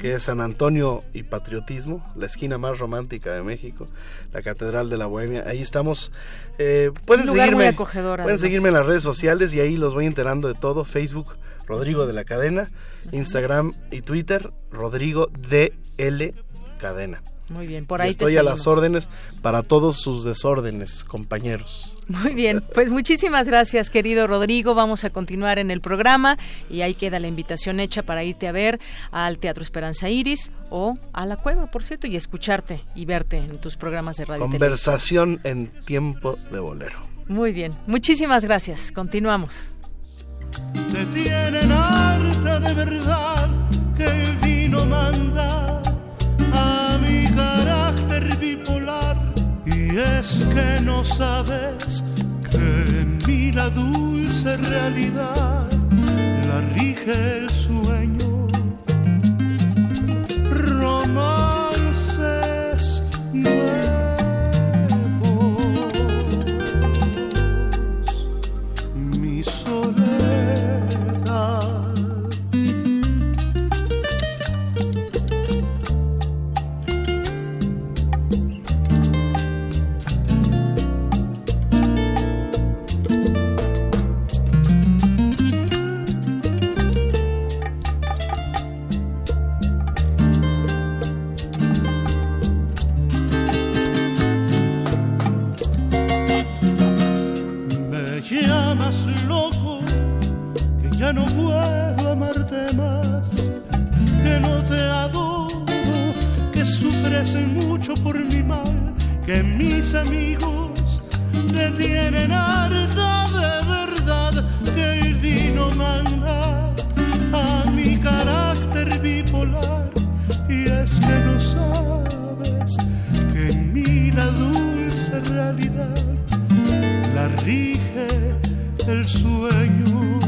que es San Antonio y Patriotismo, la esquina más romántica de México, la Catedral de la Bohemia. Ahí estamos. Eh, pueden Un lugar muy seguirme, acogedor, pueden además. seguirme en las redes sociales y ahí los voy enterando de todo. Facebook, Rodrigo de la Cadena, Instagram y Twitter, Rodrigo DL Cadena. Muy bien, por Y ahí te estoy a las órdenes para todos sus desórdenes, compañeros. Muy bien, pues muchísimas gracias, querido Rodrigo. Vamos a continuar en el programa y ahí queda la invitación hecha para irte a ver al Teatro Esperanza Iris o a la Cueva, por cierto, y escucharte y verte en tus programas de radio. y. Conversación en tiempo de bolero. Muy bien, muchísimas gracias. Continuamos. Te tienen harta de verdad que el vino manda Es que sabes que en mí la dulce realidad la rige el sueño. Romances que no puedo amarte más, que no te adoro, que sufres mucho por mi mal, que mis amigos te tienen harta de verdad, que el vino manda a mi carácter bipolar, y es que no sabes que en mí la dulce realidad la rige el sueño.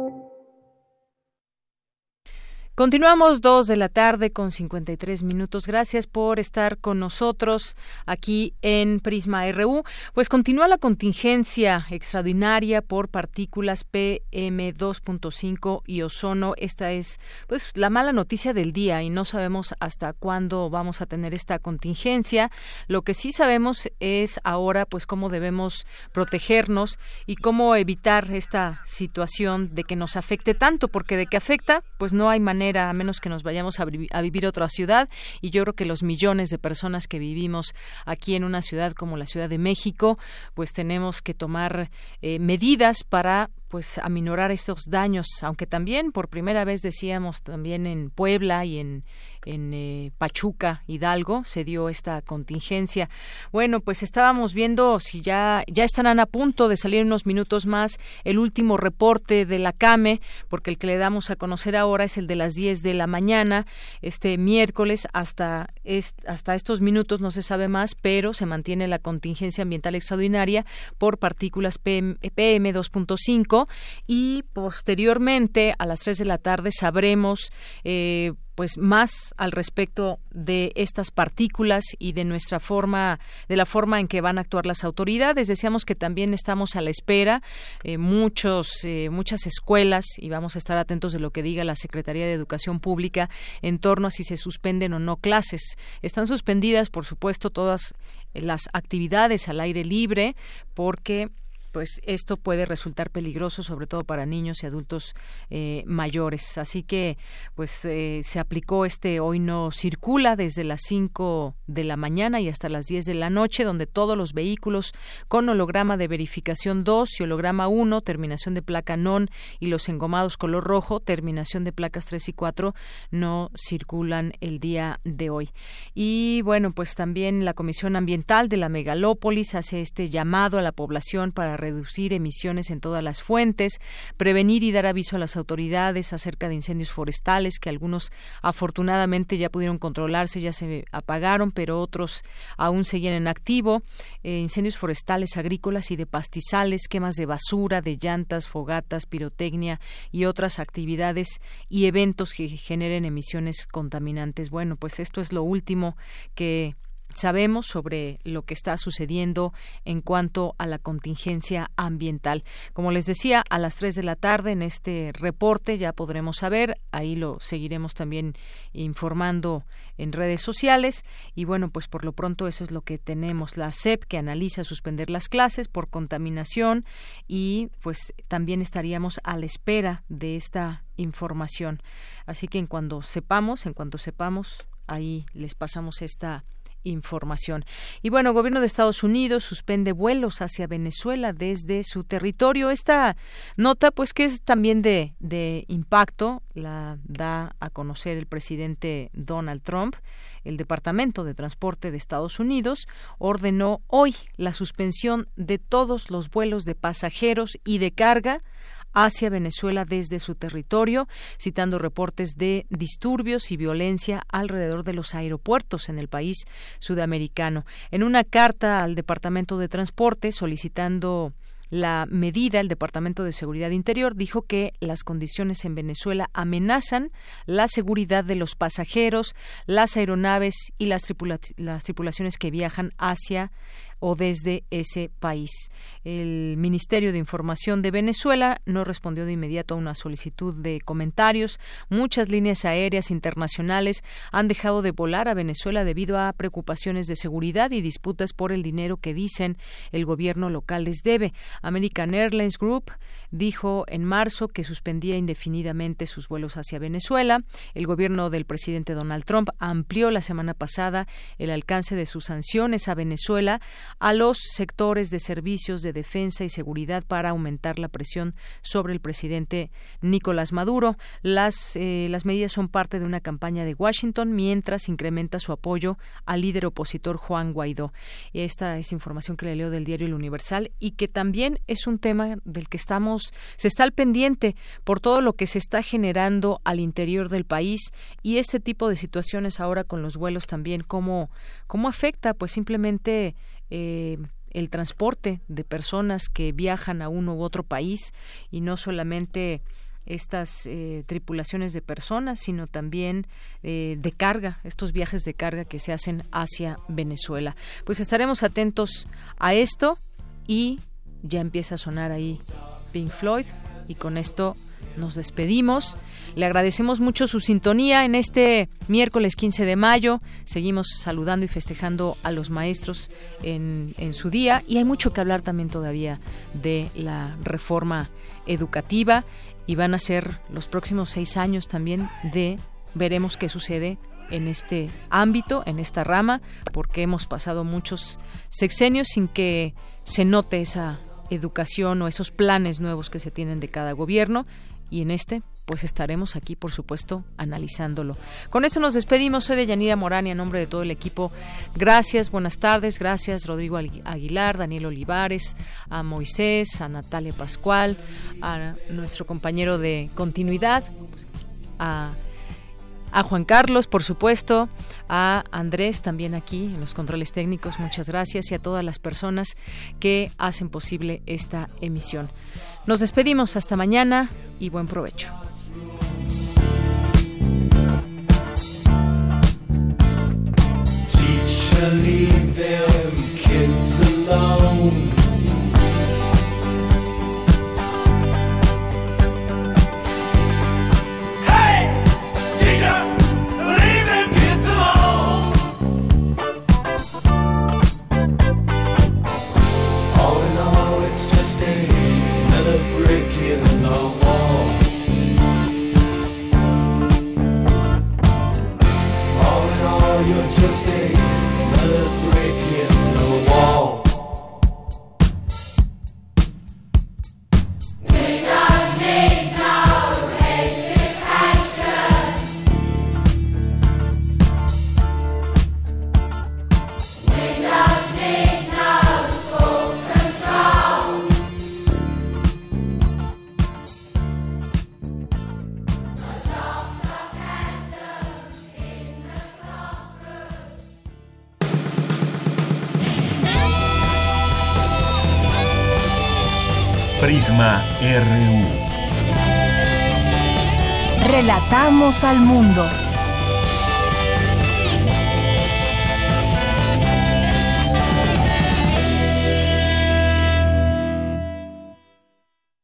Continuamos dos de la tarde con 53 minutos. Gracias por estar con nosotros aquí en Prisma RU. Pues continúa la contingencia extraordinaria por partículas PM2.5 y ozono. Esta es pues la mala noticia del día y no sabemos hasta cuándo vamos a tener esta contingencia. Lo que sí sabemos es ahora pues cómo debemos protegernos y cómo evitar esta situación de que nos afecte tanto, porque de que afecta pues no hay manera a menos que nos vayamos a, vi- a vivir otra ciudad. Y yo creo que los millones de personas que vivimos aquí en una ciudad como la Ciudad de México pues tenemos que tomar eh, medidas para pues aminorar estos daños, aunque también por primera vez decíamos también en Puebla y en en eh, Pachuca, Hidalgo, se dio esta contingencia. Bueno, pues estábamos viendo si ya ya estarán a punto de salir unos minutos más el último reporte de la CAME, porque el que le damos a conocer ahora es el de las 10 de la mañana, este miércoles hasta hasta estos minutos no se sabe más, pero se mantiene la contingencia ambiental extraordinaria por partículas PM, PM 2.5 y posteriormente a las 3 de la tarde sabremos eh, pues más al respecto de estas partículas y de nuestra forma de la forma en que van a actuar las autoridades. Decíamos que también estamos a la espera eh, muchos eh, muchas escuelas y vamos a estar atentos de lo que diga la Secretaría de Educación Pública en torno a si se suspenden o no clases. Están suspendidas por supuesto todas las actividades al aire libre porque pues esto puede resultar peligroso sobre todo para niños y adultos eh, mayores. Así que pues eh, se aplicó este hoy no circula desde las 5 de la mañana y hasta las 10 de la noche donde todos los vehículos con holograma de verificación 2 y holograma 1 terminación de placa non y los engomados color rojo terminación de placas 3 y 4 no circulan el día de hoy. Y bueno pues también la Comisión Ambiental de la Megalópolis hace este llamado a la población para reducir emisiones en todas las fuentes, prevenir y dar aviso a las autoridades acerca de incendios forestales, que algunos afortunadamente ya pudieron controlarse, ya se apagaron, pero otros aún seguían en activo, eh, incendios forestales, agrícolas y de pastizales, quemas de basura, de llantas, fogatas, pirotecnia y otras actividades y eventos que generen emisiones contaminantes. Bueno, pues esto es lo último que sabemos sobre lo que está sucediendo en cuanto a la contingencia ambiental. Como les decía, a las 3 de la tarde en este reporte ya podremos saber, ahí lo seguiremos también informando en redes sociales y bueno, pues por lo pronto eso es lo que tenemos. La SEP que analiza suspender las clases por contaminación y pues también estaríamos a la espera de esta información. Así que en cuando sepamos, en cuanto sepamos, ahí les pasamos esta información. Y bueno, gobierno de Estados Unidos suspende vuelos hacia Venezuela desde su territorio. Esta nota, pues que es también de, de impacto, la da a conocer el presidente Donald Trump. El Departamento de Transporte de Estados Unidos ordenó hoy la suspensión de todos los vuelos de pasajeros y de carga hacia Venezuela desde su territorio, citando reportes de disturbios y violencia alrededor de los aeropuertos en el país sudamericano. En una carta al Departamento de Transporte solicitando la medida, el Departamento de Seguridad Interior dijo que las condiciones en Venezuela amenazan la seguridad de los pasajeros, las aeronaves y las, las tripulaciones que viajan hacia o desde ese país. El Ministerio de Información de Venezuela no respondió de inmediato a una solicitud de comentarios. Muchas líneas aéreas internacionales han dejado de volar a Venezuela debido a preocupaciones de seguridad y disputas por el dinero que dicen el gobierno local les debe. American Airlines Group dijo en marzo que suspendía indefinidamente sus vuelos hacia Venezuela. El gobierno del presidente Donald Trump amplió la semana pasada el alcance de sus sanciones a Venezuela a los sectores de servicios de defensa y seguridad para aumentar la presión sobre el presidente Nicolás Maduro. Las, eh, las medidas son parte de una campaña de Washington mientras incrementa su apoyo al líder opositor Juan Guaidó. Esta es información que le leo del diario El Universal y que también es un tema del que estamos, se está al pendiente por todo lo que se está generando al interior del país y este tipo de situaciones ahora con los vuelos también, cómo, cómo afecta pues simplemente eh, el transporte de personas que viajan a uno u otro país y no solamente estas eh, tripulaciones de personas, sino también eh, de carga, estos viajes de carga que se hacen hacia Venezuela. Pues estaremos atentos a esto y ya empieza a sonar ahí Pink Floyd y con esto nos despedimos. Le agradecemos mucho su sintonía en este miércoles 15 de mayo. Seguimos saludando y festejando a los maestros en, su día. Y hay mucho que hablar también todavía de la reforma educativa. Y van a ser los próximos seis años también de veremos qué sucede en este ámbito, en esta rama, porque hemos pasado muchos sexenios sin que se note esa educación o esos planes nuevos que se tienen de cada gobierno. Y en este pues estaremos aquí, por supuesto, analizándolo. Con esto nos despedimos. Soy de Yanira Morán a nombre de todo el equipo. Gracias, buenas tardes. Gracias, Rodrigo Aguilar, Daniel Olivares, a Moisés, a Natalia Pascual, a nuestro compañero de continuidad, a a Juan Carlos, por supuesto, a Andrés también aquí en los controles técnicos, muchas gracias. Y a todas las personas que hacen posible esta emisión. Nos despedimos. Hasta mañana y buen provecho. Al mundo.